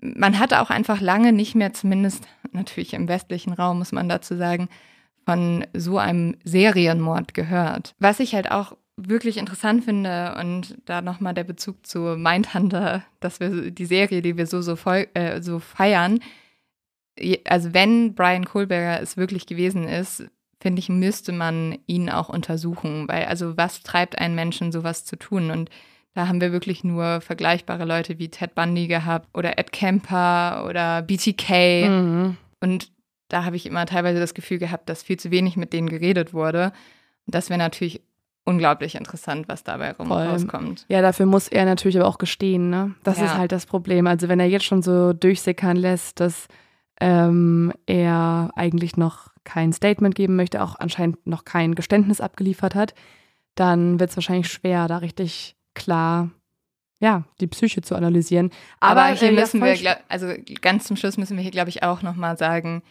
Speaker 1: man hat auch einfach lange nicht mehr, zumindest natürlich im westlichen Raum, muss man dazu sagen, von so einem Serienmord gehört. Was ich halt auch wirklich interessant finde und da nochmal der Bezug zu Mindhunter, dass wir die Serie, die wir so, so, voll, äh, so feiern, also wenn Brian Kohlberger es wirklich gewesen ist, finde ich, müsste man ihn auch untersuchen, weil also was treibt einen Menschen, sowas zu tun? Und da haben wir wirklich nur vergleichbare Leute wie Ted Bundy gehabt oder Ed Kemper oder BTK.
Speaker 2: Mhm.
Speaker 1: Und da habe ich immer teilweise das Gefühl gehabt, dass viel zu wenig mit denen geredet wurde. Und das wäre natürlich unglaublich interessant, was dabei rum
Speaker 2: Voll.
Speaker 1: rauskommt.
Speaker 2: Ja, dafür muss er natürlich aber auch gestehen, ne? Das
Speaker 1: Ja.
Speaker 2: ist halt das Problem. Also wenn er jetzt schon so durchsickern lässt, dass ähm, er eigentlich noch kein Statement geben möchte, auch anscheinend noch kein Geständnis abgeliefert hat, dann wird es wahrscheinlich schwer, da richtig klar, ja, die Psyche zu analysieren.
Speaker 1: Aber,
Speaker 2: Aber,
Speaker 1: hier
Speaker 2: äh,
Speaker 1: müssen wir, glaub, also ganz zum Schluss müssen wir hier, glaube ich, auch nochmal sagen,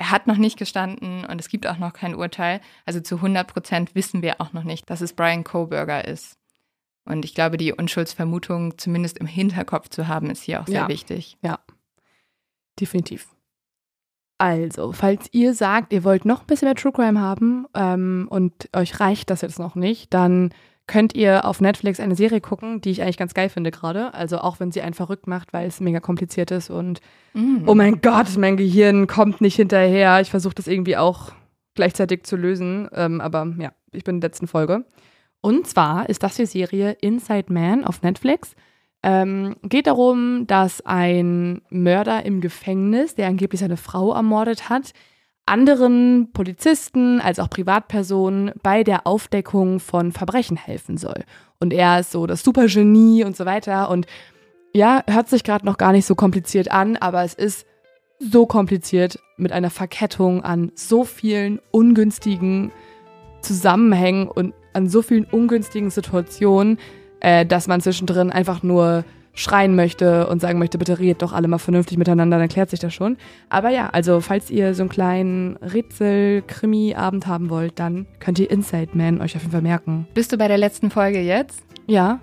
Speaker 1: er hat noch nicht gestanden und es gibt auch noch kein Urteil. Also zu 100 Prozent wissen wir auch noch nicht, dass es Brian Koberger ist. Und ich glaube, die Unschuldsvermutung zumindest im Hinterkopf zu haben, ist hier auch sehr
Speaker 2: Ja.
Speaker 1: wichtig.
Speaker 2: Ja, definitiv. Also, falls ihr sagt, ihr wollt noch ein bisschen mehr True Crime haben ähm, und euch reicht das jetzt noch nicht, dann könnt ihr auf Netflix eine Serie gucken, die ich eigentlich ganz geil finde gerade. Also auch wenn sie einen verrückt macht, weil es mega kompliziert ist und
Speaker 1: Mhm.
Speaker 2: oh mein Gott, mein Gehirn kommt nicht hinterher. Ich versuche das irgendwie auch gleichzeitig zu lösen. Ähm, aber ja, ich bin in der letzten Folge. Und zwar ist das die Serie Inside Man auf Netflix. Ähm, geht darum, dass ein Mörder im Gefängnis, der angeblich seine Frau ermordet hat, anderen Polizisten als auch Privatpersonen bei der Aufdeckung von Verbrechen helfen soll. Und er ist so das Supergenie und so weiter. Und ja, hört sich gerade noch gar nicht so kompliziert an, aber es ist so kompliziert mit einer Verkettung an so vielen ungünstigen Zusammenhängen und an so vielen ungünstigen Situationen, äh, dass man zwischendrin einfach nur schreien möchte und sagen möchte, bitte redet doch alle mal vernünftig miteinander, dann klärt sich das schon. Aber ja, also falls ihr so einen kleinen Rätsel-Krimi-Abend haben wollt, dann könnt ihr Inside Man euch auf jeden Fall merken.
Speaker 1: Bist du bei der letzten Folge jetzt?
Speaker 2: Ja.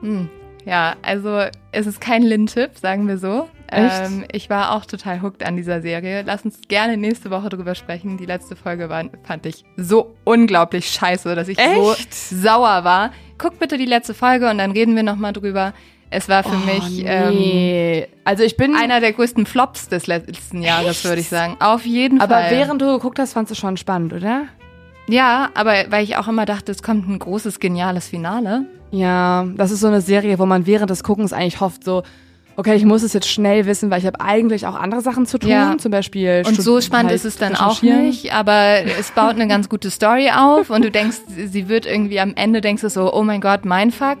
Speaker 1: Hm. Ja, also es ist kein Lin-Tipp, sagen wir so.
Speaker 2: Echt?
Speaker 1: Ähm, ich war auch total hooked an dieser Serie. Lass uns gerne nächste Woche drüber sprechen. Die letzte Folge war, fand ich so unglaublich scheiße, dass ich
Speaker 2: Echt?
Speaker 1: so sauer war. Guck bitte die letzte Folge und dann reden wir nochmal drüber. Es war für
Speaker 2: Oh,
Speaker 1: mich
Speaker 2: nee.
Speaker 1: ähm,
Speaker 2: also ich bin
Speaker 1: einer der größten Flops des letzten Jahres, würde ich sagen. Auf jeden
Speaker 2: Aber
Speaker 1: Fall.
Speaker 2: während du geguckt hast, fandst du schon spannend, oder?
Speaker 1: ja, aber weil ich auch immer dachte, es kommt ein großes, geniales Finale.
Speaker 2: Ja, das ist so eine Serie, wo man während des Guckens eigentlich hofft, so, okay, ich muss es jetzt schnell wissen, weil ich habe eigentlich auch andere Sachen zu tun,
Speaker 1: Ja.
Speaker 2: zum Beispiel.
Speaker 1: Und so spannend
Speaker 2: halt
Speaker 1: ist es dann auch nicht, aber es baut eine ganz gute Story auf und du denkst, sie wird irgendwie am Ende denkst du so, oh mein Gott, mein Fuck.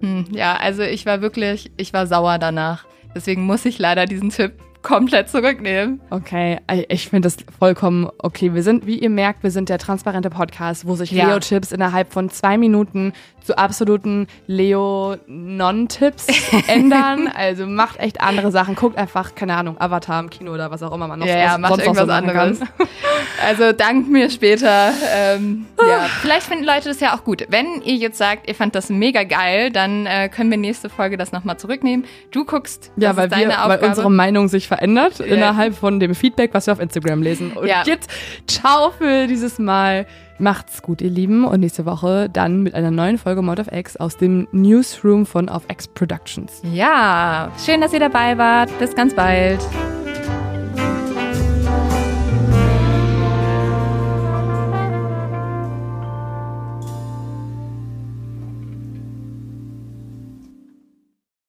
Speaker 1: Hm, ja, also ich war wirklich, ich war sauer danach. Deswegen muss ich leider diesen Tipp komplett zurücknehmen.
Speaker 2: Okay, ich finde das vollkommen okay. Wir sind, wie ihr merkt, wir sind der transparente Podcast, wo sich
Speaker 1: Ja.
Speaker 2: Leo-Tipps innerhalb von zwei Minuten zu absoluten Leo-Non-Tipps *laughs* ändern. Also macht echt andere Sachen. Guckt einfach, keine Ahnung, Avatar im Kino oder was auch immer man noch
Speaker 1: Ja, ja, macht
Speaker 2: so
Speaker 1: irgendwas
Speaker 2: machen
Speaker 1: anderes. *laughs* Also dankt mir später. Ähm, ja, vielleicht finden Leute das ja auch gut. Wenn ihr jetzt sagt, ihr fand das mega geil, dann äh, können wir nächste Folge das nochmal zurücknehmen. Du guckst,
Speaker 2: Ja, weil, wir,
Speaker 1: Aufgabe.
Speaker 2: weil unsere Meinung sich verändert
Speaker 1: Ja.
Speaker 2: innerhalb von dem Feedback, was wir auf Instagram lesen. Und
Speaker 1: Ja.
Speaker 2: jetzt ciao für dieses Mal. Macht's gut, ihr Lieben. Und nächste Woche dann mit einer neuen Folge Mod of X aus dem Newsroom von Of X Productions.
Speaker 1: Ja, schön, dass ihr dabei wart. Bis ganz bald.